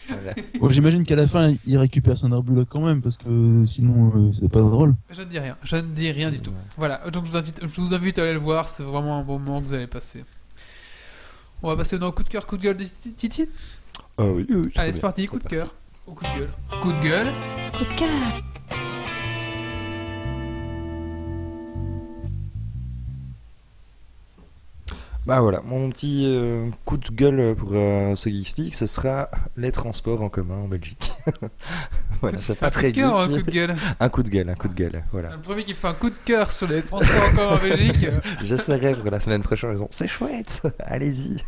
Speaker 3: Voilà.
Speaker 2: Bon, J'imagine qu'à la fin, il récupère son Bullock quand même, parce que sinon, euh, c'est pas drôle.
Speaker 1: Je ne dis rien, je ne dis rien du tout. Voilà, donc je vous invite, je vous invite à aller le voir, c'est vraiment un bon moment que vous allez passer. On va passer dans le coup de cœur, coup de gueule de Titi.
Speaker 3: Ah oui, oui,
Speaker 1: Allez, c'est parti, coup de cœur. Ou coup de gueule. Coup de gueule.
Speaker 6: Coup de cœur.
Speaker 3: Bah voilà, mon petit euh, coup de gueule pour euh, ce Geeks League, ce sera les transports en commun en Belgique. voilà, c'est pas
Speaker 1: un
Speaker 3: très
Speaker 1: coup de cœur, un coup de gueule.
Speaker 3: Un coup de gueule, un coup de gueule, voilà.
Speaker 1: Le premier qui fait un coup de cœur sur les transports encore en Belgique.
Speaker 3: J'essaierai pour la semaine prochaine en disant c'est chouette, allez-y.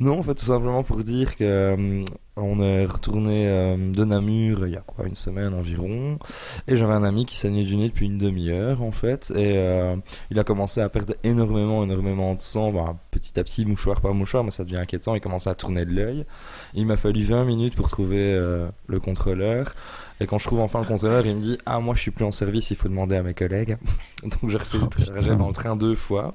Speaker 3: Non, en fait, tout simplement pour dire que euh, on est retourné euh, de Namur il y a quoi, une semaine environ, et j'avais un ami qui saignait du nez depuis une demi-heure en fait, et euh, il a commencé à perdre énormément, énormément de sang, bah, petit à petit, mouchoir par mouchoir, mais ça devient inquiétant, il commençait à tourner de l'œil. Il m'a fallu 20 minutes pour trouver euh, le contrôleur. Et quand je trouve enfin le contrôleur, il me dit Ah, moi je suis plus en service, il faut demander à mes collègues. Donc j'ai refait
Speaker 2: Oh,
Speaker 3: le trajet
Speaker 2: putain.
Speaker 3: dans le train deux fois.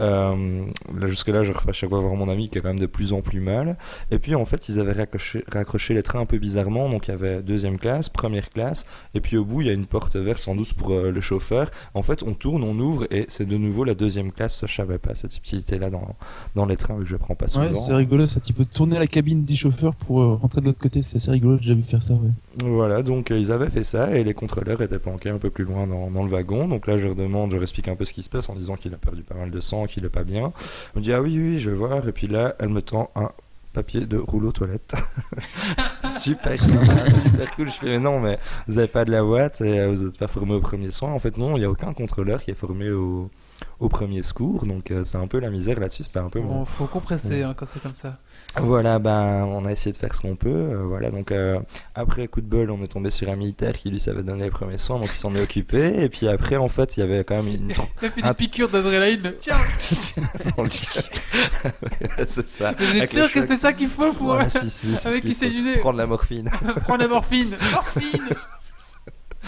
Speaker 3: Euh, là, jusque-là, je refais à chaque fois voir mon ami qui a quand même de plus en plus mal. Et puis en fait, ils avaient raccroché, raccroché les trains un peu bizarrement. Donc il y avait deuxième classe, première classe, et puis au bout, il y a une porte verte sans doute pour euh, le chauffeur. En fait, on tourne, on ouvre, et c'est de nouveau la deuxième classe. Ça, je savais pas cette subtilité-là dans, dans les trains, vu que je prends pas souvent.
Speaker 2: Ouais, c'est rigolo ça. Tu peux tourner la cabine du chauffeur pour euh, rentrer de l'autre côté. C'est assez rigolo, j'ai déjà vu faire ça. Ouais.
Speaker 3: Voilà, donc ils avaient fait ça et les contrôleurs étaient planqués un peu plus loin dans, dans le wagon. Donc là, je leur demande, je leur explique un peu ce qui se passe en disant qu'il a perdu pas mal de sang, qu'il est pas bien. Elle me dit ah oui, oui, je vais voir. Et puis là, elle me tend un papier de rouleau toilette. super sympa, super cool. Je fais mais non, mais vous avez pas de la boîte et euh, vous n'êtes pas formé au premier soin. En fait, non, il n'y a aucun contrôleur qui est formé au, au premier secours, donc euh, c'est un peu la misère là-dessus. C'était un peu
Speaker 1: Bon, faut compresser hein, quand c'est comme ça.
Speaker 3: Voilà, ben, on a essayé de faire ce qu'on peut. euh, voilà, donc euh, après coup de bol, on est tombé sur un militaire qui lui savait donner les premiers soins, donc il s'en est occupé. Et puis après, en fait, il y avait quand même une.
Speaker 1: Il a fait
Speaker 3: Un-
Speaker 1: des piqûres d'adrénaline. Tiens,
Speaker 3: cœur. c'est ça.
Speaker 1: vous êtes
Speaker 3: Avec
Speaker 1: sûr que c'est ça qu'il faut pour
Speaker 3: Ouais, si, si, c'est
Speaker 1: avec qui c'est.
Speaker 3: Prendre la morphine.
Speaker 1: prendre la morphine Morphine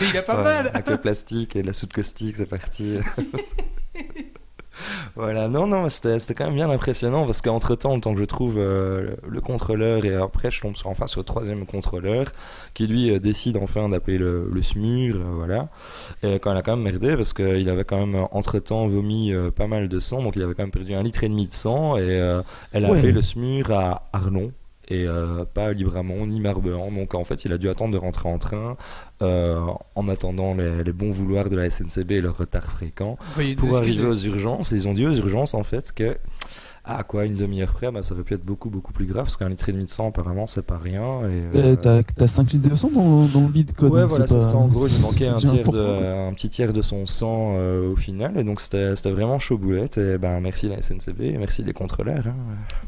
Speaker 1: Mais il a pas
Speaker 3: Ouais,
Speaker 1: mal
Speaker 3: Avec le plastique et la soude caustique, c'est parti. Voilà, non, non, c'était quand même bien impressionnant parce qu'entre temps, le temps que je trouve euh, le contrôleur et après je tombe sur, enfin sur le troisième contrôleur qui lui euh, décide enfin d'appeler le, le SMUR, euh, voilà. Et quand il a quand même merdé parce qu'il avait quand même entre temps vomi pas mal de sang, donc il avait quand même perdu un litre et demi de sang et elle a
Speaker 2: Ouais.
Speaker 3: appelé le SMUR à Arlon. Et euh, pas Libramont ni Marbehan. Donc en fait, il a dû attendre de rentrer en train euh, en attendant les, les bons vouloirs de la SNCB et leur retard fréquent pour arriver aux urgences. Et ils ont dit aux urgences en fait que à quoi une demi-heure près, bah, ça aurait pu être beaucoup beaucoup plus grave parce qu'un litre et demi de sang apparemment c'est pas rien. Et,
Speaker 2: Euh, T'as t'as 5 litres de sang dans, dans le bide, quoi.
Speaker 3: Ouais,
Speaker 2: donc
Speaker 3: voilà, c'est
Speaker 2: pas-
Speaker 3: ça. En gros, il manquait un tiers, de, un petit tiers de son sang euh, au final. Et donc, c'était c'était vraiment chaud boulette. Et ben, merci la SNCB, et merci les contrôleurs. hein.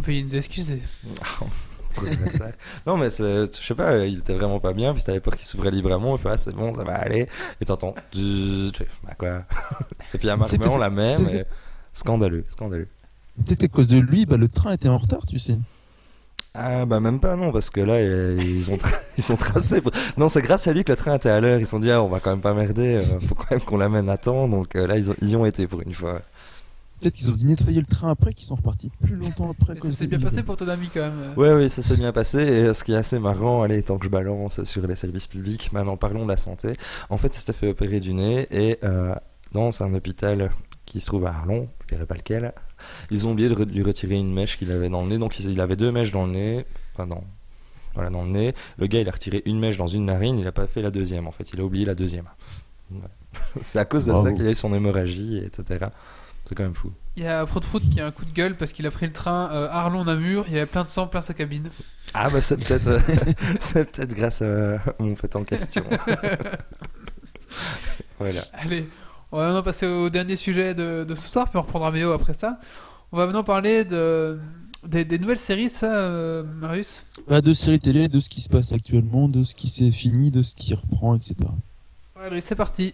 Speaker 1: Veuillez nous excuser.
Speaker 3: Non, mais je sais pas, il était vraiment pas bien. Puis t'avais peur qu'il s'ouvrait librement. Il fait, ah, c'est bon, ça va aller. Et t'entends, tu fais, bah quoi? et puis à
Speaker 2: peut-être-
Speaker 3: la même. et Scandaleux, scandaleux.
Speaker 2: Peut-être qu'à cause de lui, bah, le train était en retard, tu sais.
Speaker 3: Ah bah même pas non parce que là ils ont ils sont tracés. Non c'est grâce à lui que le train était à l'heure. Ils se sont dit ah on va quand même pas merder. euh, faut quand même qu'on l'amène à temps. Donc euh, là ils, ont- ils y ont été pour une fois.
Speaker 2: Peut-être qu'ils ont dû nettoyer le train après, qu'ils sont repartis plus longtemps après.
Speaker 1: ça s'est bien passé pour ton ami quand même.
Speaker 3: Ouais oui ça s'est bien passé. Et euh, ce qui est assez marrant, allez tant que je balance sur les services publics, maintenant parlons de la santé. En fait il s'était fait opérer du nez et euh, dans un hôpital qui se trouve à Arlon, je dirais pas lequel. Ils ont oublié de lui retirer une mèche qu'il avait dans le nez. Donc il avait deux mèches dans le nez. Enfin non. Voilà, dans le nez. Le gars, il a retiré une mèche dans une narine, il a pas fait la deuxième, en fait. Il a oublié la deuxième. C'est à cause de ça qu'il a eu son hémorragie, etc. C'est quand même fou.
Speaker 1: Il y a Prout Prout qui a un coup de gueule parce qu'il a pris le train euh, Arlon-Namur. Il y avait plein de sang, plein sa cabine.
Speaker 3: Ah bah c'est peut-être euh, peut-être grâce à mon fait en question. voilà.
Speaker 1: Allez, on va maintenant passer au dernier sujet de, de ce soir, puis on reprendra Méo après ça. On va maintenant parler de, des, des nouvelles séries, ça, euh, Marius?
Speaker 2: Bah, de séries télé, de ce qui se passe actuellement, de ce qui s'est fini, de ce qui reprend, etc.
Speaker 1: Allez, c'est parti.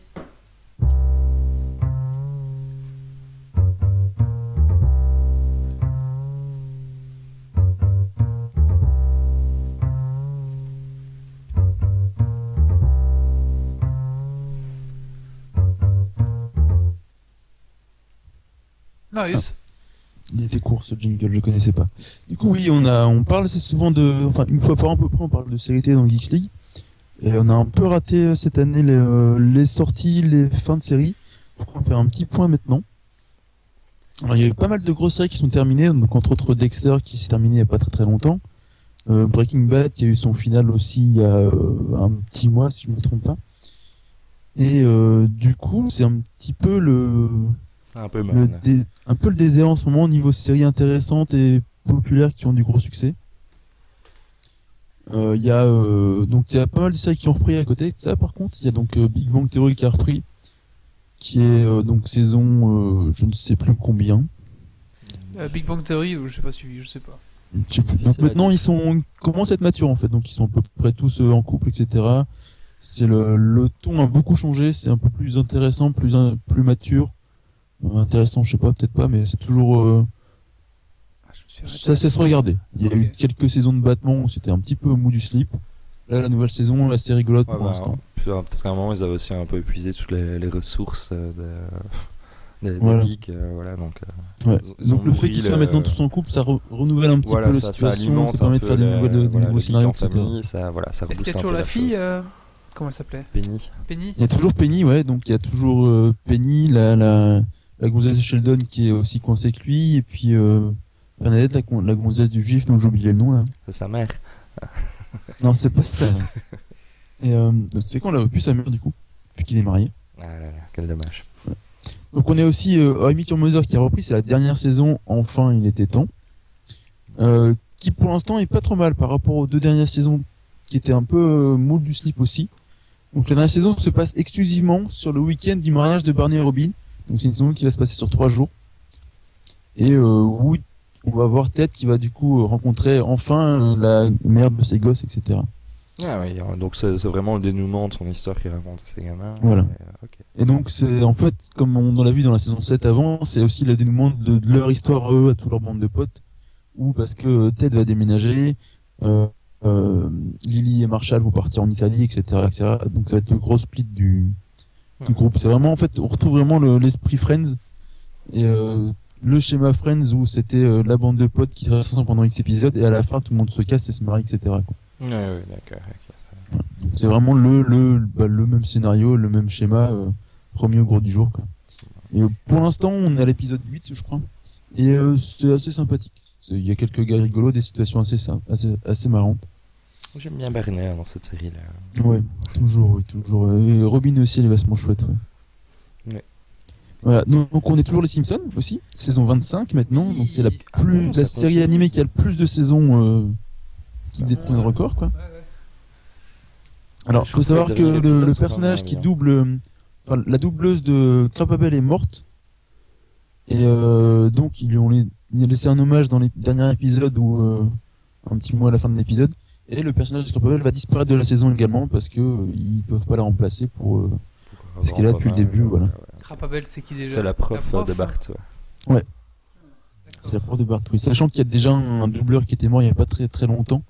Speaker 1: Marius
Speaker 2: Il était court ce jingle, je connaissais pas. Du coup, oui, on a, on parle assez souvent de, enfin, une fois par an à peu près, on parle de séries télé dans Geeks League. Et on a un peu raté euh, cette année les, euh, les sorties, les fins de série. On va faire un petit point maintenant. Alors, il y a eu pas mal de grosses séries qui sont terminées, donc entre autres Dexter qui s'est terminé il y a pas très très longtemps. Euh, Breaking Bad qui a eu son final aussi il y a un petit mois, si je me trompe pas. Et du coup, c'est un petit peu le,
Speaker 3: Un peu
Speaker 2: le
Speaker 3: mal.
Speaker 2: dé- un peu le désert en ce moment au niveau séries intéressantes et populaires qui ont du gros succès. Euh, Il y a euh, donc il y a pas mal de séries qui ont repris à côté de ça par contre. Il y a donc euh, Big Bang Theory qui a repris qui est euh, donc saison euh, je ne sais plus combien.
Speaker 1: Euh, Big Bang Theory, ou je sais pas suivi, je sais pas.
Speaker 2: Donc maintenant ils sont ils commencent à être matures en fait. Donc ils sont à peu près tous euh, en couple etc c'est le, le ton a beaucoup changé. C'est un peu plus intéressant plus plus mature. Euh, intéressant je sais pas peut-être pas mais c'est toujours euh,
Speaker 1: Ah,
Speaker 2: Ça c'est se regarder. Il y a eu quelques saisons de battement où c'était un petit peu au mou du slip. Là, la nouvelle saison, là, c'est rigolote
Speaker 3: Ouais,
Speaker 2: pour
Speaker 3: bah,
Speaker 2: l'instant.
Speaker 3: Peut-être qu'à un moment ils avaient aussi un peu épuisé toutes les, les ressources euh, de, des, des
Speaker 2: Voilà.
Speaker 3: geeks, euh, voilà, donc, euh,
Speaker 2: Ouais.
Speaker 3: ils ont
Speaker 2: Donc le fait qu'ils soient
Speaker 3: le-
Speaker 2: maintenant tous en couple, ça re- renouvelle un petit
Speaker 3: voilà,
Speaker 2: peu la
Speaker 3: ça, ça
Speaker 2: situation,
Speaker 3: alimente
Speaker 2: ça permet de faire des,
Speaker 3: la-
Speaker 2: nouvelles, des
Speaker 3: voilà,
Speaker 2: nouveaux scénarios, etc.
Speaker 3: famille, ça, voilà, ça
Speaker 1: Est-ce qu'il y a toujours la fille Comment elle s'appelait?
Speaker 3: Penny.
Speaker 1: Penny
Speaker 2: Il y a toujours Penny, ouais, donc il y a toujours euh, Penny, la, la, la gonzesse de Sheldon qui est aussi coincée que lui, et puis euh, Bernadette, la, la gonzesse du juif, dont j'ai oublié le nom là.
Speaker 3: C'est sa mère.
Speaker 2: Non, c'est pas ça. et euh, c'est quand on l'a plus sa mère du coup, puis qu'il est marié.
Speaker 3: Ah là là, quel dommage.
Speaker 2: Donc on est aussi euh, Your Mother qui a repris, c'est la dernière saison, enfin il était temps. Euh, qui pour l'instant est pas trop mal par rapport aux deux dernières saisons qui étaient un peu euh, moule du slip aussi. Donc la dernière saison se passe exclusivement sur le week-end du mariage de Barney et Robin. Donc c'est une saison qui va se passer sur trois jours. Et euh, où on va voir Ted qui va du coup rencontrer enfin la mère de ses gosses, etc.
Speaker 3: Ah oui, donc c'est vraiment le dénouement de son histoire qu'il raconte à ses gamins.
Speaker 2: Voilà.
Speaker 3: Et, euh.
Speaker 2: Et donc c'est en fait, comme on l'a vu dans la saison 7 avant, c'est aussi le dénouement de, de leur histoire eux à toute leur bande de potes. Ou parce que Ted va déménager, euh, euh, Lily et Marshall vont partir en Italie, etc., etc. Donc ça va être le gros split du, du groupe. C'est vraiment en fait, on retrouve vraiment le- l'esprit Friends et euh, le schéma Friends où c'était euh, la bande de potes qui reste ensemble pendant X épisodes et à la fin tout le monde se casse et se marie, etc. quoi.
Speaker 3: Ouais, ouais, d'accord.
Speaker 2: c'est vraiment le le bah, le même scénario, le même schéma euh, remis au gros du jour. Quoi. Et euh, pour l'instant, on est à l'épisode 8, je crois. Et euh, c'est assez sympathique. Il y a quelques gars rigolos, des situations assez assez assez marrantes.
Speaker 3: J'aime bien Barney hein, dans cette série-là.
Speaker 2: Ouais, toujours, oui, toujours. Et Robin aussi, elle est vachement chouette. Ouais.
Speaker 3: Ouais.
Speaker 2: Voilà, donc, donc on est toujours les Simpsons aussi, saison 25 maintenant. Donc c'est la
Speaker 3: Ah
Speaker 2: plus
Speaker 3: bon,
Speaker 2: la série
Speaker 3: continue.
Speaker 2: animée qui a le plus de saisons euh, qui
Speaker 3: Ah
Speaker 2: détient le record, quoi. Alors,
Speaker 3: Je
Speaker 2: faut savoir
Speaker 3: que le
Speaker 2: personnage qui double, euh, enfin, la doubleuse de Crapabel est morte. Et euh, donc, ils lui ont, il laissé un hommage dans les derniers épisodes ou euh, un petit mot à la fin de l'épisode. Et le personnage de Crapabel va disparaître de la saison également parce que euh, ils peuvent pas la remplacer pour. euh, Parce qu'il est là depuis le début, voilà.
Speaker 1: Crapabel, c'est qui déjà
Speaker 3: C'est la prof, de Bart. ouais.
Speaker 2: C'est la prof de Bart. Oui, sachant qu'il y a déjà un doubleur qui était mort il y a pas très très longtemps,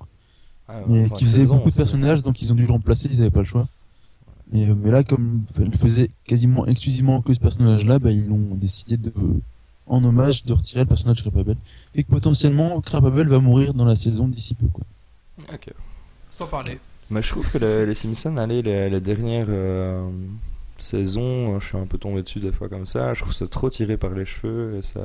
Speaker 3: Ah,
Speaker 2: mais qui faisait beaucoup de personnages, donc ils ont dû le remplacer, ils avaient pas le choix. Et, euh, mais là, comme elle faisait quasiment exclusivement que ce personnage-là, bah, ils ont décidé de, en hommage, de retirer le personnage de Crapabel. Et que potentiellement, Crapabel va mourir dans la saison d'ici peu, quoi.
Speaker 3: Ok.
Speaker 1: Sans parler.
Speaker 3: Mais je trouve que le- les Simpsons, allez, les, les dernières euh, saisons, euh, je suis un peu tombé dessus des fois comme ça. Je trouve ça trop tiré par les cheveux et ça.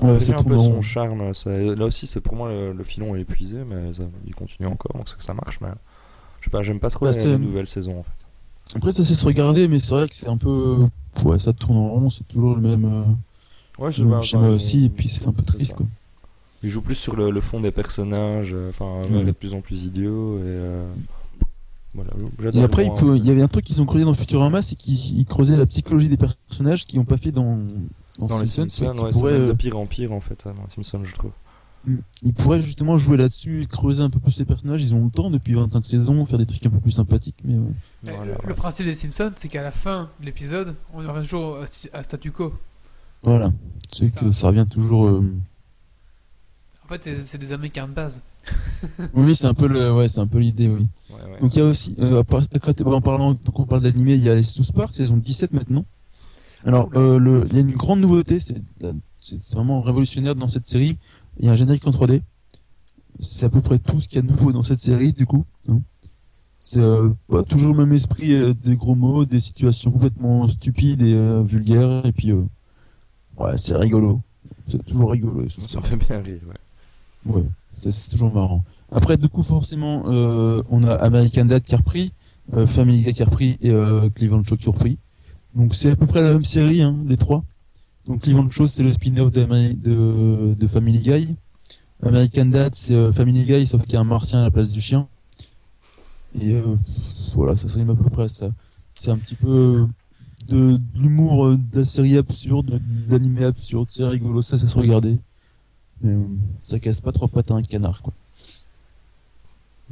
Speaker 2: Ouais,
Speaker 3: c'est un peu son charme. ça- là aussi, c'est pour moi le, le filon est épuisé, mais ça- il continue encore, donc c'est que ça marche. Mais je sais pas, j'aime pas trop
Speaker 2: Bah,
Speaker 3: les, les nouvelles saisons en fait.
Speaker 2: Après, ça c'est se regarder, mais c'est vrai que c'est un peu, ouais, ça tourne en rond, c'est toujours le même, euh,
Speaker 3: Ouais,
Speaker 2: le même schéma aussi, et puis c'est un peu triste, quoi.
Speaker 3: Il joue plus sur le, le fond des personnages, euh, enfin,
Speaker 2: Ouais.
Speaker 3: de plus en plus idiot et. euh, voilà,
Speaker 2: Et
Speaker 3: j'adore
Speaker 2: après, il,
Speaker 3: vraiment,
Speaker 2: peut- il y avait un truc qu'ils ont creusé dans Futurama, c'est qu'ils ils creusaient la psychologie des personnages qu'ils n'ont pas fait dans, dans,
Speaker 3: dans les
Speaker 2: Simpsons.
Speaker 3: Simpsons,
Speaker 2: qui
Speaker 3: ouais, même de
Speaker 2: euh,
Speaker 3: pire en pire en fait, hein, dans les Simpsons, je trouve.
Speaker 2: Ils pourraient justement jouer là-dessus, creuser un peu plus les personnages. Ils ont le temps depuis 25 saisons, faire des trucs un peu plus sympathiques. Mais ouais.
Speaker 3: Voilà,
Speaker 1: le,
Speaker 3: ouais.
Speaker 1: le principe des Simpsons, c'est qu'à la fin de l'épisode, on aura toujours à, statu quo.
Speaker 2: voilà, c'est que ça revient toujours. euh,
Speaker 1: fait, c'est- des Américains de base.
Speaker 2: Oui, c'est un peu le, ouais, c'est un peu l'idée, oui.
Speaker 3: Ouais, ouais.
Speaker 2: Donc il y a aussi, euh, côté- en parlant, tant qu'on parle d'animé, il y a les South Park, saison 17 maintenant. Alors, euh, le, il y a une grande nouveauté, c'est c'est vraiment révolutionnaire dans cette série. Il y a un générique en 3D. C'est à peu près tout ce qu'il y a de nouveau dans cette série, du coup. hein. C'est euh, pas toujours le même esprit, euh, des gros mots, des situations complètement stupides et euh, vulgaires, et puis euh, ouais, c'est rigolo. C'est toujours rigolo.
Speaker 3: Ça
Speaker 2: Park.
Speaker 3: fait bien rire, ouais.
Speaker 2: Ouais, c'est toujours marrant. Après, du coup, forcément, euh, on a American Dad qui a repris, euh, Family Guy qui a repris et euh, Cleveland Show qui a repris. Donc c'est à peu près la même série, hein, les trois. Donc Cleveland Show c'est le spin-off de, de Family Guy. American Dad c'est euh, Family Guy sauf qu'il y a un martien à la place du chien. Et euh, voilà, ça s'anime à peu près à ça. C'est un petit peu de, de l'humour euh, de la série absurde, de l'animé absurde, c'est rigolo, ça, ça se regarder. Mais euh, ça casse pas trois pattes à un canard, quoi.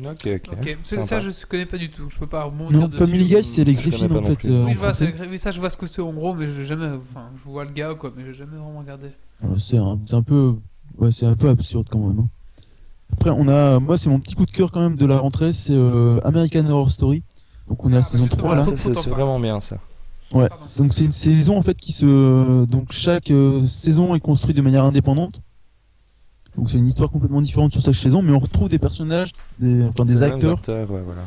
Speaker 3: Ok, ok.
Speaker 1: Ok, ça, je ne connais pas du tout. Je peux pas rebondir
Speaker 2: Non,
Speaker 1: dessus.
Speaker 2: Family Guy, c'est les Griffins en fait. euh,
Speaker 1: Oui,
Speaker 2: en
Speaker 1: ça, je vois ce que c'est en gros, mais je jamais. Enfin, je vois le gars, quoi, mais j'ai jamais vraiment regardé.
Speaker 2: Euh, C'est un, c'est un peu, ouais, c'est un peu absurde quand même. hein. Après, on a, moi, c'est mon petit coup de cœur quand même de la rentrée, c'est euh, American Horror Story. Donc on est à
Speaker 1: Ah,
Speaker 2: la saison
Speaker 1: justement,
Speaker 2: 3 là.
Speaker 3: C'est vraiment bien ça.
Speaker 2: Ouais.
Speaker 1: Pardon.
Speaker 2: Donc c'est une saison en fait qui se, donc chaque euh, saison est construite de manière indépendante. Donc c'est une histoire complètement différente sur chaque saison, mais on retrouve des personnages, des, enfin des acteurs
Speaker 3: acteurs, ouais, voilà.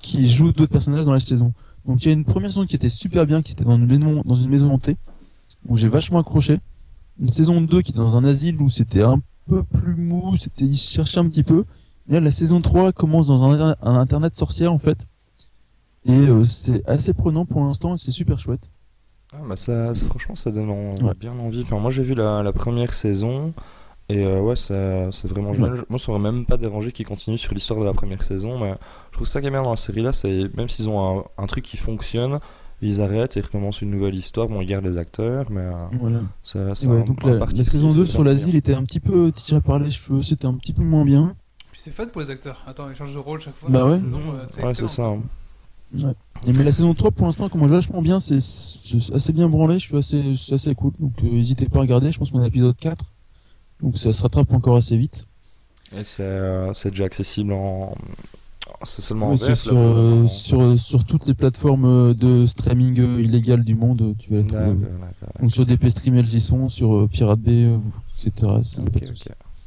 Speaker 2: qui jouent d'autres personnages dans la saison. Donc il y a une première saison qui était super bien, qui était dans une maison, dans une maison hantée, où j'ai vachement accroché. Une saison 2 qui était dans un asile où c'était un peu plus mou, c'était, ils cherchaient un petit peu. Et là, la saison 3 commence dans un, internet- un internat de sorcières, en fait. Et euh, c'est assez prenant pour l'instant, et c'est super chouette.
Speaker 3: Ah, bah ça, ça- franchement, ça donne en-
Speaker 2: Ouais.
Speaker 3: bien envie. Enfin, moi, j'ai vu la, la première saison. Et euh, ouais, ça- c'est vraiment génial. Moi, ça m'aurait même pas dérangé qu'ils continuent sur l'histoire de la première saison, mais je trouve ça qui est bien dans la série là, c'est même s'ils ont un, un truc qui fonctionne, ils arrêtent et recommencent une nouvelle histoire. Bon, ils gardent les acteurs, mais euh,
Speaker 2: Voilà.
Speaker 3: ça, c'est
Speaker 2: Ouais,
Speaker 3: un-
Speaker 2: donc
Speaker 3: un
Speaker 2: la,
Speaker 3: parti
Speaker 2: la
Speaker 3: pris,
Speaker 2: saison
Speaker 3: c'est
Speaker 2: 2 sur l'asile était un petit peu tirée par les cheveux, c'était un petit peu moins bien.
Speaker 1: C'est fun pour les acteurs. Attends, ils changent de rôle chaque fois.
Speaker 2: Bah
Speaker 1: dans la
Speaker 2: ouais.
Speaker 1: saison, euh, c'est
Speaker 3: Ouais, c'est ça. hein.
Speaker 2: Et mais la saison 3 pour l'instant commence vachement bien, c'est assez bien branlé, je suis assez, c'est assez cool. Donc euh, n'hésitez pas à regarder, je pense qu'on est à l'épisode 4. Donc ça se rattrape encore assez vite.
Speaker 3: Et c'est euh, c'est déjà accessible en. C'est seulement en
Speaker 2: Oui, c'est
Speaker 3: VF,
Speaker 2: sur,
Speaker 3: là,
Speaker 2: euh, sur, sur toutes les plateformes euh, de streaming euh, illégal du monde, tu vas les trouver.
Speaker 3: D'accord, d'accord.
Speaker 2: Donc sur DP Stream, y sont, sur Pirate Bay, etc. s'il y a
Speaker 3: Ok,
Speaker 2: pas de.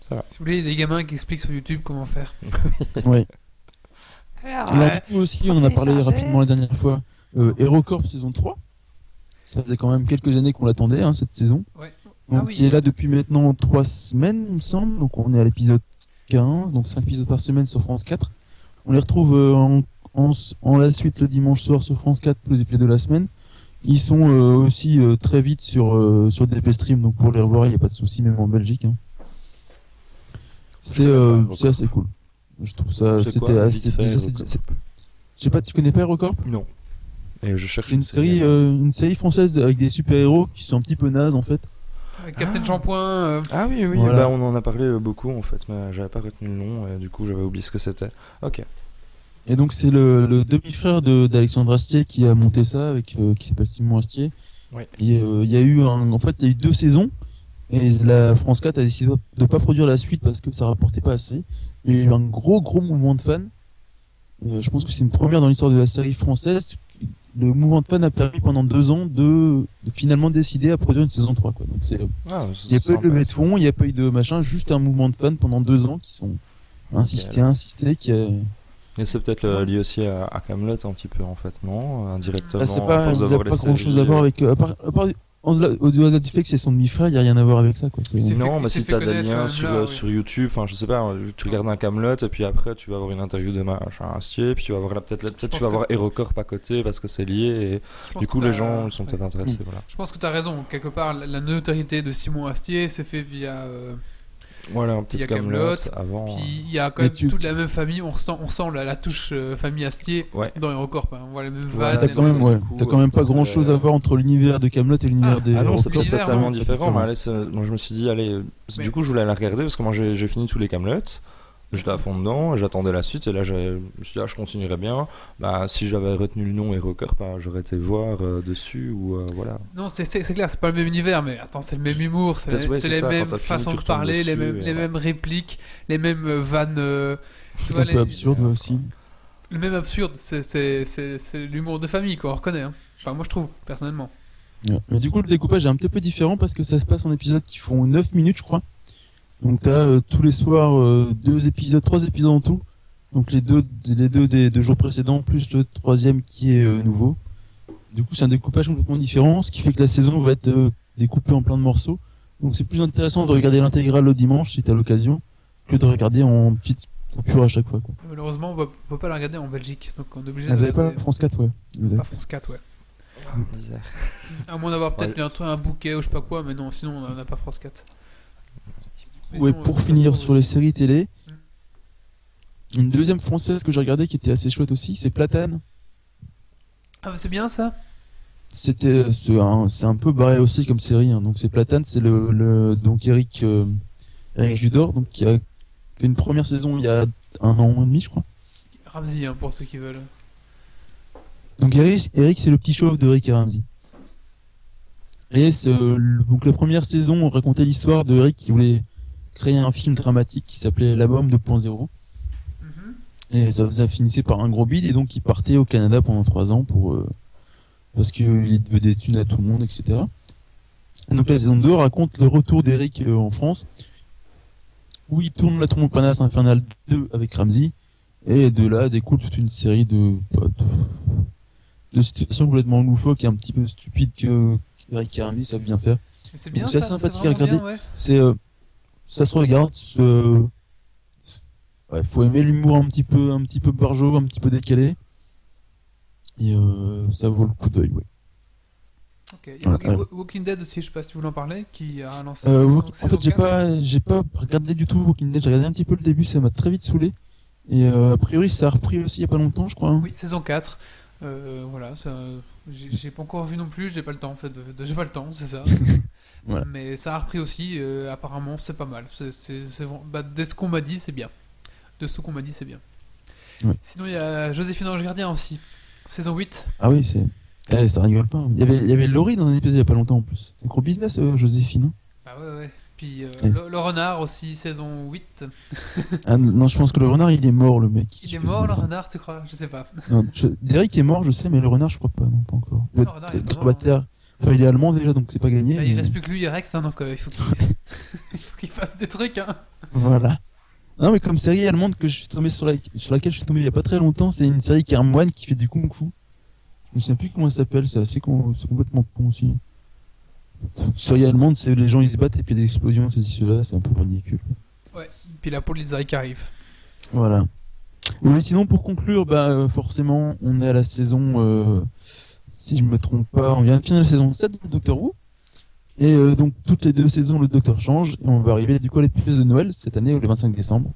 Speaker 3: Ça va.
Speaker 1: Si vous voulez des gamins qui expliquent sur YouTube comment faire.
Speaker 2: Ouais.
Speaker 1: Alors,
Speaker 2: Alors du coup aussi, on en a parlé rapidement la dernière fois. Euh, HeroCorp saison 3. Ça faisait quand même quelques années qu'on l'attendait, hein, cette saison.
Speaker 1: Ouais.
Speaker 2: Donc
Speaker 1: Ah oui.
Speaker 2: qui est là depuis maintenant 3 semaines, il me semble. Donc on est à l'épisode 15, donc 5 épisodes par semaine sur France 4. On les retrouve euh, en, en, en la suite le dimanche soir sur France 4 pour les épisodes de la semaine. Ils sont euh, aussi euh, très vite sur, euh, sur DP Stream, donc pour les revoir, il n'y a pas de souci, même en Belgique. hein. C'est euh, c'est assez cool. Je trouve ça, c'était assez. Je sais pas, tu connais pas HeroCorp
Speaker 3: Non. Et je cherche
Speaker 2: C'est une série, euh, une série française avec des super-héros qui sont un petit peu nazes en fait.
Speaker 1: Avec Captain
Speaker 3: Ah.
Speaker 1: Shampoing. euh,
Speaker 3: Ah oui, oui,
Speaker 2: Voilà.
Speaker 3: bah, on en a parlé euh, beaucoup en fait, mais j'avais pas retenu le nom et du coup j'avais oublié ce que c'était. Ok.
Speaker 2: Et donc c'est le, le demi-frère de- d'Alexandre Astier qui a monté ça, avec euh, qui s'appelle Simon Astier. Et euh, il y a eu un, en fait il y a eu deux saisons et la France 4 a décidé de pas produire la suite parce que ça rapportait pas assez. Il y a eu un gros gros mouvement de fans. Euh, je pense que c'est une première dans l'histoire de la série française. Le mouvement de fans a permis pendant deux ans de, de finalement décider à produire une saison 3 quoi. Donc c'est
Speaker 3: Ah,
Speaker 2: Il n'y a pas eu de levée de fonds, il n'y a pas eu de machin, juste un mouvement de fans pendant deux ans qui sont insistés, insistés, qui a...
Speaker 3: Et c'est peut-être euh, lié aussi à, à Camelot un petit peu en fait, non? Indirectement.
Speaker 2: Là, c'est
Speaker 3: à
Speaker 2: pas,
Speaker 3: force
Speaker 2: il
Speaker 3: de
Speaker 2: n'y a
Speaker 3: voir les
Speaker 2: pas grand chose
Speaker 3: séries,
Speaker 2: à voir avec. euh, à part, à part- au-delà au-delà du fait que c'est son demi-frère, il n'y a rien à voir avec ça. Quoi.
Speaker 3: Non, mais si t'as liens
Speaker 1: même
Speaker 3: sur,
Speaker 1: là,
Speaker 3: euh,
Speaker 1: oui.
Speaker 3: sur YouTube, enfin je sais pas, euh, tu regardes un Camelot et puis après tu vas avoir une interview de machin Astier, puis tu vas voir là peut-être peut-être
Speaker 1: pense
Speaker 3: tu vas
Speaker 1: que-
Speaker 3: voir HeroCorp à côté parce que c'est lié et du coup les
Speaker 1: t'as-
Speaker 3: gens ils sont peut-être
Speaker 1: ouais.
Speaker 3: intéressés. Voilà.
Speaker 1: Je pense que tu as raison. Quelque part, la, la notoriété de Simon Astier s'est fait via. euh,
Speaker 3: Voilà, un
Speaker 1: Il y
Speaker 3: petit
Speaker 1: a
Speaker 3: Camelot
Speaker 1: Kaamelott,
Speaker 3: avant.
Speaker 1: Puis il y a quand même
Speaker 2: tu-
Speaker 1: toute la même famille. On ressent, on ressent la, la touche euh, famille Astier
Speaker 3: Ouais.
Speaker 1: dans HeroCorp. hein. On voit les mêmes
Speaker 3: Voilà,
Speaker 1: vannes.
Speaker 2: T'as
Speaker 1: les
Speaker 2: quand même, ouais,
Speaker 3: coup,
Speaker 2: t'as quand même pas
Speaker 3: parce que-
Speaker 2: grand chose à voir entre l'univers de Camelot et l'univers
Speaker 1: Ah,
Speaker 2: des.
Speaker 3: Ah non, c'est totalement
Speaker 1: non,
Speaker 3: différent, mais
Speaker 2: différent.
Speaker 3: allez, moi je me suis dit, allez, euh,
Speaker 1: Mais-
Speaker 3: du coup je voulais la regarder parce que moi j'ai fini tous les Camelot, j'étais à fond dedans, j'attendais la suite et là je me suis dit, ah, je continuerai bien. Bah, si j'avais retenu le nom HeroCorp, bah, j'aurais été voir euh, dessus ou euh, voilà.
Speaker 1: Non, c'est c'est- c'est clair, c'est pas le même univers, mais attends, c'est le même humour, c'est
Speaker 3: ouais,
Speaker 1: les
Speaker 3: ça,
Speaker 1: mêmes façons de parler, les mêmes,
Speaker 3: et
Speaker 1: les
Speaker 3: ouais.
Speaker 1: mêmes répliques, les mêmes euh, vannes. euh,
Speaker 2: C'est un peu absurde aussi.
Speaker 1: Le même absurde, c'est- l'humour de famille, quoi, on reconnaît. hein. Enfin, moi je trouve, personnellement.
Speaker 2: Ouais. Mais du coup, le découpage est un petit peu différent parce que ça se passe en épisodes qui font 9 minutes, je crois. Donc t'as euh, tous les soirs euh, deux épisodes, trois épisodes en tout. Donc les deux, les deux des deux jours précédents plus le troisième qui est euh, nouveau. Du coup, c'est un découpage complètement différent, ce qui fait que la saison va être euh, découpée en plein de morceaux. Donc c'est plus intéressant de regarder l'intégrale le dimanche si t'as l'occasion que de regarder en petites coupures à chaque fois. Quoi.
Speaker 1: Malheureusement, on on peut pas la regarder en Belgique, donc on est obligé
Speaker 2: Ah, Vous
Speaker 1: de
Speaker 2: avez pas
Speaker 1: regarder-
Speaker 2: France 4, ouais. Vous avez-
Speaker 1: pas France 4, ouais.
Speaker 3: misère.
Speaker 1: À moins d'avoir peut-être
Speaker 3: Ouais.
Speaker 1: un, truc- un bouquet ou je sais pas quoi, mais non, sinon on n'a pas France 4.
Speaker 2: Ouais, pour
Speaker 1: euh,
Speaker 2: finir sur les séries télé,
Speaker 1: Mm.
Speaker 2: une deuxième française que j'ai regardée qui était assez chouette aussi, c'est Platane.
Speaker 1: Ah, mais c'est bien ça
Speaker 2: C'était c'est un, c'est un peu barré aussi comme série. hein. Donc c'est Platane, c'est le, le donc Eric euh, Eric Judor, donc qui a fait une première saison il y a un an et demi, je crois.
Speaker 1: Ramsey, hein, pour ceux qui veulent.
Speaker 2: Donc Eric, Eric c'est le petit chauve de Rick et Ramsey. Et euh, donc la première saison on racontait l'histoire de Eric qui voulait créer un film dramatique qui s'appelait L'album 2.0.
Speaker 1: Mhm.
Speaker 2: Et ça, ça finissait par un gros bide et donc il partait au Canada pendant trois ans pour euh, parce qu'il devait des thunes à tout le monde, etc. Et donc la saison 2 raconte le retour d'Eric euh, en France où il tourne la trompe Panas Infernal 2 avec Ramsey et de là découle toute une série de, de, de situations complètement loufoques et un petit peu stupides que Eric et Ramsey savent bien faire.
Speaker 1: C'est bien
Speaker 2: c'est
Speaker 1: ça,
Speaker 2: sympathique à regarder.
Speaker 1: ouais.
Speaker 2: C'est euh, ça se regarde ce... ouais, faut aimer l'humour un petit peu un petit peu barjot un petit peu décalé et euh, ça vaut le coup d'œil ouais.
Speaker 1: Ok. Ok. Il y a
Speaker 2: Ouais,
Speaker 1: Walking-
Speaker 2: ouais.
Speaker 1: Walking Dead aussi, je sais pas si tu voulais en parler, qui a lancé.
Speaker 2: Euh,
Speaker 1: saison-
Speaker 2: en
Speaker 1: saison
Speaker 2: fait, j'ai
Speaker 1: 4.
Speaker 2: pas, j'ai pas regardé du tout Walking Dead. J'ai regardé un petit peu le début, ça m'a très vite saoulé. Et euh, a priori, ça a repris aussi il y a pas longtemps, je crois. hein.
Speaker 1: Oui, saison 4. Euh, voilà, ça, j'ai pas encore vu non plus, j'ai pas le temps en fait, j'ai pas le temps, c'est ça.
Speaker 2: Voilà.
Speaker 1: Mais ça a repris aussi, euh, apparemment c'est pas mal. C'est, c'est, c'est vra- bah, de ce qu'on m'a dit, c'est bien. De ce qu'on m'a dit, c'est bien. Sinon, il y a Joséphine Ange Gardien aussi, saison 8.
Speaker 2: Ah oui, c'est. Eh, ça rigole pas. Il y avait, il y avait Laurie dans un épisode il y a pas longtemps en plus. C'est un gros business, euh, Joséphine. hein.
Speaker 1: Ah ouais, ouais. Puis euh,
Speaker 2: Ouais.
Speaker 1: le, le renard aussi, saison 8.
Speaker 2: Ah non, je pense que le renard, il est mort, le mec.
Speaker 1: Il est mort le renard, tu crois? Je sais pas.
Speaker 2: Non, je... Derek est mort, je sais, mais le renard, je crois pas, non, pas encore.
Speaker 1: Non, le renard, il est mort.
Speaker 2: Enfin, il est allemand déjà, donc c'est pas gagné.
Speaker 1: Là, il
Speaker 2: mais-
Speaker 1: reste plus que lui et Rex, hein, donc euh, il faut qu'il fasse des trucs. Hein.
Speaker 2: Voilà. Non, mais comme série allemande que je suis tombé sur, la... sur laquelle je suis tombé il y a pas très longtemps, c'est une série qui est un moine qui fait du kung fu. Je ne sais plus comment ça s'appelle, c'est assez con- complètement con aussi. Série allemande, c'est les gens ils se battent et puis des explosions, ceci, cela, c'est un peu ridicule.
Speaker 1: Puis la police qui arrive.
Speaker 2: Voilà. Oui, sinon pour conclure, bah euh, forcément, on est à la saison, euh, si je me trompe pas, on vient de finir la saison 7 de Doctor Who. Et euh, donc toutes les deux saisons, le Docteur change et on va arriver du coup à l'épisode de Noël cette année, le 25 décembre,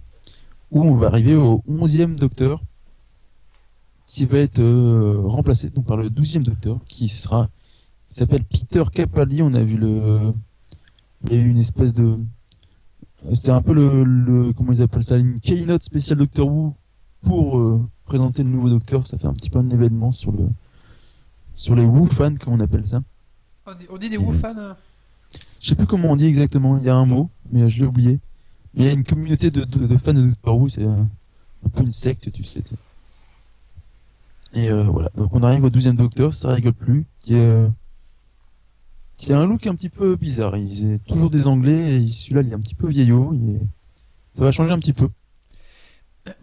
Speaker 2: où on va arriver au 11e Docteur, qui va être euh, remplacé donc par le 12e Docteur, qui sera, qui s'appelle Peter Capaldi. On a vu le, il y a eu une espèce de c'est un peu le, le comment ils appellent ça une keynote spéciale Doctor Who pour euh, présenter le nouveau Docteur. Ça fait un petit peu un événement sur le sur les Who fans comme on appelle ça.
Speaker 1: On dit, on dit des Who fans hein
Speaker 2: Je sais plus comment on dit exactement. Il y a un mot, mais euh, je l'ai oublié. Il y a une communauté de, de, de fans de Doctor Who. C'est un, un peu une secte, tu sais. Et euh, voilà. Donc on arrive au 12 Docteur. Ça rigole plus. Qui est euh, qui a un look un petit peu bizarre. Il est toujours des Anglais et celui-là il est un petit peu vieillot. Il est- Ça va changer un petit peu.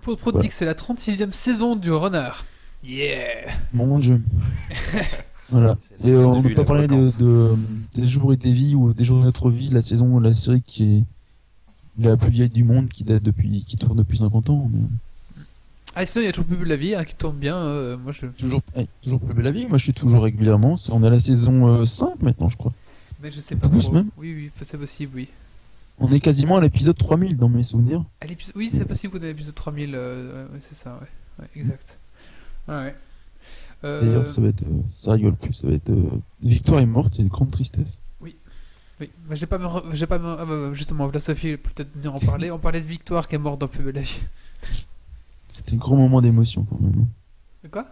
Speaker 1: Pour Pro
Speaker 2: Voilà.
Speaker 1: c'est la 36e saison du renard. Yeah
Speaker 2: Mon dieu. voilà. Et euh, on ne peut pas parler de,
Speaker 3: vacances.
Speaker 2: de- des jours et des vies ou des jours de notre vie, la saison, la série qui est la plus vieille du monde, qui date depuis, qui tourne depuis 50 ans. Mais...
Speaker 1: Ah, sinon, il y a toujours plus de la vie hein, qui tourne bien. euh, moi, je...
Speaker 2: Toujours, eh, toujours plus belle la vie. Moi, je suis toujours régulièrement. On est à la saison euh, 5 maintenant, je crois.
Speaker 1: Mais je sais pas
Speaker 2: Plus
Speaker 1: trop.
Speaker 2: même
Speaker 1: Oui, oui, c'est possible, oui.
Speaker 2: On est quasiment à l'épisode 3000 dans mes souvenirs.
Speaker 1: À l'épisode- Oui, c'est possible qu'on ait l'épisode 3000. euh, ouais, c'est ça, ouais. Ouais, exact. Ouais, ouais. Euh,
Speaker 2: D'ailleurs, ça va être, euh, ça rigole plus. Ça va être euh, Victoire est morte. C'est une grande tristesse.
Speaker 1: Oui, mais j'ai pas, j'ai pas, me- ah, bah, justement, voilà, Sophie peut peut-être venir en parler. On parlait de Victoire qui est morte dans Plus belle la vie.
Speaker 2: C'était un grand moment d'émotion quand même.
Speaker 1: De quoi?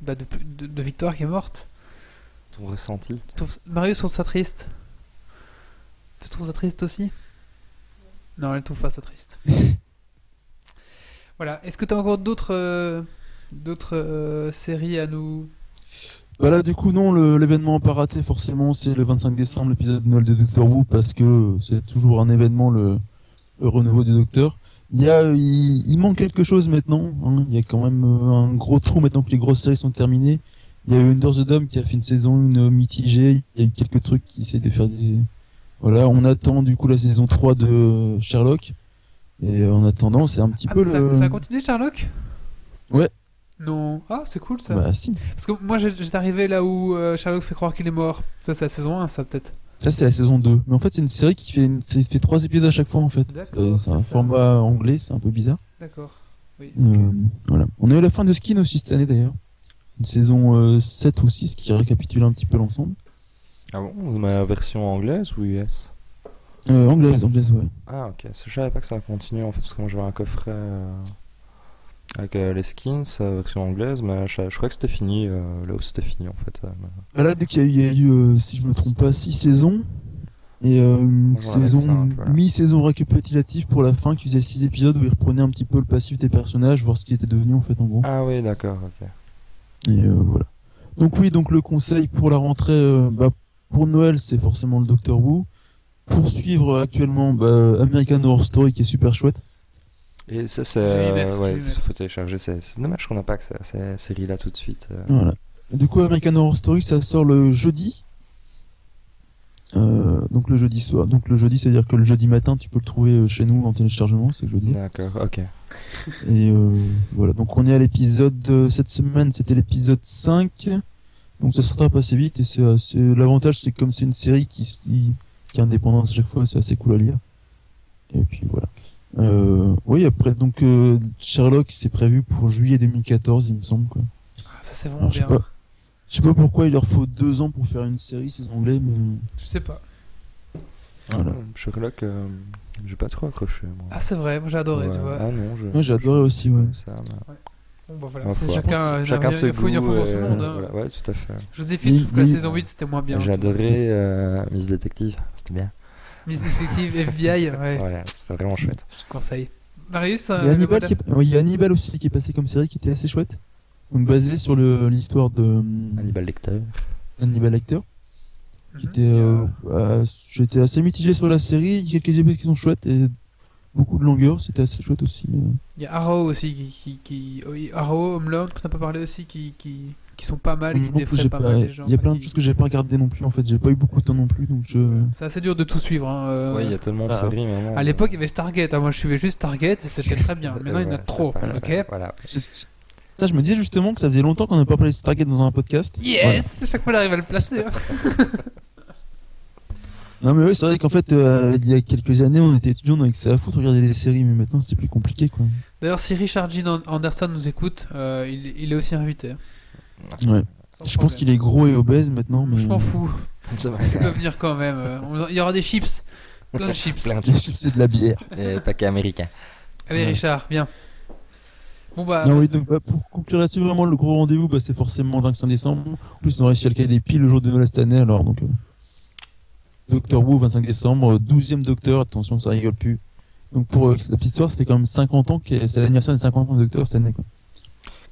Speaker 1: Bah de, de, de Victoire qui est morte.
Speaker 3: Ton ressenti
Speaker 1: trouves- Marius trouve ça triste? Tu trouves ça triste aussi? Non, elle trouve pas ça triste. voilà. Est-ce que tu as encore d'autres euh, d'autres euh, séries à nous
Speaker 2: Voilà, du coup, non, l'événement pas raté, forcément, c'est le 25 décembre, l'épisode de Noël de Doctor Who, parce que c'est toujours un événement, le, le renouveau du Docteur. Il y a, il, il manque quelque chose maintenant, hein. il y a quand même euh, un gros trou maintenant que les grosses séries sont terminées. Il y a eu Under the Dome qui a fait une saison une mitigée, il y a eu quelques trucs qui essaient de faire des... Voilà, on attend du coup la saison 3 de Sherlock, et en attendant, c'est un petit
Speaker 1: Ah,
Speaker 2: peu
Speaker 1: ça,
Speaker 2: le...
Speaker 1: ça a continué Sherlock?
Speaker 2: Ouais.
Speaker 1: Non. Ah, c'est cool ça.
Speaker 2: Bah si,
Speaker 1: Parce que moi j'étais arrivé là où euh, Sherlock fait croire qu'il est mort. Ça, c'est la saison 1, ça peut-être.
Speaker 2: ça c'est la saison 2. Mais en fait, c'est une série qui fait, une... c'est- fait trois épisodes à chaque fois en fait.
Speaker 1: D'accord,
Speaker 2: Euh, C'est un
Speaker 1: ça.
Speaker 2: format anglais, c'est un peu bizarre.
Speaker 1: D'accord. Oui.
Speaker 2: Euh, voilà. On a eu la fin de Skin aussi cette année d'ailleurs. Une saison euh, 7 ou 6 qui récapitule un petit peu l'ensemble.
Speaker 3: Ah bon Ma version anglaise ou US
Speaker 2: Euh, anglaise, anglaise, ouais.
Speaker 3: Ah ok, je savais pas que ça continuait en fait parce que moi j'avais un coffret euh, avec euh, les skins euh, version anglaise mais je, je croyais que c'était fini euh, là où c'était fini en fait. euh, mais-
Speaker 2: Bah là, dès qu'il y a eu, il y a eu, euh, si je me trompe pas, 6 saisons. Et euh, une saison,
Speaker 3: cinq, voilà.
Speaker 2: mi-saison récapitulative pour la fin qui faisait 6 épisodes où ils reprenaient un petit peu le passif des personnages, voir ce qui était devenu en fait en gros.
Speaker 3: Ah oui d'accord ok.
Speaker 2: Et euh, voilà. Donc oui, donc le conseil pour la rentrée, euh, bah, pour Noël, c'est forcément le Doctor Who. Pour suivre actuellement bah, American Horror Story qui est super chouette.
Speaker 3: Et ça c'est euh, ouais faut télécharger c'est c'est dommage qu'on n'a pas accès à ces séries là tout de suite. euh.
Speaker 2: Voilà. Du coup, American Horror Story, ça sort le jeudi. Euh, donc le jeudi soir. Donc le jeudi, c'est-à-dire que le jeudi matin, tu peux le trouver euh, chez nous en téléchargement, c'est que je veux dire.
Speaker 3: D'accord ok.
Speaker 2: Et euh, voilà. Donc on est à l'épisode de cette semaine, c'était l'épisode 5. Donc ça sortira pas assez vite et c'est assez- l'avantage c'est que comme c'est une série qui, se- qui, qui est indépendante à chaque fois, c'est assez cool à lire. Et puis voilà. Euh, oui, après donc euh, Sherlock c'est prévu pour juillet 2014, il me semble quoi.
Speaker 1: Ça, c'est vraiment
Speaker 2: Alors, je sais
Speaker 1: bien.
Speaker 2: pas, je sais pas pourquoi il leur faut deux ans pour faire une série, ces Anglais, mais
Speaker 1: Je sais pas.
Speaker 2: voilà.
Speaker 3: Sherlock, euh, j'ai pas trop accroché. Moi.
Speaker 1: Ah, c'est vrai, moi j'ai adoré,
Speaker 3: Ouais.
Speaker 1: tu vois.
Speaker 3: Ah non,
Speaker 2: j'ai adoré aussi, ouais.
Speaker 3: Ça, mais-
Speaker 1: Bon, bah voilà,
Speaker 3: Ouais, faut-
Speaker 1: chacun,
Speaker 3: chacun
Speaker 1: il
Speaker 3: ce
Speaker 1: faut info pour tout le monde. hein.
Speaker 3: voilà, ouais, tout à fait.
Speaker 1: Joséphine, je trouve que la saison 8 c'était moins bien.
Speaker 3: J'ai adoré euh, Miss Detective, c'était bien.
Speaker 1: Miss Detective FBI, ouais,
Speaker 3: Voilà, c'était vraiment chouette.
Speaker 1: je conseille. Marius,
Speaker 2: Il y a
Speaker 1: euh,
Speaker 2: Hannibal,
Speaker 1: voilà.
Speaker 2: qui est... oui, il y a Hannibal aussi qui est passé comme série qui était assez chouette. Donc basé sur l'histoire de hum,
Speaker 3: Hannibal Lecter.
Speaker 2: Hannibal Lecter.
Speaker 1: Mhm.
Speaker 2: euh, euh, j'étais assez mitigé sur la série. Il y a quelques épisodes qui sont chouettes et beaucoup de longueur. C'était assez chouette aussi. mais, euh,
Speaker 1: Il y a Arrow aussi, qui, qui, qui- oui, Arrow, Homeland, qu'on n'a pas parlé aussi, qui, qui, qui sont pas mal et qui défraient pas,
Speaker 2: pas-
Speaker 1: mal les gens.
Speaker 2: Il y a plein de choses que j'ai pas regardé non plus. En fait, j'ai pas eu beaucoup de temps non plus. Donc je.
Speaker 1: C'est assez dur de tout suivre. hein, euh,
Speaker 3: Ouais, il y a tellement de
Speaker 2: Ah.
Speaker 3: séries maintenant.
Speaker 1: À l'époque, il y avait Stargate. hein, Moi, je suivais juste Stargate et c'était très bien. Maintenant, il y en a trop.
Speaker 3: c'est pas-
Speaker 1: Ok.
Speaker 3: Voilà.
Speaker 2: Ça, je me disais justement que ça faisait longtemps qu'on n'a pas parlé de Stargate dans un podcast.
Speaker 1: Yes Chaque fois, il arrive à le placer. hein.
Speaker 2: Non mais oui, c'est vrai qu'en fait, euh, il y a quelques années, on était étudiants, on avait que ça à foutre regarder des séries, mais maintenant c'est plus compliqué quoi.
Speaker 1: D'ailleurs, si Richard Dean Anderson nous écoute, euh, il, il est aussi invité.
Speaker 2: Ouais. Je pense qu'il est gros et obèse maintenant, mais.
Speaker 1: Je m'en fous.
Speaker 3: Ça va.
Speaker 1: Il peut venir quand même. euh, on- Il y aura des chips. Plein de chips.
Speaker 3: Plein de chips.
Speaker 2: chips, c'est de la bière.
Speaker 3: Et paquet américain.
Speaker 1: Allez,
Speaker 2: Ouais.
Speaker 1: Richard, viens. Bon, bah.
Speaker 2: Non, oui, donc bah, pour conclure là-dessus, vraiment le gros rendez-vous, bah, c'est forcément le 25 décembre. En plus, on a réussi à le caler pile le jour de Noël cette année, alors donc. euh, Doctor Who, 25 décembre, 12ème Docteur, attention, ça rigole plus. Donc pour euh, la petite histoire, ça fait quand même 50 ans que c'est l'anniversaire des 50 ans de Docteur cette année. Quoi.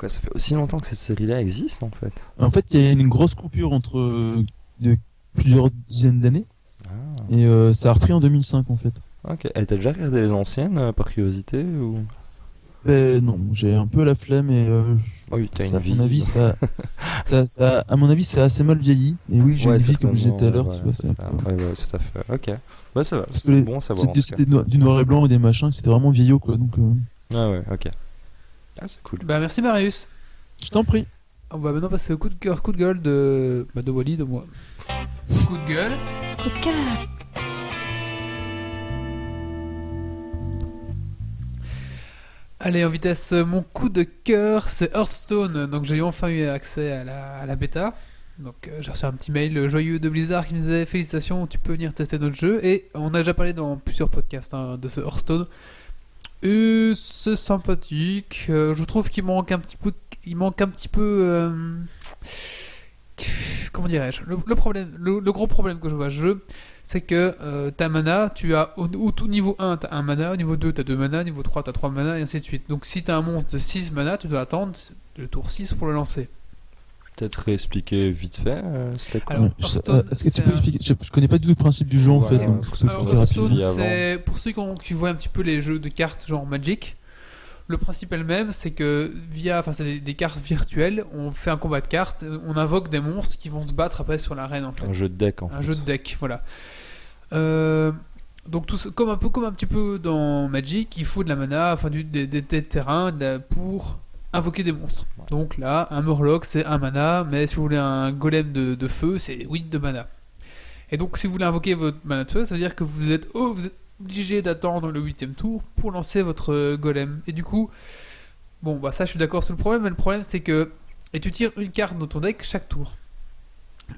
Speaker 3: Quoi, ça fait aussi longtemps que cette série-là existe en fait.
Speaker 2: En fait, il y a une grosse coupure entre euh, de plusieurs dizaines d'années,
Speaker 3: Ah.
Speaker 2: et euh, ça a repris en 2005 en fait.
Speaker 3: Ok. Elle t'a déjà regardé les anciennes euh, par curiosité ou?
Speaker 2: Ben non, j'ai un peu la flemme et
Speaker 3: Oh oui,
Speaker 2: ça,
Speaker 3: une
Speaker 2: à
Speaker 3: vie.
Speaker 2: mon avis, ça, ça, ça, à mon avis, c'est assez mal vieilli. Et oui, j'ai
Speaker 3: Ouais,
Speaker 2: une vie comme tout à l'heure.
Speaker 3: certainement,
Speaker 2: tu vois,
Speaker 3: ouais, ça.
Speaker 2: peu-
Speaker 3: tout à fait. Ok. Ouais, ça va.
Speaker 2: Parce que les-
Speaker 3: bon à savoir. en
Speaker 2: C'était du noir et blanc et des machins, c'était vraiment vieillot quoi. Donc,
Speaker 3: Ah ouais, ok. Ah, c'est cool.
Speaker 1: Bah, merci, Marius.
Speaker 2: je t'en prie.
Speaker 1: On va maintenant passer au coup de cœur, coup de gueule de, bah, de Wally, de moi. Coup de gueule.
Speaker 6: Coup de cœur.
Speaker 1: Allez, en vitesse, mon coup de cœur, c'est Hearthstone. Donc, j'ai enfin eu accès à la, à la bêta. Donc, euh, j'ai reçu un petit mail joyeux de Blizzard qui me disait Félicitations, tu peux venir tester notre jeu. Et on a déjà parlé dans plusieurs podcasts hein, de ce Hearthstone. Et c'est sympathique. Euh, je trouve qu'il manque un petit peu. Il manque un petit peu. euh, Comment dirais-je le, gros problème que je vois à ce jeu, c'est que euh, ta mana, tu as au, au niveau 1, tu as un mana, au niveau 2, tu as 2 mana, au niveau 3, tu as 3 mana, et ainsi de suite. Donc si tu as un monstre de 6 mana, tu dois attendre le tour 6 pour le lancer.
Speaker 3: Peut-être réexpliquer vite fait. euh, C'était quoi
Speaker 1: Alors,
Speaker 2: Ouais, je-
Speaker 1: Hearthstone,
Speaker 2: euh, Est-ce que tu peux
Speaker 1: un-
Speaker 2: expliquer je, je connais pas du tout le principe du jeu en
Speaker 3: Voilà,
Speaker 2: fait. donc
Speaker 3: ouais.
Speaker 2: faut que tu
Speaker 1: Alors,
Speaker 2: expliques rapidement.
Speaker 1: Hearthstone,
Speaker 3: rapidement.
Speaker 1: c'est pour ceux qui, ont- qui voient un petit peu les jeux de cartes genre Magic. Le principe est le même, c'est que via, enfin, c'est des, des cartes virtuelles, on fait un combat de cartes, on invoque des monstres qui vont se battre après sur l'arène en fait.
Speaker 3: Un jeu de deck en fait.
Speaker 1: un jeu de deck, voilà. Euh, donc tout ça- comme un peu comme un petit peu dans Magic, il faut de la mana, enfin du, des, des, des terrains de la- pour invoquer des monstres. Donc là, un Murloc c'est un mana, mais si vous voulez un golem de, de feu, c'est 8 de mana. Et donc si vous voulez invoquer votre mana de feu, ça veut dire que vous êtes, obligé d'attendre le 8ème tour pour lancer votre golem. Et du coup, bon bah ça je suis d'accord sur le problème, mais le problème c'est que et tu tires une carte dans ton deck chaque tour.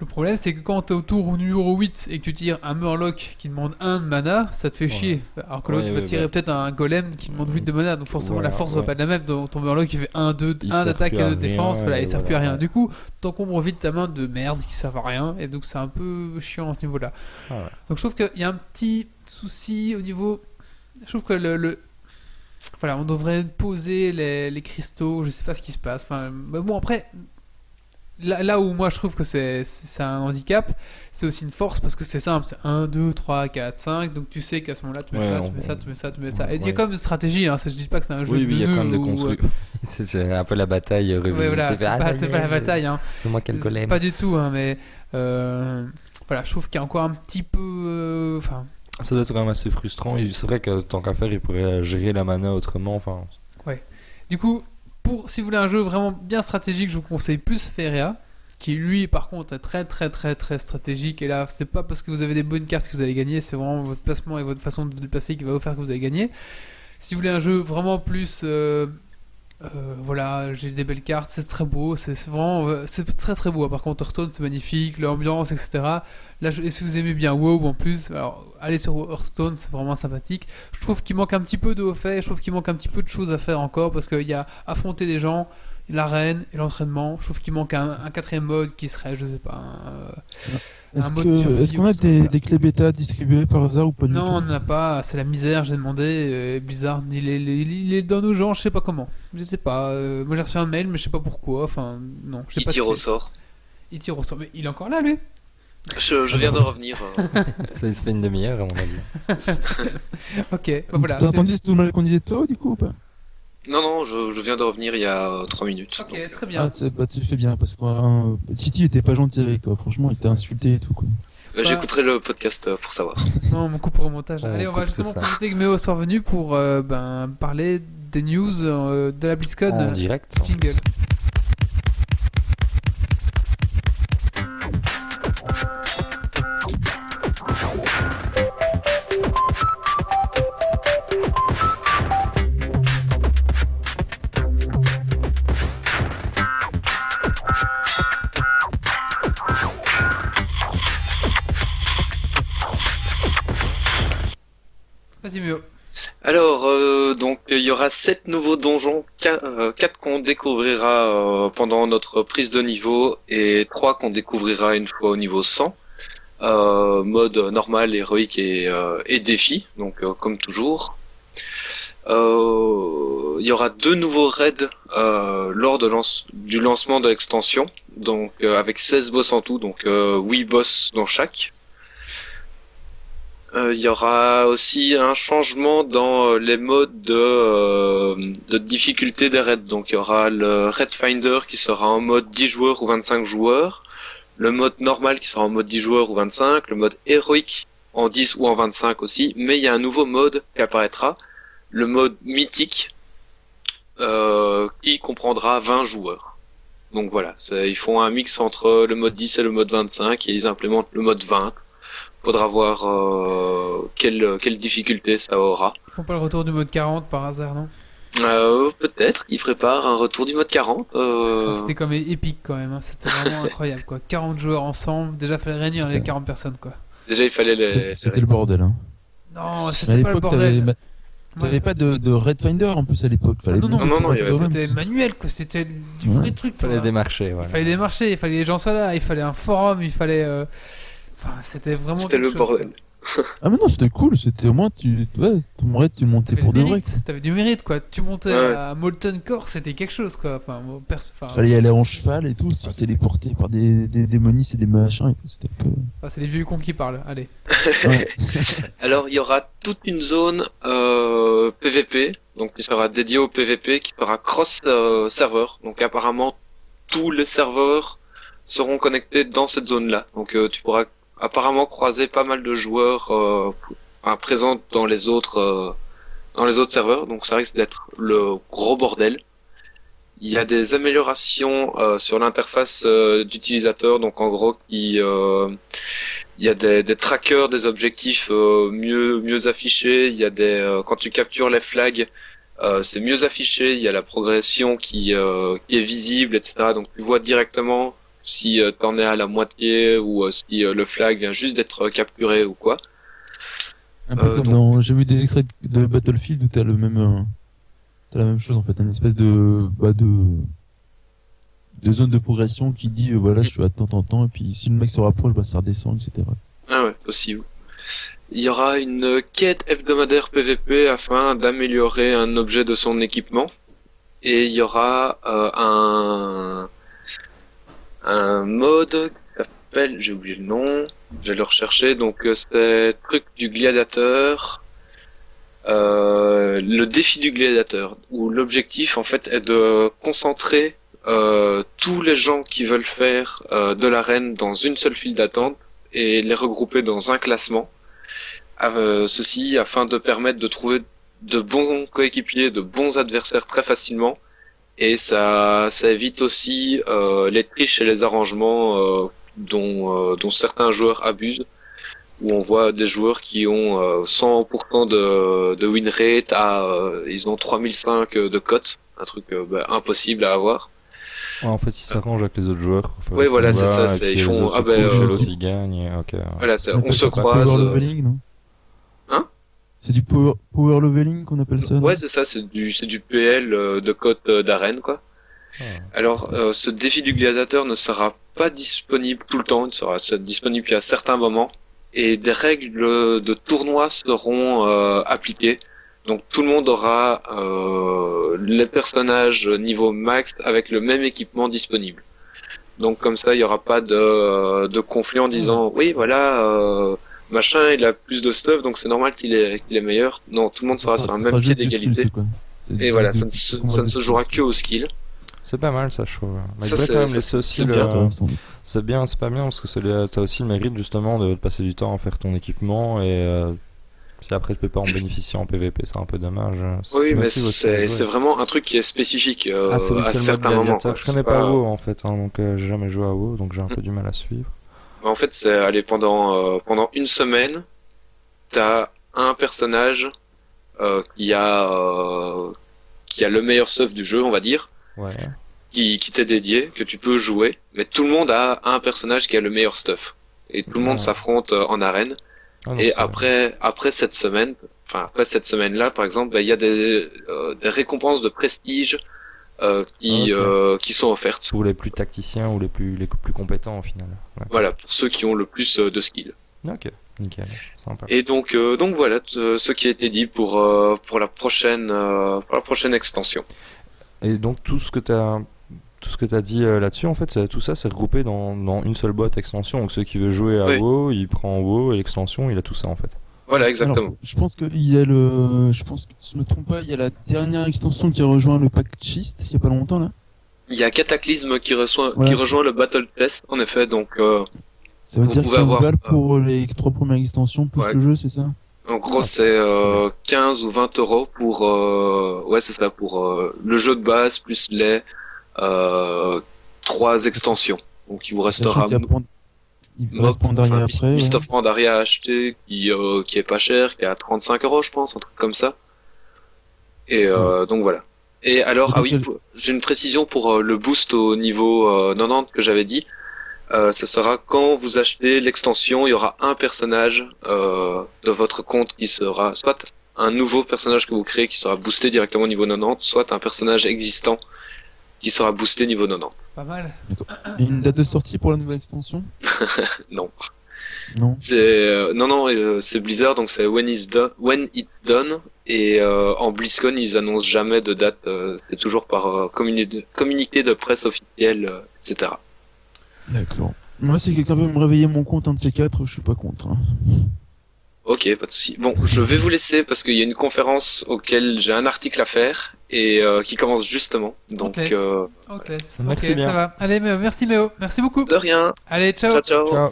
Speaker 1: Le problème, c'est que quand t'es au tour numéro 8 et que tu tires un Murloc qui demande 1 de mana, ça te fait chier. Alors que l'autre
Speaker 3: Ouais,
Speaker 1: va
Speaker 3: ouais,
Speaker 1: tirer peut-être un golem qui demande 8 de mana, donc forcément
Speaker 3: Voilà,
Speaker 1: la force va pas être la même. Ton, ton Murloc il fait 1, 2,
Speaker 3: Il
Speaker 1: 1
Speaker 3: sert
Speaker 1: d'attaque
Speaker 3: plus
Speaker 1: et
Speaker 3: à
Speaker 1: 2 de défense,
Speaker 3: rien,
Speaker 1: voilà,
Speaker 3: et
Speaker 1: il sert plus à rien. Du coup, t'encombres vite ta main de merde qui servent à rien, et donc c'est un peu chiant à ce niveau-là.
Speaker 3: Ah.
Speaker 1: Donc je trouve qu'il y a un petit souci au niveau. Je trouve que le. le- Voilà, on devrait poser les, les cristaux, je sais pas ce qui se passe. Enfin, mais bon, après, là, là où moi je trouve que c'est un handicap, c'est aussi une force parce que c'est simple c'est 1, 2, 3, 4, 5. Donc tu sais qu'à ce moment-là, tu mets
Speaker 3: Ouais,
Speaker 1: ça, tu mets ça, tu mets ça, tu mets ça.
Speaker 3: ouais,
Speaker 1: Et il y a
Speaker 3: ouais.
Speaker 1: quand même une stratégie, hein, ça, je dis pas que c'est un jeu
Speaker 3: Oui,
Speaker 1: de
Speaker 3: oui, il y a quand même des
Speaker 1: euh,
Speaker 3: constructions. c'est un peu la bataille revisitée.
Speaker 1: Ouais, voilà, c'est
Speaker 3: ah,
Speaker 1: pas, la bataille. Hein.
Speaker 3: C'est moi quel golem.
Speaker 1: Pas du tout, hein, mais euh, voilà, je trouve qu'il y a encore un petit peu. euh,
Speaker 3: Ça doit être quand même assez frustrant. C'est vrai que tant qu'à faire, il pourrait gérer la mana autrement. Enfin,
Speaker 1: Du coup, si vous voulez un jeu vraiment bien stratégique, je vous conseille plus Feria, qui lui, par contre, est très très très très stratégique. Et là, c'est pas parce que vous avez des bonnes cartes que vous allez gagner, c'est vraiment votre placement et votre façon de déplacer qui va vous faire que vous allez gagner. Si vous voulez un jeu vraiment plus euh, euh, voilà, j'ai des belles cartes, c'est très beau, c'est vraiment, euh, c'est très très beau. Par contre, Hearthstone, c'est magnifique, l'ambiance, etc. Là, et si vous aimez bien WoW en plus, alors allez sur Hearthstone, c'est vraiment sympathique. Je trouve qu'il manque un petit peu de haut fait, je trouve qu'il manque un petit peu de choses à faire encore parce qu'il y a affronter des gens, l'arène et l'entraînement. Je trouve qu'il manque un, un quatrième mode qui serait, je sais pas, un, euh,
Speaker 2: Est-ce
Speaker 1: Un mode
Speaker 2: que-
Speaker 1: survie
Speaker 2: est-ce qu'on a des, clés bêta distribuées par hasard ou pas du
Speaker 1: Non, on
Speaker 2: tout
Speaker 1: n'en a pas, c'est la misère, j'ai demandé, euh, Blizzard, il est- il est dans nos gens, je sais pas comment. Je sais pas, euh, moi j'ai reçu un mail, mais je sais pas pourquoi, enfin, non,
Speaker 5: Il
Speaker 1: pas
Speaker 5: tire au sort.
Speaker 1: Il tire au sort, mais il est encore là, lui
Speaker 5: Je, je viens de revenir.
Speaker 3: Ça se fait une demi-heure à mon avis.
Speaker 1: Ok, bah voilà.
Speaker 2: T'as entendu tout le mal qu'on disait toi du coup ou pas?
Speaker 5: Non, non, je, je viens de revenir il y a 3 minutes.
Speaker 1: Ok,
Speaker 5: Donc,
Speaker 1: très
Speaker 2: Ah,
Speaker 1: bien.
Speaker 2: tu, bah, tu fais bien parce que euh, Titi était pas gentil avec toi, franchement, il t'a insulté et tout quoi.
Speaker 5: euh, J'écouterai le podcast euh, pour savoir.
Speaker 1: Non, mon coup pour le montage.
Speaker 3: On
Speaker 1: Allez, on va justement profiter que Méo soit revenu pour euh, ben, parler des news euh, de la BlizzCon.
Speaker 3: En direct.
Speaker 1: Jingle.
Speaker 5: Alors, euh, donc il y aura sept nouveaux donjons, 4 qu'on découvrira euh, pendant notre prise de niveau et trois qu'on découvrira une fois au niveau 100. Euh, mode normal, héroïque et, euh, défi, donc euh, comme toujours. Euh, Il y aura deux nouveaux raids euh, lors du lancement de l'extension, donc euh, avec 16 boss en tout, donc euh, 8 boss dans chaque. Euh, Il y aura aussi un changement dans euh, les modes de, euh, de difficulté des raids. Donc il y aura le Raid Finder qui sera en mode 10 joueurs ou 25 joueurs, le mode normal qui sera en mode 10 joueurs ou 25, le mode héroïque en 10 ou en 25 aussi, mais il y a un nouveau mode qui apparaîtra, le mode mythique, euh, qui comprendra 20 joueurs. Donc voilà, ils font un mix entre le mode 10 et le mode 25 et ils implémentent le mode 20 faudra voir euh, quelle, quelle difficulté ça aura.
Speaker 1: Ils font pas le retour du mode 40 par hasard, non?
Speaker 5: Euh, Peut-être qu'ils préparent un retour du mode 40. euh,
Speaker 1: C'était comme épique quand même, hein. c'était vraiment incroyable quoi. 40 joueurs ensemble, déjà fallait réunir les
Speaker 2: C'était-
Speaker 1: 40 personnes quoi.
Speaker 5: déjà, il fallait les.
Speaker 2: C'était- le bordel. Hein.
Speaker 1: Non, c'était pas le bordel.
Speaker 2: t'avais
Speaker 1: Ouais.
Speaker 2: pas de, de Red Finder en plus à l'époque. Fallait
Speaker 1: non, non,
Speaker 5: Non, non, il
Speaker 1: c'était manuel quoi, c'était du
Speaker 2: Ouais.
Speaker 1: vrai truc.
Speaker 3: Fallait démarcher. Voilà.
Speaker 1: Il fallait démarcher, il fallait que les gens soient là, il fallait un forum, il fallait. euh, Enfin, c'était vraiment.
Speaker 5: C'était le
Speaker 1: chose,
Speaker 5: bordel.
Speaker 2: Ah mais non, c'était cool, c'était au moins tu ouais, ton raid tu montais pour de vrai.
Speaker 1: t'avais du mérite quoi. Tu montais
Speaker 5: Ouais.
Speaker 1: à Molten Core, c'était quelque chose quoi. Enfin, moi, perso- enfin,
Speaker 2: Fallait y aller en cheval et tout, se téléporter par des, des démonistes et des machins et tout, c'était peu...
Speaker 1: enfin, c'est les vieux cons qui parlent. Allez.
Speaker 2: Ouais.
Speaker 5: Alors, il y aura toute une zone euh, PVP, donc qui sera dédiée au PVP, qui sera cross-serveur. donc apparemment, tous les serveurs seront connectés dans cette zone-là. Donc euh, tu pourras apparemment croiser pas mal de joueurs euh, présents dans les autres euh, dans les autres serveurs. Donc ça risque d'être le gros bordel. Il y a des améliorations euh, sur l'interface euh, d'utilisateur, donc en gros qui euh, il y a des, des trackers des objectifs mieux mieux affichés. Il y a des quand tu captures les flags, c'est mieux affiché. Il y a la progression qui qui est visible, etc. Donc tu vois directement si euh, t'en es à la moitié ou euh, si euh, le flag vient juste d'être capturé ou quoi.
Speaker 2: Un peu comme
Speaker 5: donc-
Speaker 2: dans... J'ai vu des extraits de Battlefield où t'as le même... euh, T'as la même chose en fait, une espèce de... Bah, de... de zone de progression qui dit euh, voilà je suis à tant tant tant et puis si le mec se rapproche bah ça redescend etc.
Speaker 5: Ah ouais, possible. Il y aura une quête hebdomadaire PVP afin d'améliorer un objet de son équipement. Et il y aura euh, un un mode qui s'appelle, j'ai oublié le nom, je vais le rechercher. Donc euh, c'est truc du gladiateur, euh, le défi du gladiateur, où l'objectif en fait est de concentrer euh, tous les gens qui veulent faire euh, de l'arène dans une seule file d'attente et les regrouper dans un classement. Euh, ceci afin de permettre de trouver de bons coéquipiers, de bons adversaires très facilement Et ça, ça évite aussi euh, les triches et les arrangements euh, dont, euh, dont certains joueurs abusent. Où on voit des joueurs qui ont euh, 100% de, de win rate à euh, ils ont 3005 de cote, un truc euh, bah, impossible à avoir.
Speaker 3: Ouais, en fait, ils s'arrangent avec les autres joueurs. Enfin,
Speaker 5: Ouais, voilà, c'est ça, ils font- ah ben, euh,
Speaker 3: l'autre il gagne.
Speaker 5: Voilà, c'est- on se croise euh,
Speaker 2: leveling, non
Speaker 5: Hein
Speaker 2: C'est du power, power leveling qu'on appelle ça
Speaker 5: Ouais, c'est ça, c'est du, c'est du PL euh, de cote euh, d'arène, quoi.
Speaker 3: Ah.
Speaker 5: Alors, euh, ce défi du gladiateur ne sera pas disponible tout le temps, il sera sera disponible qu'à certains moments, et des règles de tournoi seront euh, appliquées. Donc tout le monde aura euh, les personnages niveau max avec le même équipement disponible. Donc comme ça, il n'y aura pas de, de conflit en disant oui voilà euh, machin il a plus de stuff donc c'est normal qu'il est qu'il est meilleur. Non, tout le monde sera
Speaker 2: Ça
Speaker 5: sur un même pied d'égalité. Et voilà, ça ne se, ça ne se jouera que au skill.
Speaker 3: C'est pas mal ça, je trouve. Mais
Speaker 5: Ça,
Speaker 3: je voudrais
Speaker 5: c'est-
Speaker 3: quand même
Speaker 5: ça,
Speaker 3: laisser aussi
Speaker 5: c'est
Speaker 3: le.
Speaker 5: bien.
Speaker 3: C'est bien, c'est pas bien parce que t'as aussi le mérite justement de passer du temps à faire ton équipement et euh, si après tu peux pas en bénéficier en PVP, c'est un peu dommage.
Speaker 5: Oui, mais c'est
Speaker 3: ouais.
Speaker 5: vraiment un truc qui est spécifique euh,
Speaker 3: Ah,
Speaker 5: à certains moments.
Speaker 3: Je connais pas WoW en fait, hein, donc euh, j'ai jamais joué à WoW, donc j'ai un
Speaker 5: Mm.
Speaker 3: peu du mal à suivre.
Speaker 5: En fait, c'est aller pendant euh, pendant une semaine, t'as un personnage euh, qui a euh, qui a le meilleur stuff du jeu, on va dire,
Speaker 3: Ouais.
Speaker 5: qui, qui t'est dédié, que tu peux jouer. Mais tout le monde a un personnage qui a le meilleur stuff, et tout le monde s'affronte en arène.
Speaker 3: Ah,
Speaker 5: Et après, après cette semaine, enfin après cette semaine-là, par exemple, bah, il y a des, euh, des récompenses de prestige euh, qui,
Speaker 3: Ok.
Speaker 5: euh, qui sont offertes.
Speaker 3: pour les plus tacticiens ou les plus les plus compétents au final. Ouais.
Speaker 5: Voilà, pour ceux qui ont le plus euh, de skill.
Speaker 3: Ok, nickel, sympa.
Speaker 5: Et donc, euh, donc voilà ce qui a été dit pour pour la prochaine pour la prochaine extension.
Speaker 3: Et donc tout ce que tu as tout ce que tu as dit euh, là-dessus, en fait, tout ça, c'est regroupé dans, dans une seule boîte extension. Donc ceux qui veut jouer à
Speaker 5: Oui.
Speaker 3: WoW, il prend WoW et l'extension, il a tout ça en fait.
Speaker 5: Voilà, exactement.
Speaker 2: Alors, je pense qu'il y a le, je pense que si je me trompe pas, il y a la dernière extension qui rejoint le pack Chist il y a pas longtemps là.
Speaker 5: Il y a Cataclysme qui reçoit
Speaker 2: Voilà.
Speaker 5: qui rejoint le Battle Test en effet. Donc euh,
Speaker 2: Ça veut
Speaker 5: Vous
Speaker 2: dire
Speaker 5: pouvez
Speaker 2: 15
Speaker 5: avoir,
Speaker 2: balles
Speaker 5: euh,
Speaker 2: pour les trois premières extensions plus
Speaker 5: Ouais.
Speaker 2: le jeu, c'est ça?
Speaker 5: En gros c'est euh, 15 ou 20 euros pour euh, ouais c'est ça pour euh, le jeu de base plus les trois extensions. Donc il vous restera
Speaker 2: y a il
Speaker 5: enfin,
Speaker 2: après.
Speaker 5: Beast
Speaker 2: ouais.
Speaker 5: of Pandaria à acheter qui, euh, qui est pas cher, qui est à 35 euros je pense, un truc comme ça. Et euh, donc voilà. Et alors, ah oui,
Speaker 2: quel-
Speaker 5: j'ai une précision pour euh, le boost au niveau euh, 90 que j'avais dit. Euh, ce sera quand vous achetez l'extension, il y aura un personnage euh, de votre compte qui sera soit un nouveau personnage que vous créez qui sera boosté directement au niveau 90, soit un personnage existant qui sera boosté niveau 90.
Speaker 1: Pas mal.
Speaker 2: Une date de sortie pour la nouvelle extension
Speaker 5: Non.
Speaker 2: Non.
Speaker 5: C'est euh, non non euh, c'est Blizzard donc c'est when it's done when it's done et euh, en BlizzCon ils annoncent jamais de date euh, c'est toujours par euh, communi- communiqué de presse officiel euh, etc.
Speaker 2: D'accord. Moi, si quelqu'un veut me réveiller mon compte, un de ces quatre, je suis pas contre. hein.
Speaker 5: Ok pas de souci. Bon je vais vous laisser parce qu'il y a une conférence auquel j'ai un article à faire et euh, qui commence justement donc
Speaker 1: te laisse.
Speaker 5: euh,
Speaker 1: On te laisse.
Speaker 3: Merci
Speaker 1: ok,
Speaker 3: bien.
Speaker 1: ça va. Allez, Méo, merci Méo. Merci beaucoup.
Speaker 5: de rien.
Speaker 1: Allez, ciao.
Speaker 5: Ciao ciao.
Speaker 3: Ciao.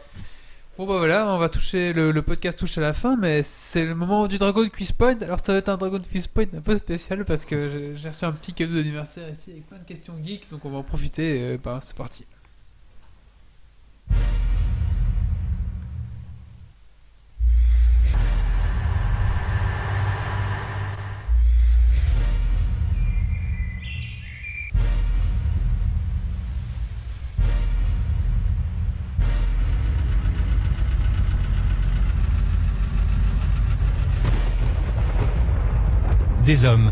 Speaker 1: Bon bah voilà, on va toucher le, le podcast touche à la fin, mais c'est le moment du Dragon Quiz Point. Alors ça va être un Dragon Quiz Point un peu spécial parce que j'ai- reçu un petit cadeau d'anniversaire ici avec plein de questions geeks, donc on va en profiter. euh, bah, c'est parti.
Speaker 6: Des hommes,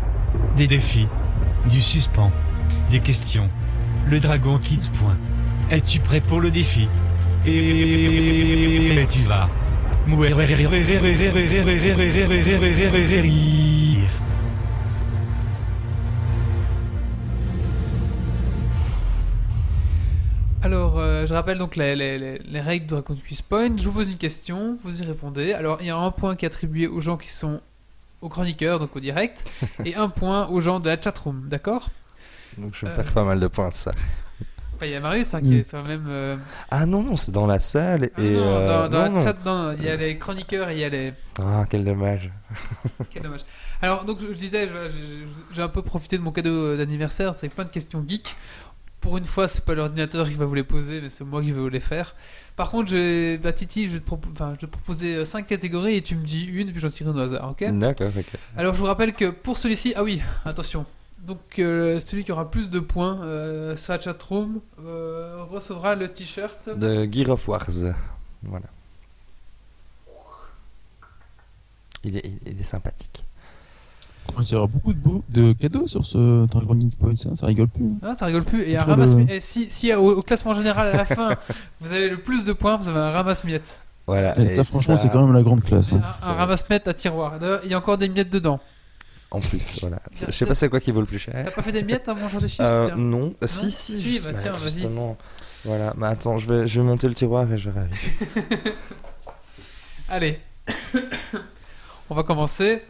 Speaker 6: des défis, du suspens, des questions. Le dragon quitte point. Es-tu prêt pour le défi? Et tu vas.
Speaker 1: Alors, euh, je rappelle donc les, les- les- les règles de Dragon Quiz Point. Je vous pose une question, vous y répondez. Alors, il y a un point qui est attribué aux gens qui sont aux chroniqueurs, donc au direct, et un point aux gens de la chatroom, d'accord?
Speaker 3: Donc je vais me
Speaker 1: Euh.
Speaker 3: faire pas mal de points ça.
Speaker 1: Enfin, il y a Marius hein, qui
Speaker 2: Mm.
Speaker 1: est sur le même. euh,
Speaker 3: Ah non, non, c'est dans la salle.
Speaker 1: ah
Speaker 3: et
Speaker 1: non,
Speaker 3: euh,
Speaker 1: dans, dans
Speaker 3: non,
Speaker 1: la
Speaker 3: non.
Speaker 1: chat, non, il y a les chroniqueurs et il y a les.
Speaker 3: Ah, quel dommage.
Speaker 1: Quel dommage. Alors, donc, je je disais, je- je- j'ai un peu profité de mon cadeau d'anniversaire, c'est plein de questions geek. Pour une fois, c'est pas l'ordinateur qui va vous les poser, mais c'est moi qui vais vous les faire. Par contre, bah, Titi, je vais, te propo- enfin, je vais te proposer 5 catégories et tu me dis une, puis j'en tire une au hasard, ok?
Speaker 3: D'accord, ok.
Speaker 1: Alors, je vous rappelle que pour celui-ci, ah oui, attention. Donc, euh, celui qui aura plus de points euh, sur la chatroom euh, recevra le t-shirt.
Speaker 3: De Gear of Wars. Voilà. Il est, il est sympathique.
Speaker 2: Il y aura beaucoup de, beaux- de cadeaux sur ce Dragon Age Point, ça, ça rigole plus.
Speaker 1: Ah, ça rigole plus. Et un ramasse
Speaker 2: le-
Speaker 1: et si, si au, au classement général à la fin, vous avez le plus de points, vous avez un ramasse-miettes.
Speaker 3: Voilà.
Speaker 2: Et
Speaker 3: et
Speaker 2: ça, franchement,
Speaker 3: ça-
Speaker 2: c'est quand même la grande classe.
Speaker 1: Un,
Speaker 2: hein.
Speaker 3: c'est-
Speaker 1: un ramasse-miettes à tiroir. Il y a encore des miettes dedans.
Speaker 3: En plus, voilà. Je sais pas c'est quoi qui vaut le plus
Speaker 1: T'as
Speaker 3: cher.
Speaker 1: pas fait des miettes en mangeant des chips
Speaker 3: Euh,
Speaker 1: tiens
Speaker 3: non. Euh, si, si.
Speaker 1: Si,
Speaker 3: juste-
Speaker 1: bah tiens, vas-y.
Speaker 3: Justement. Voilà. Mais attends, je vais, je vais monter le tiroir et je vais
Speaker 1: Allez. On va commencer.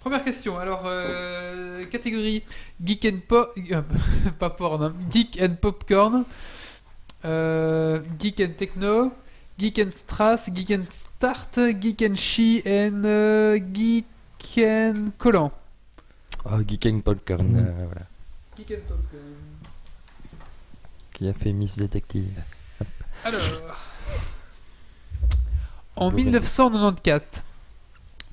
Speaker 1: Première question. Alors, euh, catégorie Geek and Pop. pas porn, hein. Geek and Popcorn. Euh, geek and Techno. Geek and Strass. Geek and Start. Geek and She. And euh, Geek and Collant.
Speaker 3: Oh, Geek and Popcorn,
Speaker 2: Mm.
Speaker 3: euh, voilà.
Speaker 1: Geek and Popcorn.
Speaker 3: Qui a fait Miss Detective.
Speaker 1: Alors. En
Speaker 3: Mauvais.
Speaker 1: 1994,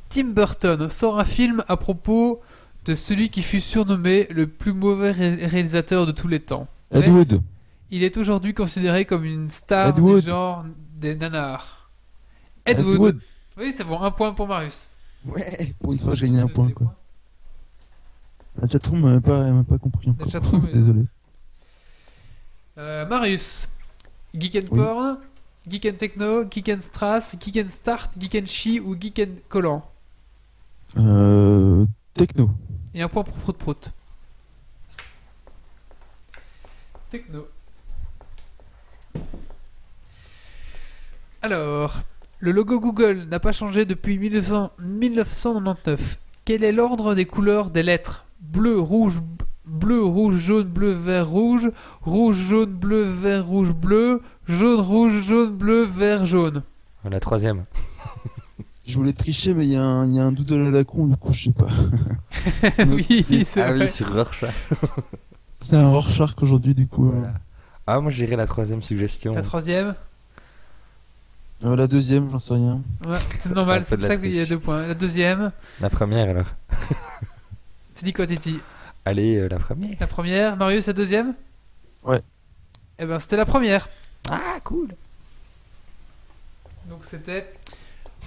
Speaker 1: Tim Burton sort un film à propos de celui qui fut surnommé le plus mauvais ré- réalisateur de tous les temps.
Speaker 2: Ed Wood.
Speaker 1: Il est aujourd'hui considéré comme une star
Speaker 2: Ed
Speaker 1: du genre des nanars. Ed,
Speaker 2: Ed
Speaker 1: Wood.
Speaker 2: Wood.
Speaker 1: Oui, c'est bon, un point pour Marius.
Speaker 2: Ouais, pour une fois, j'ai gagné un point. Quoi. La chatroom m'a pas, pas compris encore.
Speaker 1: chatroom
Speaker 2: Désolé.
Speaker 1: Euh, Marius, Geek and
Speaker 2: Oui.
Speaker 1: Porn, Geek and Techno, Geek and Strass, Geek and Start, Geek and She ou Geek and Collant.
Speaker 2: Euh, techno.
Speaker 1: Et un point pour Prout Prout. Techno. Alors, le logo Google n'a pas changé depuis 1900 1999. Quel est l'ordre des couleurs des lettres? Bleu, rouge, bleu, rouge, jaune, bleu, vert, rouge, rouge, jaune, bleu, vert, rouge, bleu, jaune, rouge, jaune, bleu, vert, jaune.
Speaker 3: La troisième.
Speaker 2: Je voulais tricher, mais il y, a un- y a un doodle à la con, du coup, je sais pas.
Speaker 1: oui, c'est
Speaker 3: Ah
Speaker 1: vrai.
Speaker 3: oui, sur Rorschach.
Speaker 2: C'est un Rorschach aujourd'hui, du coup.
Speaker 3: Voilà. Ah, moi j'irais la troisième suggestion.
Speaker 1: La troisième
Speaker 2: Euh, la deuxième, j'en sais rien.
Speaker 1: Ouais, c'est normal,
Speaker 3: c'est
Speaker 1: pour ça
Speaker 3: la
Speaker 1: qu'il y a deux points. La deuxième,
Speaker 3: La première alors.
Speaker 1: tu dis quoi, Titi?
Speaker 3: Allez, euh, la première.
Speaker 1: La première, Marius, la deuxième?
Speaker 2: Ouais.
Speaker 1: Eh ben, c'était la première.
Speaker 3: Ah, cool.
Speaker 1: Donc c'était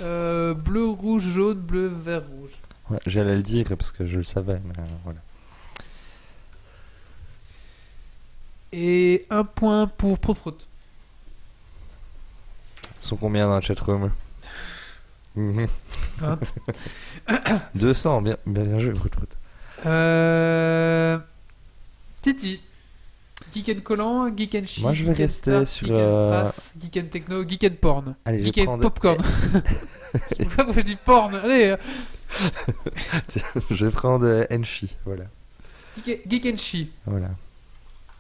Speaker 1: euh, bleu, rouge, jaune, bleu, vert, rouge.
Speaker 3: Ouais, J'allais le dire parce que je le savais, mais euh, voilà.
Speaker 1: Et un point pour Prout Prout.
Speaker 3: Ils sont combien dans la chatroom Mhm.
Speaker 1: 20.
Speaker 3: 200, bien, bien, bien joué, Prout Prout.
Speaker 1: Euh... Titi. Geek and Collant, Geek and She,
Speaker 3: Moi, je vais
Speaker 1: Geek and
Speaker 3: rester sur,
Speaker 1: Geek and
Speaker 3: euh,
Speaker 1: Strass, Geek and Techno, Geek and Porn.
Speaker 3: Allez, je
Speaker 1: Geek
Speaker 3: vais
Speaker 1: and
Speaker 3: prendre,
Speaker 1: Popcorn. je sais pas pourquoi je dis porn. Allez, euh,
Speaker 3: je vais prendre euh, Enchi, voilà.
Speaker 1: Geek, Geek and She.
Speaker 3: voilà.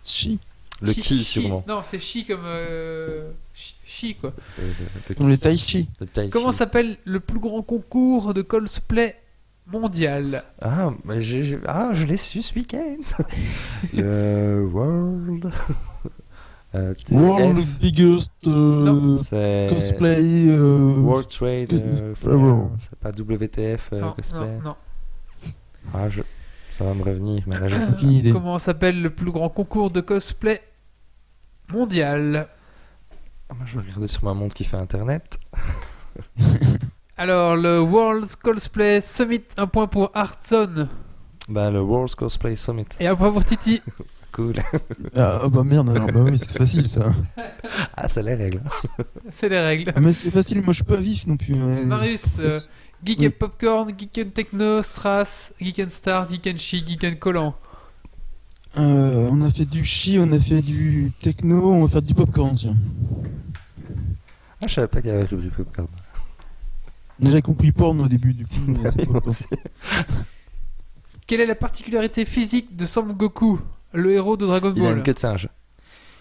Speaker 2: Chi.
Speaker 3: Le
Speaker 1: Chi-
Speaker 3: qui,
Speaker 1: chi.
Speaker 3: sûrement.
Speaker 1: Non, c'est chi comme euh, chi, chi, quoi.
Speaker 3: Le, le- le
Speaker 2: Comme les Tai Chi.
Speaker 3: le tai
Speaker 1: Comment
Speaker 3: chi.
Speaker 1: s'appelle le plus grand concours de cosplay mondial
Speaker 3: Ah, mais j'ai- j'ai- ah, je l'ai su ce week-end. le World. euh,
Speaker 2: World Biggest euh, Cosplay. euh,
Speaker 3: World Trade euh. C'est pas WTF euh,
Speaker 1: Non,
Speaker 3: cosplay.
Speaker 1: non, non.
Speaker 3: Ah, je... Ça va me revenir, mais là je sais.
Speaker 2: Aucune idée.
Speaker 1: Comment s'appelle le plus grand concours de cosplay mondial?
Speaker 3: Ah, moi, je vais regarder sur ma montre qui fait internet.
Speaker 1: Alors, le World's Cosplay Summit, un point pour Hearthstone
Speaker 3: Bah, le World Cosplay Summit.
Speaker 1: et un point pour Titi.
Speaker 3: Cool.
Speaker 2: Ah bah merde, alors, bah oui, c'est facile ça.
Speaker 3: Ah, c'est les règles.
Speaker 1: C'est les règles.
Speaker 2: Ah, mais c'est facile, moi je suis pas vif non plus. ouais.
Speaker 1: Marius, euh. Geek
Speaker 2: Oui.
Speaker 1: and Popcorn, Geek and Techno, Strass, Geek and Star, Geek and She, Geek and Collant.
Speaker 2: Euh, on a fait du chi, on a fait du techno, on va faire du popcorn tiens.
Speaker 3: Ah, je savais pas qu'il y avait rubrique popcorn.
Speaker 2: J'ai compris porn au début du coup, mais c'est pas.
Speaker 1: Quelle est la particularité physique de Son Goku, le héros de Dragon
Speaker 3: Il a
Speaker 1: Ball
Speaker 3: une queue de singe.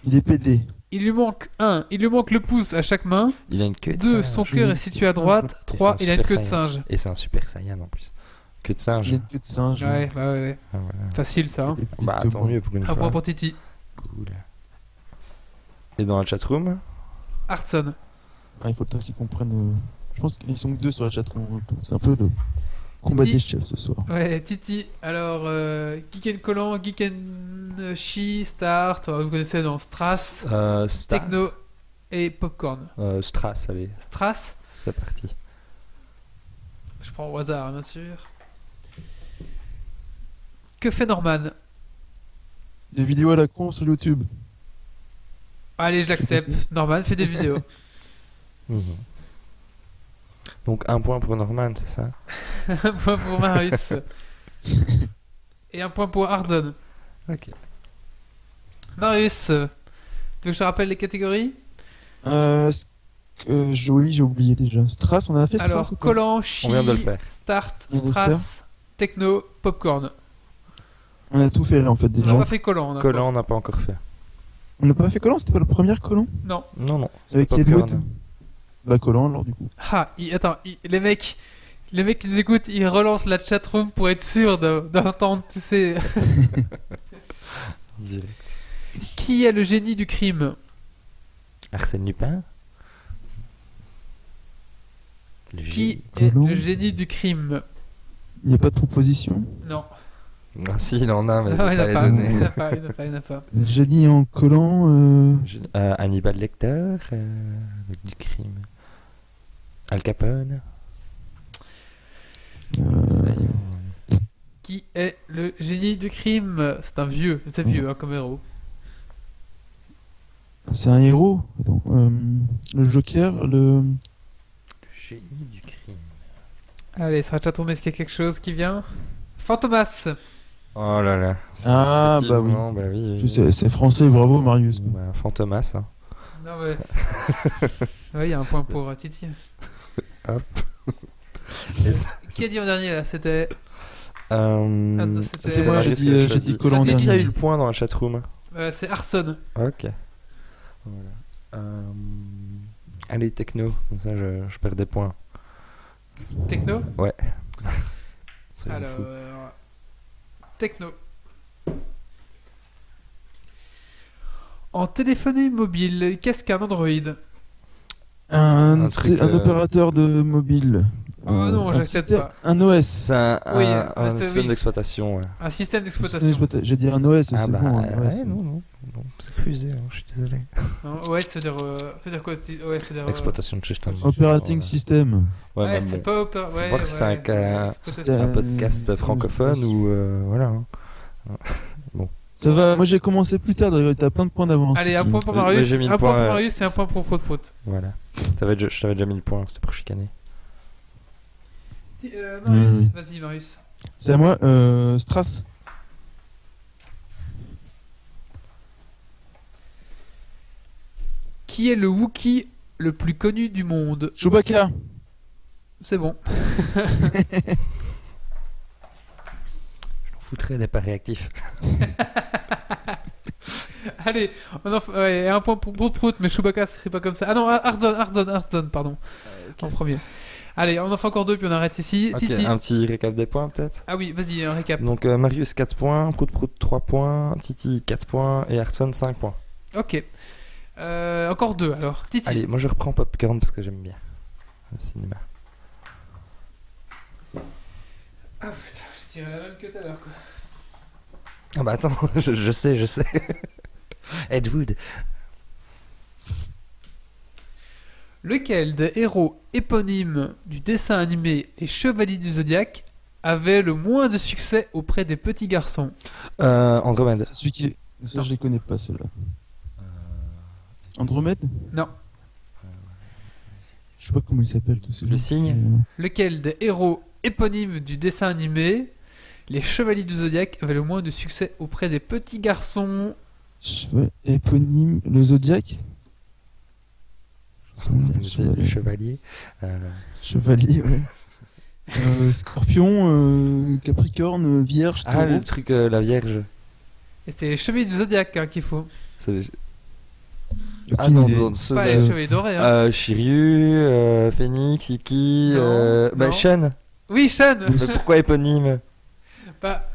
Speaker 2: Il est PD.
Speaker 1: Il lui manque 1. Il lui manque le pouce à chaque main.
Speaker 3: Il a une queue de
Speaker 1: 2.
Speaker 3: singe.
Speaker 1: Son cœur est situé à droite.
Speaker 3: Et
Speaker 1: 3.
Speaker 3: c'est un
Speaker 1: Il a une
Speaker 3: super
Speaker 1: queue de
Speaker 3: saiyan.
Speaker 1: singe.
Speaker 3: Et c'est un super saiyan en plus. Queue de singe.
Speaker 2: Il a une queue de singe.
Speaker 1: Ouais, ouais, ouais. ouais.
Speaker 3: Ah, voilà.
Speaker 1: Facile ça. hein.
Speaker 3: Bah tant mieux pour une
Speaker 1: Un
Speaker 3: fois.
Speaker 1: point pour Titi.
Speaker 3: Cool. Et dans la chatroom
Speaker 1: Hartson.
Speaker 2: Ah, il faut le temps qu'ils comprennent. euh, Je pense qu'ils sont que deux sur la chatroom. C'est un peu le combat des chefs ce soir.
Speaker 1: Ouais, Titi. Alors, euh, Geeken Collant, Geeken Shi, Start. euh, Vous connaissez dans Strass,
Speaker 3: euh, Star-
Speaker 1: Techno et Popcorn.
Speaker 3: euh, Strass, allez,
Speaker 1: Strass.
Speaker 3: c'est parti.
Speaker 1: Je prends au hasard, hein, bien sûr. Que fait Norman?
Speaker 2: Des vidéos à la con sur YouTube.
Speaker 1: Allez, je l'accepte. Norman fait des vidéos.
Speaker 3: Donc un point pour Norman, c'est ça?
Speaker 1: Un point pour Marius. Et un point pour Hardzon.
Speaker 3: Ok.
Speaker 1: Marius, tu veux que je te rappelle les catégories?
Speaker 2: Euh, ce que je- oui, j'ai oublié déjà. Strass, on a fait Strass
Speaker 1: Alors, Collant, Chi,
Speaker 3: On vient de le faire.
Speaker 1: Start,
Speaker 2: On le
Speaker 1: Strass, Techno, Popcorn.
Speaker 2: On a tout fait là en fait
Speaker 1: On
Speaker 2: déjà.
Speaker 1: n'a pas fait Collant. on a
Speaker 3: Collant, on n'a pas encore fait.
Speaker 2: On n'a pas fait Collant, c'était pas la première Collant
Speaker 1: pas- Non.
Speaker 3: Non, non. c'est
Speaker 2: Avec
Speaker 3: Popcorn.
Speaker 2: Edward Collant alors du coup.
Speaker 1: Ah, il- attends, il- les mecs. Les mecs qui nous écoutent, ils relancent la chatroom pour être sûr de- d'entendre, tu sais,
Speaker 3: Direct.
Speaker 1: qui est le génie du crime?
Speaker 3: Arsène Lupin? Le
Speaker 1: Qui est
Speaker 2: Colomb.
Speaker 1: le génie du crime?
Speaker 2: Il n'y a pas de proposition.
Speaker 1: Non.
Speaker 3: Ah si, il en a, mais
Speaker 1: Ah
Speaker 3: il pas
Speaker 1: en a
Speaker 3: les
Speaker 1: pas, il pas, il pas, il.
Speaker 2: Génie en collant. Euh...
Speaker 3: Euh, Hannibal Lecter euh, du crime. Al Capone
Speaker 2: euh,
Speaker 3: Ça.
Speaker 1: Qui est le génie du crime? C'est un vieux, c'est vieux hein, comme héros.
Speaker 2: C'est un héros? Attends, euh, le Joker, le.
Speaker 3: Le génie du crime.
Speaker 1: Allez, sur la chatroom, est-ce qu'il y a quelque chose qui vient? Fantomas
Speaker 3: Oh là là. c'est
Speaker 2: Ah, bah oui.
Speaker 3: bah oui.
Speaker 2: C'est français, bravo Marius.
Speaker 3: Bah, Fantomas. hein.
Speaker 1: Non, ouais. ouais, il y a un point pour euh, Titi. Qui a dit en dernier là C'était.
Speaker 3: Euh,
Speaker 1: c'était-
Speaker 2: Moi, j'ai
Speaker 3: qui
Speaker 2: dit,
Speaker 3: a
Speaker 2: euh,
Speaker 3: Qui a eu le point dans la chatroom?
Speaker 1: Euh, c'est Arson.
Speaker 3: Ok. Voilà. Euh, Allez, techno. Comme ça, je, je perds des points.
Speaker 1: Techno?
Speaker 3: Soyons
Speaker 1: Alors. euh, Techno. En téléphonie mobile, qu'est-ce qu'un Android?
Speaker 2: Un,
Speaker 3: Un truc,
Speaker 2: un
Speaker 3: euh,
Speaker 2: opérateur de mobile.
Speaker 1: Oh non,
Speaker 2: un
Speaker 1: j'accepte pas.
Speaker 2: Un OS.
Speaker 3: C'est un,
Speaker 1: Oui,
Speaker 3: un, un système
Speaker 1: oui.
Speaker 3: d'exploitation. Ouais.
Speaker 1: Un système
Speaker 2: Un système
Speaker 1: d'exploitation.
Speaker 2: J'ai dit un OS,
Speaker 3: Ah
Speaker 2: c'est
Speaker 3: bah,
Speaker 2: bon. un OS.
Speaker 3: ouais, non, non, non, c'est refusé, hein, je suis désolé.
Speaker 1: Non, Ouais, c'est dire, euh, dire quoi c'est- Ouais, c'est dire. euh,
Speaker 3: Exploitation de système.
Speaker 2: Operating
Speaker 3: Ouais,
Speaker 2: system.
Speaker 3: Ouais,
Speaker 1: Ouais, c'est
Speaker 3: bon.
Speaker 1: pas opéra- ouais,
Speaker 3: voir si c'est un podcast francophone ou euh, voilà.
Speaker 2: Ça va, moi j'ai commencé plus tard, t'as plein de points d'avance.
Speaker 1: Allez, un point pour Marius, un point pour
Speaker 3: euh,
Speaker 1: Marius et un point pour Prout Prout.
Speaker 3: Voilà. Je t'avais déjà mis le point, c'était pour chicaner.
Speaker 1: Euh, Marius,
Speaker 2: Mm.
Speaker 1: vas-y Marius.
Speaker 2: C'est à moi, euh, Strass.
Speaker 1: Qui est le Wookie le plus connu du monde?
Speaker 2: Chewbacca.
Speaker 1: C'est bon.
Speaker 3: Foutrais des pas réactifs.
Speaker 1: Allez, on en f- ouais, un point pour Prout Prout, mais Chewbacca c'est pas comme ça. Ah non, Hardzone, Hardzone, Hardzone, pardon. En premier. Allez, on en fait encore deux puis on arrête ici.
Speaker 3: Ok,
Speaker 1: Titi.
Speaker 3: un petit récap des points peut-être?
Speaker 1: Ah oui, vas-y, un récap.
Speaker 3: Donc euh, Marius 4 points, Prout Prout 3 points, Titi 4 points et Hartson 5 points.
Speaker 1: Ok. Euh, encore deux alors. Titi.
Speaker 3: Allez, moi je reprends Popcorn parce que j'aime bien le cinéma.
Speaker 1: Ah putain, tirais la même que tout à l'heure quoi.
Speaker 3: Ah bah attends, je, je sais, je sais. Ed Wood.
Speaker 1: Lequel des héros éponymes du dessin animé Les Chevaliers du Zodiaque avait le moins de succès auprès des petits garçons?
Speaker 3: Euh, Andromède.
Speaker 2: C'est celui qui. Ça,
Speaker 1: Non.
Speaker 2: je les connais pas, ceux-là. Andromède?
Speaker 1: Non.
Speaker 2: Je sais pas comment il s'appelle, tous ces
Speaker 3: Le
Speaker 2: gens.
Speaker 3: cygne
Speaker 2: Euh,
Speaker 1: Lequel des héros éponymes du dessin animé Les Chevaliers du Zodiaque avait le moins de succès auprès des petits garçons
Speaker 2: cheval- Éponyme. Le Zodiac
Speaker 3: Le
Speaker 2: Chevalier.
Speaker 3: chevalier. Euh,
Speaker 2: Chevalier, ouais. Euh, Scorpion, euh, Capricorne, Vierge,
Speaker 3: Ah, le truc, euh, la Vierge.
Speaker 1: Et c'est les Chevaliers du Zodiaque hein, qu'il faut.
Speaker 3: C'est- Ah non,
Speaker 2: idée.
Speaker 3: dans ceux
Speaker 1: Pas
Speaker 3: de-
Speaker 1: les chevaliers dorés, hein.
Speaker 3: Euh, Shiryu, euh, Phoenix, Iki,
Speaker 1: Non,
Speaker 3: euh, bah
Speaker 1: non.
Speaker 3: Shen.
Speaker 1: Oui,
Speaker 3: Mais pourquoi éponyme?
Speaker 1: Bah,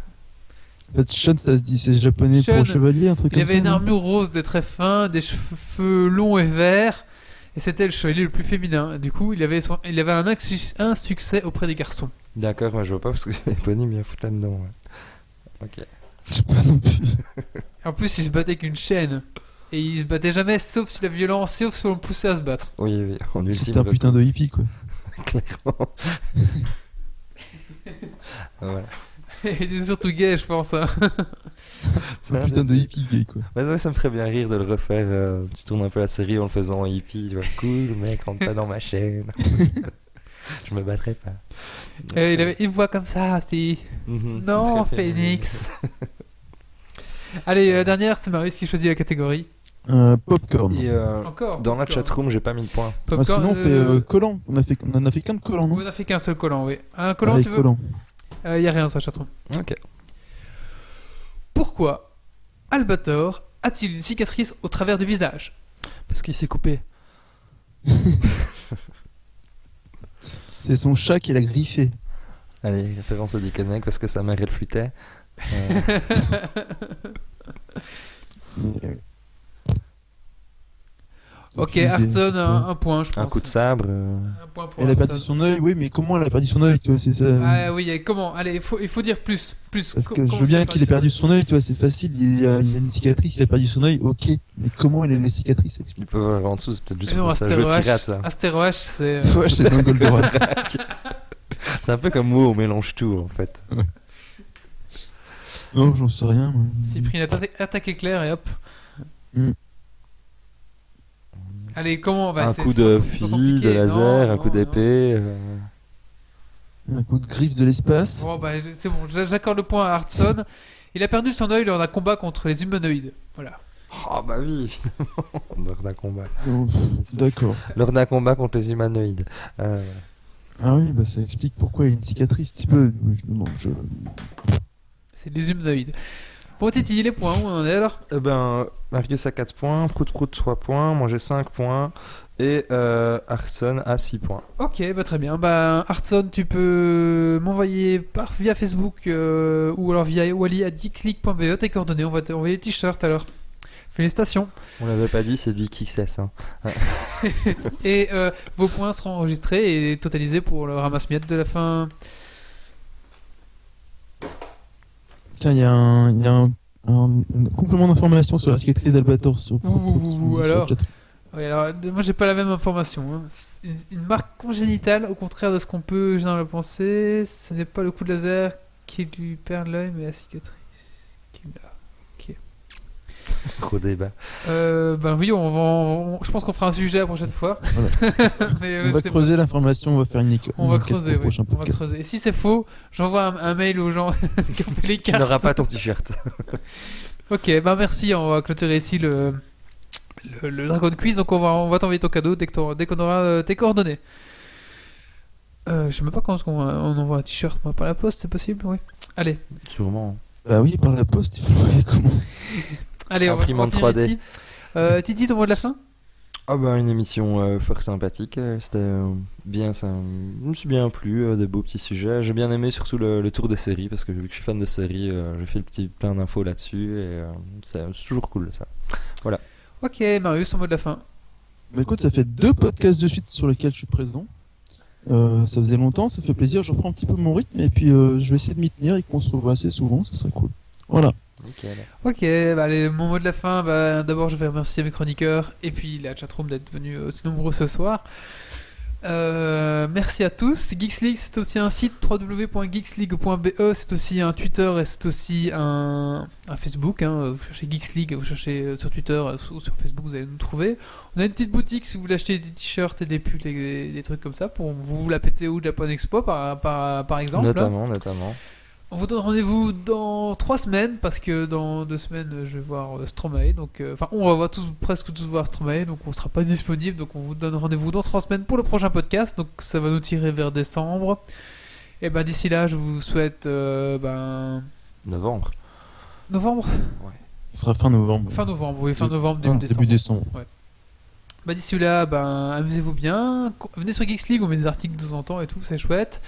Speaker 2: En fait, Sean, ça se dit, c'est japonais
Speaker 1: Sean,
Speaker 2: pour chevalier, un truc
Speaker 1: Il
Speaker 2: comme
Speaker 1: avait
Speaker 2: ça.
Speaker 1: une
Speaker 2: non
Speaker 1: armure rose des très fins, des cheveux longs et verts, et c'était le chevalier le plus féminin. Du coup, il avait, son- il avait un, succès auprès des garçons.
Speaker 3: D'accord, moi je vois pas parce que éponyme il y a foutre là-dedans. ouais. Ok.
Speaker 2: Je sais pas non plus.
Speaker 1: En plus, il se battait avec une chaîne. Et il se battait jamais, sauf si la violence, sauf si on le poussait à se battre.
Speaker 3: Oui, oui, en ultime.
Speaker 2: C'était un putain de hippie, quoi.
Speaker 3: clairement. voilà.
Speaker 1: Il est surtout gay, je pense. hein.
Speaker 2: C'est un putain de hippie gay, quoi.
Speaker 3: Mais ouais, ça me ferait bien rire de le refaire. euh, tu tournes un peu la série en le faisant en hippie. Tu vois, cool, mec, rentre pas dans ma chaîne. je me battrai pas.
Speaker 1: Et il avait une voix comme ça aussi.
Speaker 3: Mhm.
Speaker 1: Non. Phoenix. Allez, la dernière, c'est Marius qui choisit la catégorie.
Speaker 2: Euh, popcorn.
Speaker 3: Et euh,
Speaker 1: Encore.
Speaker 3: dans la
Speaker 1: popcorn.
Speaker 3: chatroom, j'ai pas mis le point.
Speaker 2: Ah,
Speaker 1: Popcorn,
Speaker 2: sinon, on fait
Speaker 1: euh,
Speaker 2: euh, collant. On, a fait, on en a fait qu'un de collant, non
Speaker 1: On a fait qu'un seul collant, oui. Un collant, tu veux
Speaker 2: collant.
Speaker 1: Il y a rien sur la chatroom.
Speaker 3: Ok.
Speaker 1: Pourquoi Albator a-t-il une cicatrice au travers du visage?
Speaker 3: Parce qu'il s'est coupé.
Speaker 2: C'est son chat qui l'a griffé.
Speaker 3: Allez, référence au Diconnect parce que sa mère elle flûtait. Euh,
Speaker 1: Ok,
Speaker 2: sais
Speaker 1: un, point, je pense.
Speaker 3: un coup de sabre. euh,
Speaker 1: Un point pour
Speaker 2: Elle a perdu son œil, oui, mais comment elle a perdu son œil, tu vois, c'est ça.
Speaker 1: Ah oui, et comment Allez, il faut, il faut dire plus. plus.
Speaker 2: Parce que je veux bien qu'il ait perdu son œil, tu vois, c'est facile, il a, il a une cicatrice, il a perdu son œil, ok. Mais comment il a les cicatrices
Speaker 3: Il peut voir en dessous, c'est peut-être juste
Speaker 1: non,
Speaker 3: pour ça. Jeu pirate, ça.
Speaker 1: C'est. euh,
Speaker 2: Ouais, c'est dans Goldorak.
Speaker 3: C'est un peu comme WoW, on mélange tout en fait.
Speaker 2: non, j'en sais rien. moi.
Speaker 1: C'est pris une atta- attaque éclair et hop.
Speaker 2: Mm.
Speaker 1: Allez, comment bah,
Speaker 3: un
Speaker 1: c'est-
Speaker 3: coup de fusil, de laser,
Speaker 1: Non,
Speaker 3: un coup d'épée. euh,
Speaker 2: Un coup de griffe de l'espace.
Speaker 1: Bon, bah, c'est bon, j'a- j'accorde le point à Hartson. Il a perdu son œil lors d'un combat contre les humanoïdes. Voilà.
Speaker 3: Oh bah oui, évidemment. Lors d'un combat.
Speaker 2: D'accord.
Speaker 3: Lors d'un combat contre les humanoïdes. Euh,
Speaker 2: Ah oui, bah ça explique pourquoi il a une cicatrice, un petit peu. Je, bon, je...
Speaker 1: C'est les humanoïdes. Bon, Titi, les points, où on en est alors
Speaker 3: eh ben, Marius a 4 points, Prout Prout 3 points, moi j'ai 5 points, et euh, Arson a 6 points.
Speaker 1: Ok, bah très bien. Bah, Hartson, tu peux m'envoyer par via Facebook euh, ou alors via wally à geeksleague.be tes coordonnées. On va t'envoyer des t-shirts alors. Félicitations.
Speaker 3: On l'avait pas dit, c'est du XS. Hein.
Speaker 1: Et euh, vos points seront enregistrés et totalisés pour le ramasse-miettes de la fin.
Speaker 2: Tiens, il y a un, il y a un, un- un complément d'information sur la cicatrice d'Albator sur,
Speaker 1: Ouh, alors
Speaker 2: chat.
Speaker 1: Oui, alors, moi j'ai pas la même information. hein. Une, une marque congénitale, au contraire de ce qu'on peut généralement penser, ce n'est pas le coup de laser qui lui perd l'œil, mais la cicatrice.
Speaker 3: Gros débat.
Speaker 1: Euh, ben oui, on va, on- je pense qu'on fera un sujet la prochaine fois. Mais, euh,
Speaker 2: On va creuser l'information, on va faire une
Speaker 1: On va creuser, oui. On va creuser. Et si c'est faux, j'envoie un, un mail aux gens qui ont fait les
Speaker 3: Tu
Speaker 1: cartes.
Speaker 3: n'auras pas ton t-shirt.
Speaker 1: Ok, bah merci, on va clôturer ici le, le, le Dragon Quiz. Donc on va, on va t'envoyer ton cadeau dès qu'on aura euh, tes coordonnées. Euh, je sais même pas quand on envoie un t-shirt par la poste, c'est possible Oui. Allez,
Speaker 3: Sûrement.
Speaker 2: Bah oui, par la poste, il faut voir comment?
Speaker 1: Allez, on va, on va
Speaker 3: Imprimante
Speaker 1: finir
Speaker 3: 3D.
Speaker 1: ici. Euh, Titi, ton mot de la fin?
Speaker 3: Ah bah une émission euh, fort sympathique, euh, c'était euh, bien ça, je me suis bien plu, euh, des beaux petits sujets, j'ai bien aimé surtout le, le tour des séries parce que vu que je suis fan de séries, euh, j'ai fait le petit plein d'infos là-dessus et euh, c'est toujours cool ça.
Speaker 1: Ok, Marius, ton mot de la fin.
Speaker 2: Bah écoute, ça fait deux podcasts de suite sur lesquels je suis présent. Euh, ça faisait longtemps, ça fait plaisir, je reprends un petit peu mon rythme et puis euh, je vais essayer de m'y tenir et qu'on se revoit assez souvent, ça serait cool. Voilà.
Speaker 3: Nickel.
Speaker 1: Ok, bah mon mot de la fin, bah, d'abord je vais remercier mes chroniqueurs et puis la chatroom d'être venus aussi nombreux ce soir. Euh, merci à tous. Geeks League, c'est aussi un site www.geeksleague.be, c'est aussi un Twitter et c'est aussi un, un Facebook. hein. Vous cherchez Geeks League, vous cherchez euh, sur Twitter euh, ou sur Facebook, vous allez nous trouver. On a une petite boutique si vous voulez acheter des t-shirts et des pulls et des, des trucs comme ça pour vous la péter au Japan Expo par, par, par exemple.
Speaker 3: Notamment, notamment.
Speaker 1: On vous donne rendez-vous dans trois semaines parce que dans deux semaines je vais voir euh, Stromae. Donc, euh, enfin, on va voir tous, presque tous voir Stromae. Donc, on sera pas disponible. Donc, on vous donne rendez-vous dans trois semaines pour le prochain podcast. Donc, ça va nous tirer vers décembre. Et ben d'ici là, je vous souhaite euh, ben
Speaker 3: Novembre.
Speaker 1: novembre,
Speaker 2: Ce sera fin novembre.
Speaker 1: fin novembre, oui, fin novembre, début décembre.
Speaker 2: Début décembre.
Speaker 1: Bah d'ici là, ben amusez-vous bien. Venez sur Geeks League, on met des articles de temps en temps et tout, c'est chouette.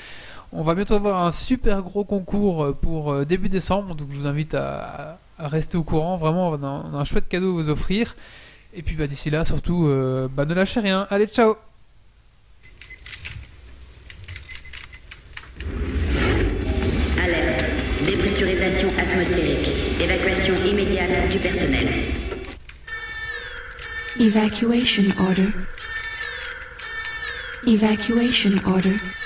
Speaker 1: On va bientôt avoir un super gros concours pour euh, début décembre, donc je vous invite à, à rester au courant. Vraiment, on a un, on a un chouette cadeau à vous offrir. Et puis bah d'ici là, surtout, euh, bah ne lâchez rien. Allez, ciao
Speaker 7: Alerte. Dépressurisation atmosphérique. Évacuation immédiate du personnel.
Speaker 8: Evacuation order. Evacuation order.